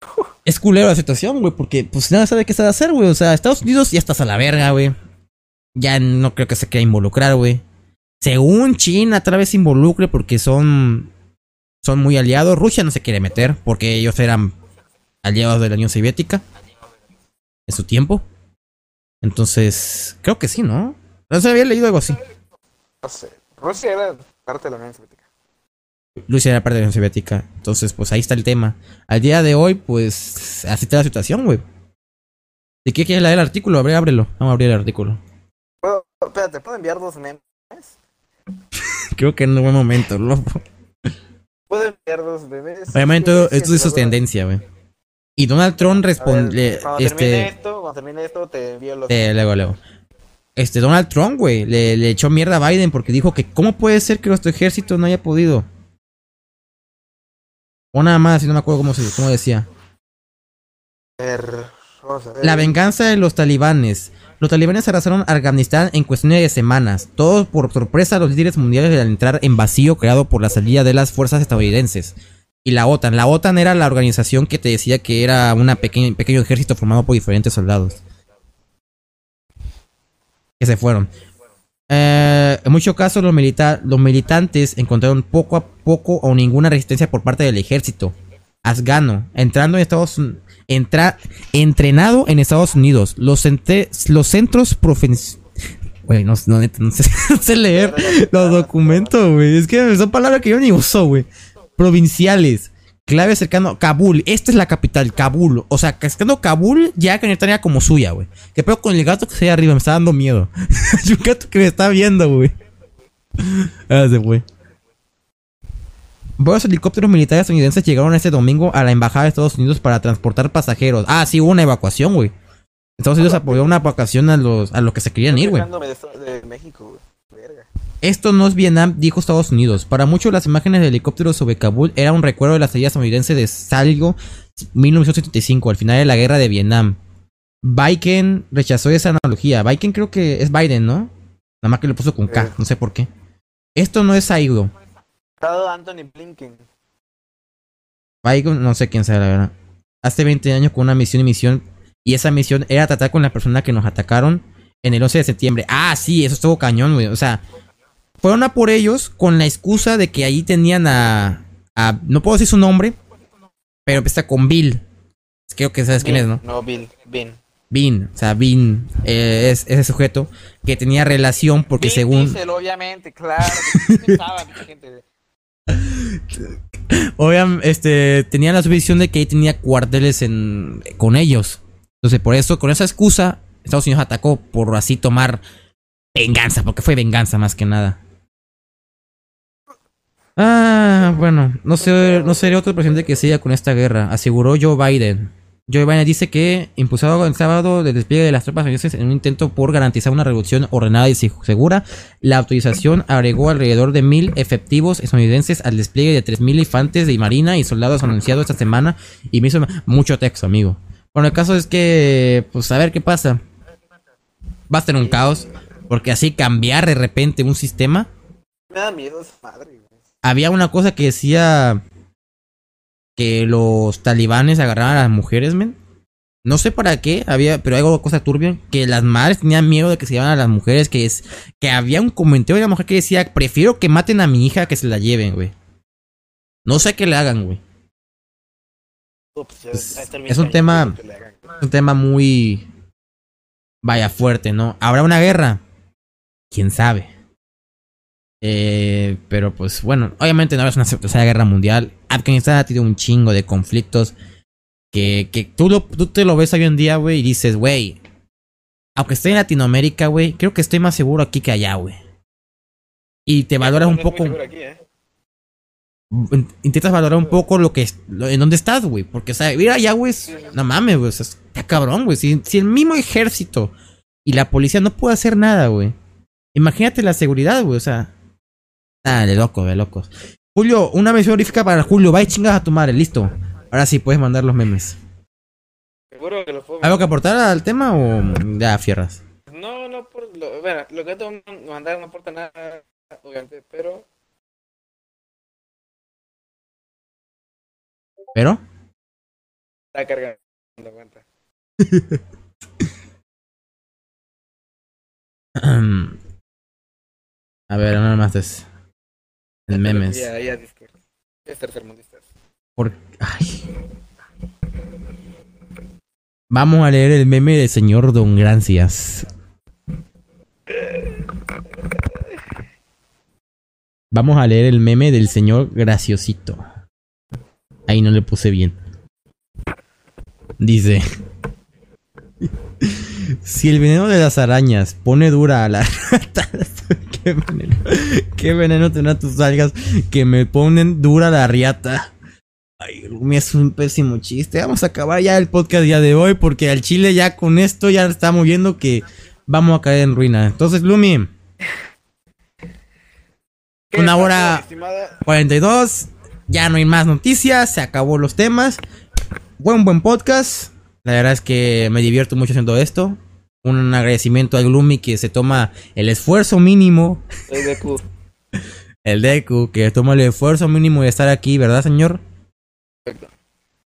Es culero la situación, güey, porque pues nada sabe qué sabe hacer, güey. O sea, Estados Unidos ya estás a la verga, güey. Ya no creo que se quiera involucrar, güey. Según China, otra vez se involucre porque son. Son muy aliados. Rusia no se quiere meter porque ellos eran aliados de la Unión Soviética. En su tiempo. Entonces. Creo que sí, ¿no? No se había leído algo así. No sé. Rusia era parte de la Unión Soviética. Rusia era parte de la Unión Soviética. Entonces, pues ahí está el tema. Al día de hoy, pues. Así está la situación, güey. ¿De qué quieres leer el artículo? Abre, ábrelo. Vamos a abrir el artículo. ¿Puedo, espérate, ¿puedo enviar dos memes? Creo que en un buen momento, loco. ¿Puedo enviar dos memes? Obviamente, esto es sí, tendencia, güey. Y Donald Trump responde. Cuando termine Este. esto, cuando termine esto, te envío los. Eh, luego, luego. Este, Donald Trump, güey, le, le echó mierda a Biden porque dijo que cómo puede ser que nuestro ejército no haya podido. O nada más, si no me acuerdo cómo, se, cómo decía. A La venganza de los talibanes. Los talibanes arrasaron Afganistán en cuestión de semanas. Todos por sorpresa los líderes mundiales al entrar en vacío creado por la salida de las fuerzas estadounidenses. Y la OTAN. La OTAN era la organización que te decía que era un pequeño ejército formado por diferentes soldados. Que se fueron. Eh, en muchos casos los, milita- los militantes encontraron poco a poco o ninguna resistencia por parte del ejército afgano, entrando en Estados Un- entra, entrenado en Estados Unidos. Los, ente- los centros profen- Güey, no, sé, leer los documentos, güey. Es que son palabras que yo ni uso, güey. Provinciales. Clave cercano. Kabul. Esta es la capital, Kabul. O sea, que estando Kabul, ya que estaría como suya, güey. ¿Qué pedo con el gato que se ve arriba? Me está dando miedo. Hay un gato que me está viendo, güey. Ah, se fue. Varios helicópteros militares estadounidenses llegaron este domingo a la embajada de Estados Unidos para transportar pasajeros. Ah, sí, hubo una evacuación, güey. Estados Unidos apoyó una evacuación a los, a los que se querían ir, güey. De, esto- de México, güey. Verga. Esto no es Vietnam, dijo Estados Unidos. Para muchos, las imágenes de helicópteros sobre Kabul eran un recuerdo de la salida estadounidense de Salgo 1975, al final de la guerra de Vietnam. Biden rechazó esa analogía. Biden creo que es Biden, ¿no? Nada más que le puso con K, Eh. no sé por qué. Esto no es Saigo. Estado Anthony Blinken. No sé quién sabe la verdad. Hace 20 años con una misión y misión. Y esa misión era tratar con la persona que nos atacaron En el 11 de septiembre. Ah, sí, eso estuvo cañón, güey. O sea, fueron a por ellos con la excusa de que ahí tenían a. a no puedo decir su nombre, pero empieza con Bill. Creo que sabes quién es, ¿no? No, Bill, Bin. Bean, o sea, Bean eh, es ese sujeto que tenía relación porque según Diesel, obviamente, claro. que pensaba mucha gente. Obviamente este tenía la suposición de que tenía cuarteles en con ellos. Entonces, por eso con esa excusa Estados Unidos atacó por así tomar venganza, porque fue venganza más que nada. Ah, bueno, no sé, no sería otro presidente que siga con esta guerra, aseguró Joe Biden. Joe Biden dice que, impulsado el sábado del despliegue de las tropas estadounidenses en un intento por garantizar una reducción ordenada y segura, la autorización agregó alrededor de mil efectivos estadounidenses al despliegue de 3.000 infantes de marina y soldados anunciados esta semana y me hizo mucho texto, amigo. Bueno, el caso es que, pues a ver qué pasa. Va a ser un caos, porque así cambiar de repente un sistema. Me da miedo esa madre. Había una cosa que decía que los talibanes agarraban a las mujeres, men. No sé para qué, había, pero hay algo cosa turbia, que las madres tenían miedo de que se llevaran a las mujeres, que es, que había un comentario de la mujer que decía, prefiero que maten a mi hija que se la lleven, güey. No sé qué le hagan, güey. Ya- Es- un tema- un tema muy... Vaya fuerte, ¿no? ¿Habrá una guerra? ¿Quién sabe? Eh, pero pues bueno, obviamente no habrá una tercera guerra mundial. Afganistán ha tenido un chingo de conflictos que, que tú, lo, tú te lo ves hoy en día, güey, y dices, güey, aunque estoy en Latinoamérica, güey, creo que estoy más seguro aquí que allá, güey. Y te valoras un No es poco, aquí, ¿eh? intentas valorar un poco lo que es- lo- en dónde estás, güey. Porque, o sea, ir allá, güey, es- no mames, güey. o sea, está cabrón, güey. Si, si el mismo ejército y la policía no puede hacer nada, güey. Imagínate la seguridad, güey. O sea, ah, de locos, de locos. Julio, una mención honorífica para Julio. Va y chingas a tu madre, listo. Ahora sí puedes mandar los memes. Seguro que lo puedo ¿Algo que aportar al tema o ya fierras? No, no, por lo, bueno, lo que te voy a mandar no aporta nada, obviamente, pero ¿Pero? está cargando la cuenta. a ver, nada más es. El memes. Ya, ya, Discord. Es tercermundistas. Por... Ay. Vamos a leer el meme del señor Don Gracias. Vamos a leer el meme del señor Graciosito. Ahí no le puse bien. Dice. Si el veneno de las arañas pone dura a la rata. ¿Qué veneno? ¿Qué veneno tendrá tus algas que me ponen dura la riata? Ay, Lumi es un pésimo chiste. Vamos a acabar ya el podcast día de hoy porque al chile ya con esto ya estamos viendo que vamos a caer en ruina. Entonces, Lumi, ¿Qué Una hora- mi estimada? 42. Ya no hay más noticias. Se acabó los temas. Buen, buen podcast. La verdad es que me divierto mucho haciendo esto. Un agradecimiento a Gloomy que se toma el esfuerzo mínimo. Soy de Q. El Deku que toma el esfuerzo mínimo de estar aquí, ¿verdad, señor? Perfecto.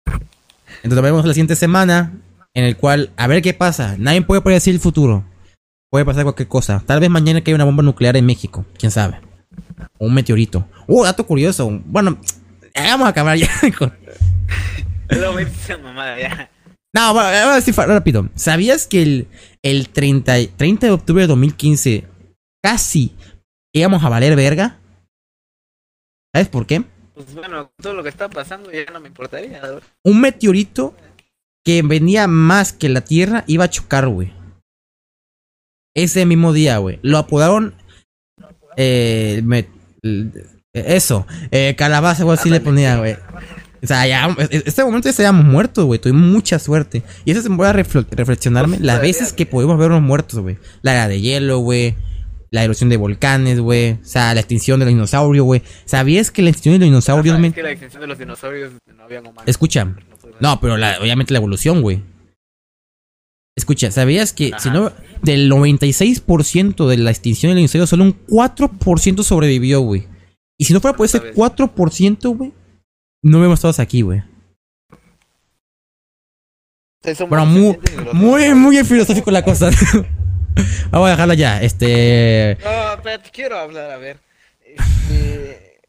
Entonces nos vemos la siguiente semana. En el cual, a ver qué pasa. Nadie puede predecir el futuro. Puede pasar cualquier cosa. Tal vez mañana que haya una bomba nuclear en México. Quién sabe. O un meteorito. Uh, dato curioso. Bueno, vamos a acabar ya. con- Lo mamada ya. No, bueno, voy a decir rápido. ¿Sabías que el, el 30, y- 30 de octubre de 2015 casi íbamos a valer verga? ¿Sabes por qué? Pues bueno, todo lo que está pasando ya no me importaría. ¿no? Un meteorito que venía más que la Tierra iba a chocar, güey. Ese mismo día, güey. Lo apodaron. Eh, me- eso. Eh, calabaza, o así le ponían, güey. O sea, ya. En este momento ya estaríamos muertos, güey. Tuvimos mucha suerte. Y eso se me voy a refle- reflexionarme las veces que pudimos vernos muertos, güey. La era de hielo, güey. La erupción de volcanes, güey. O sea, la extinción de los dinosaurios, güey. ¿Sabías que la extinción de los dinosaurios, Ajá, men? es que la extinción de los dinosaurios no había humanos. Escucha. No pero la- obviamente la evolución, güey. Escucha, ¿sabías que Ajá. si no, del 96% de la extinción del dinosaurios, solo un 4% sobrevivió, güey? Y si no fuera por ese ¿Sabes? 4%, güey, no hubiéramos estado aquí, güey. Bueno, muy, muy, muy filosófico la cosa. Vamos a dejarla ya. Este. No, espérate, quiero hablar, a ver. Este,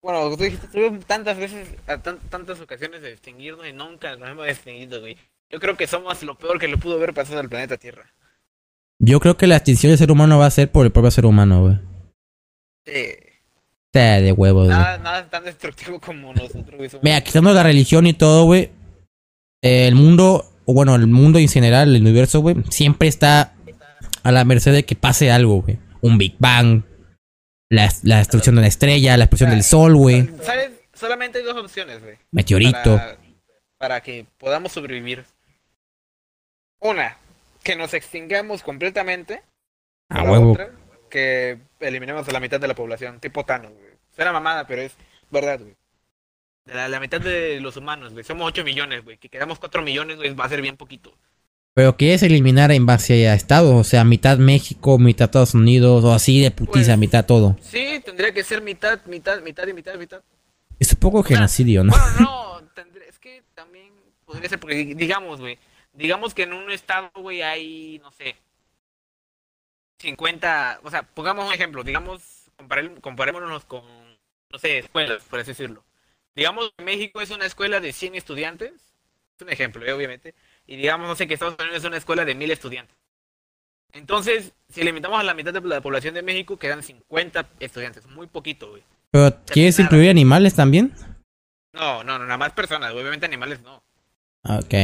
bueno, tú dijiste, tuvimos tantas veces, a tan- tantas ocasiones de distinguirnos y nunca nos hemos distinguido, güey. Yo creo que somos lo peor que le pudo haber pasado al planeta Tierra. Yo creo que la extinción del ser humano va a ser por el propio ser humano, güey. Sí. De huevos, güey. Nada, tan destructivo como nosotros, güey. somos- Mira, quitando la religión y todo, güey. eh, el mundo, o bueno, el mundo en general, el universo, güey, siempre está a la merced de que pase algo, güey. Un Big Bang, la, la destrucción de una estrella, la explosión del sol, güey. ¿Sabes? Solamente hay dos opciones, güey. Meteorito. Para, para que podamos sobrevivir. Una, que nos extingamos completamente. A huevo. otra, que eliminemos a la mitad de la población, tipo Thanos, güey. Será mamada, pero es verdad, güey. De la, la mitad de los humanos, güey. Somos 8 millones, güey. Que quedamos 4 millones, güey, va a ser bien poquito. Pero quieres eliminar en base a estados, o sea, mitad México, mitad Estados Unidos, o así de putiza, Pues- mitad todo. Sí, tendría que ser mitad, mitad, mitad y mitad, mitad. Es un poco genocidio, ¿no? Bueno, no, tendría- es que también podría ser, porque digamos, güey, digamos que en un estado, güey, hay, no sé, 50, o sea, pongamos un ejemplo, digamos, compare- comparémonos con, no sé, escuelas, por así decirlo. Digamos que México es una escuela de 100 estudiantes, es un ejemplo, eh, obviamente, y digamos, no sé, que Estados Unidos es una escuela de 1000 estudiantes. Entonces, si limitamos a la mitad de la población de México, quedan 50 estudiantes, muy poquito, güey. Pero ¿quieres nada. incluir animales también? No, no, no, nada más personas, obviamente animales no. Ok.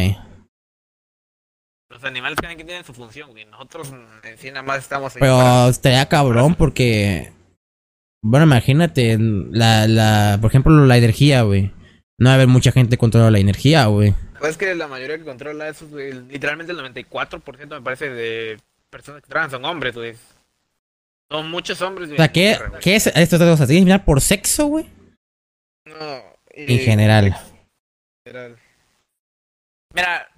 Los animales tienen que tienen su función, güey. Nosotros mm, en sí nada más estamos ahí para- Pero estaría cabrón porque. Bueno, imagínate, la, la, por ejemplo, la energía, güey. No va a haber mucha gente que controla la energía, güey. Pues es que la mayoría que controla eso, güey, literalmente el 94% me parece de personas que trabajan son hombres, güey. Son muchos hombres, O güey. sea, en ¿qué, Tierra. ¿qué es esto? O sea, ¿tienes que mirar por sexo, güey? No. En general. general. Mira,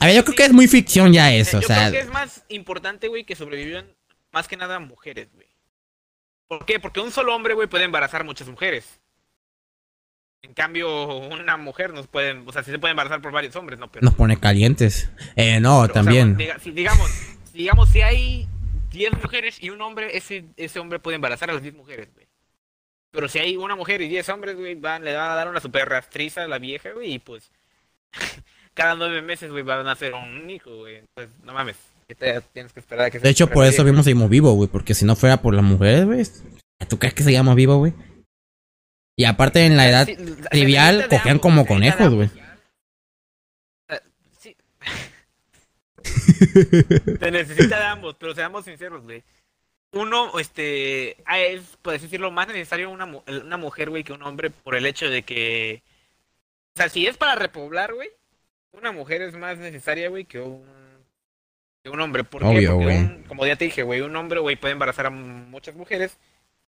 A ver, yo creo que es muy ficción ya eso, yo o sea. creo que es más importante, güey, que sobrevivan más que nada mujeres, güey. ¿Por qué? Porque un solo hombre, güey, puede embarazar muchas mujeres. En cambio, una mujer nos puede, o sea, sí se puede embarazar por varios hombres, ¿no? Pero, Nos pone calientes. Eh, no, pero, o sea, también. si, digamos, digamos, si hay 10 mujeres y un hombre, ese, ese hombre puede embarazar a las 10 mujeres, güey. Pero si hay una mujer y 10 hombres, güey, van, le van a dar una super rastriza a la vieja, güey, y pues cada nueve meses, güey, van a nacer un hijo, güey. Entonces, no mames, tienes que esperar a que se De hecho, por eso mismo seguimos vivos, güey. Porque si no fuera por las mujeres, güey. ¿Tú crees que seguíamos vivos, güey? Y aparte en la edad Sí, trivial, cogían ambos, como conejos, güey. Sí. Se necesita de ambos, pero seamos sinceros, güey. Uno, este, ah, es, por decirlo, más necesario una, una mujer, güey, que un hombre por el hecho de que... O sea, si es para repoblar, güey, una mujer es más necesaria, güey, que un, que un hombre. ¿Por qué? Obvio, Porque, güey. un- como ya te dije, güey, un hombre, güey, puede embarazar a muchas mujeres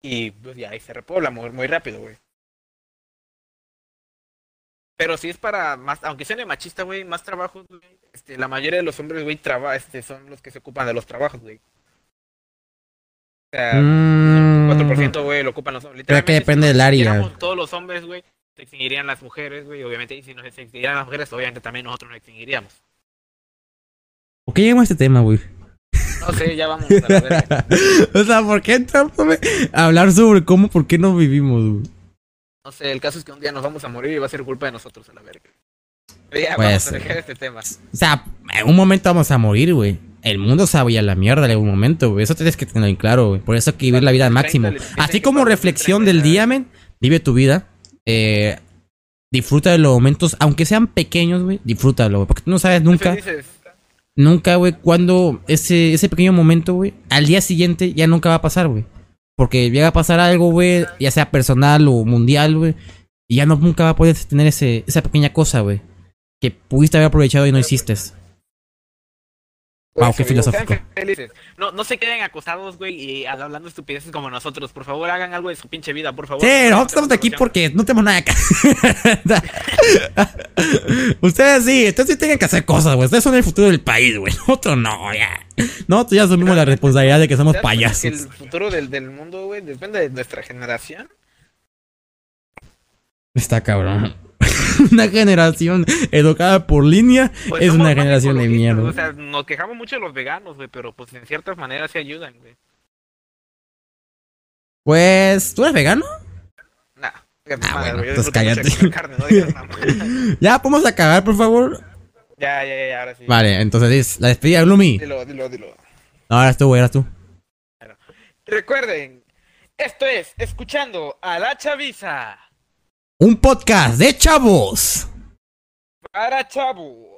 y pues ya ahí se repobla muy, muy rápido, güey. Pero si es para más, aunque suene machista, güey, más trabajos, güey, este, la mayoría de los hombres, güey, traba, este, son los que se ocupan de los trabajos, güey. O sea, Mm. 4%, güey, lo ocupan los hombres. Creo que depende si del área. todos los hombres, güey, se extinguirían las mujeres, güey, obviamente, y si nos extinguieran las mujeres, obviamente también nosotros nos extinguiríamos. ¿Por qué llegamos a este tema, güey? No sé, ya vamos a la verga. o sea, ¿por qué entramos a hablar sobre cómo, por qué no vivimos, güey? No sé, el caso es que un día nos vamos a morir y va a ser culpa de nosotros a la verga. Pero ya Pues, vamos a dejar este tema. O sea, en un momento vamos a morir, güey. El mundo se va a ir a la mierda en algún momento, güey. Eso tienes que tenerlo en claro, güey. Por eso hay que vivir la vida al máximo. Así como reflexión del día, men, vive tu vida. Eh, disfruta de los momentos, aunque sean pequeños, güey. Disfrútalo, güey. Porque tú no sabes nunca, nunca, güey, cuando ese, ese pequeño momento, güey, al día siguiente ya nunca va a pasar, güey. Porque llega a pasar algo, güey, ya sea personal o mundial, güey. Y ya no, nunca va a poder tener ese, esa pequeña cosa, güey. Que pudiste haber aprovechado y no hiciste. Wow, qué Pues, amigos, filosófico. felices. No, no se queden acosados, güey, y hablando estupideces como nosotros. Por favor, hagan algo de su pinche vida, por favor. Sí, No nosotros estamos aquí porque no tenemos nada que Ustedes sí, ustedes sí tienen que hacer cosas, güey. Ustedes son el futuro del país, güey. Nosotros no, ya. Nosotros ya asumimos la responsabilidad de que somos ¿Te das cuenta payasos. que el futuro del, del mundo, güey, depende de nuestra generación. Está cabrón. una generación educada por línea Pues es una generación de mierda. O sea, nos quejamos mucho de los veganos, güey, pero pues en ciertas maneras sí ayudan, güey. Pues, ¿tú eres vegano? Nah. Ah, bueno, entonces de cállate. carne, no nada. Ya, podemos acabar, por favor. Ya, ya, ya, ahora sí. Vale, entonces es la despedida de Gloomy. Dilo, dilo, dilo. No, ahora tú, güey, ahora tú. Recuerden, esto es Escuchando a la Chaviza Un podcast de chavos. para chavos.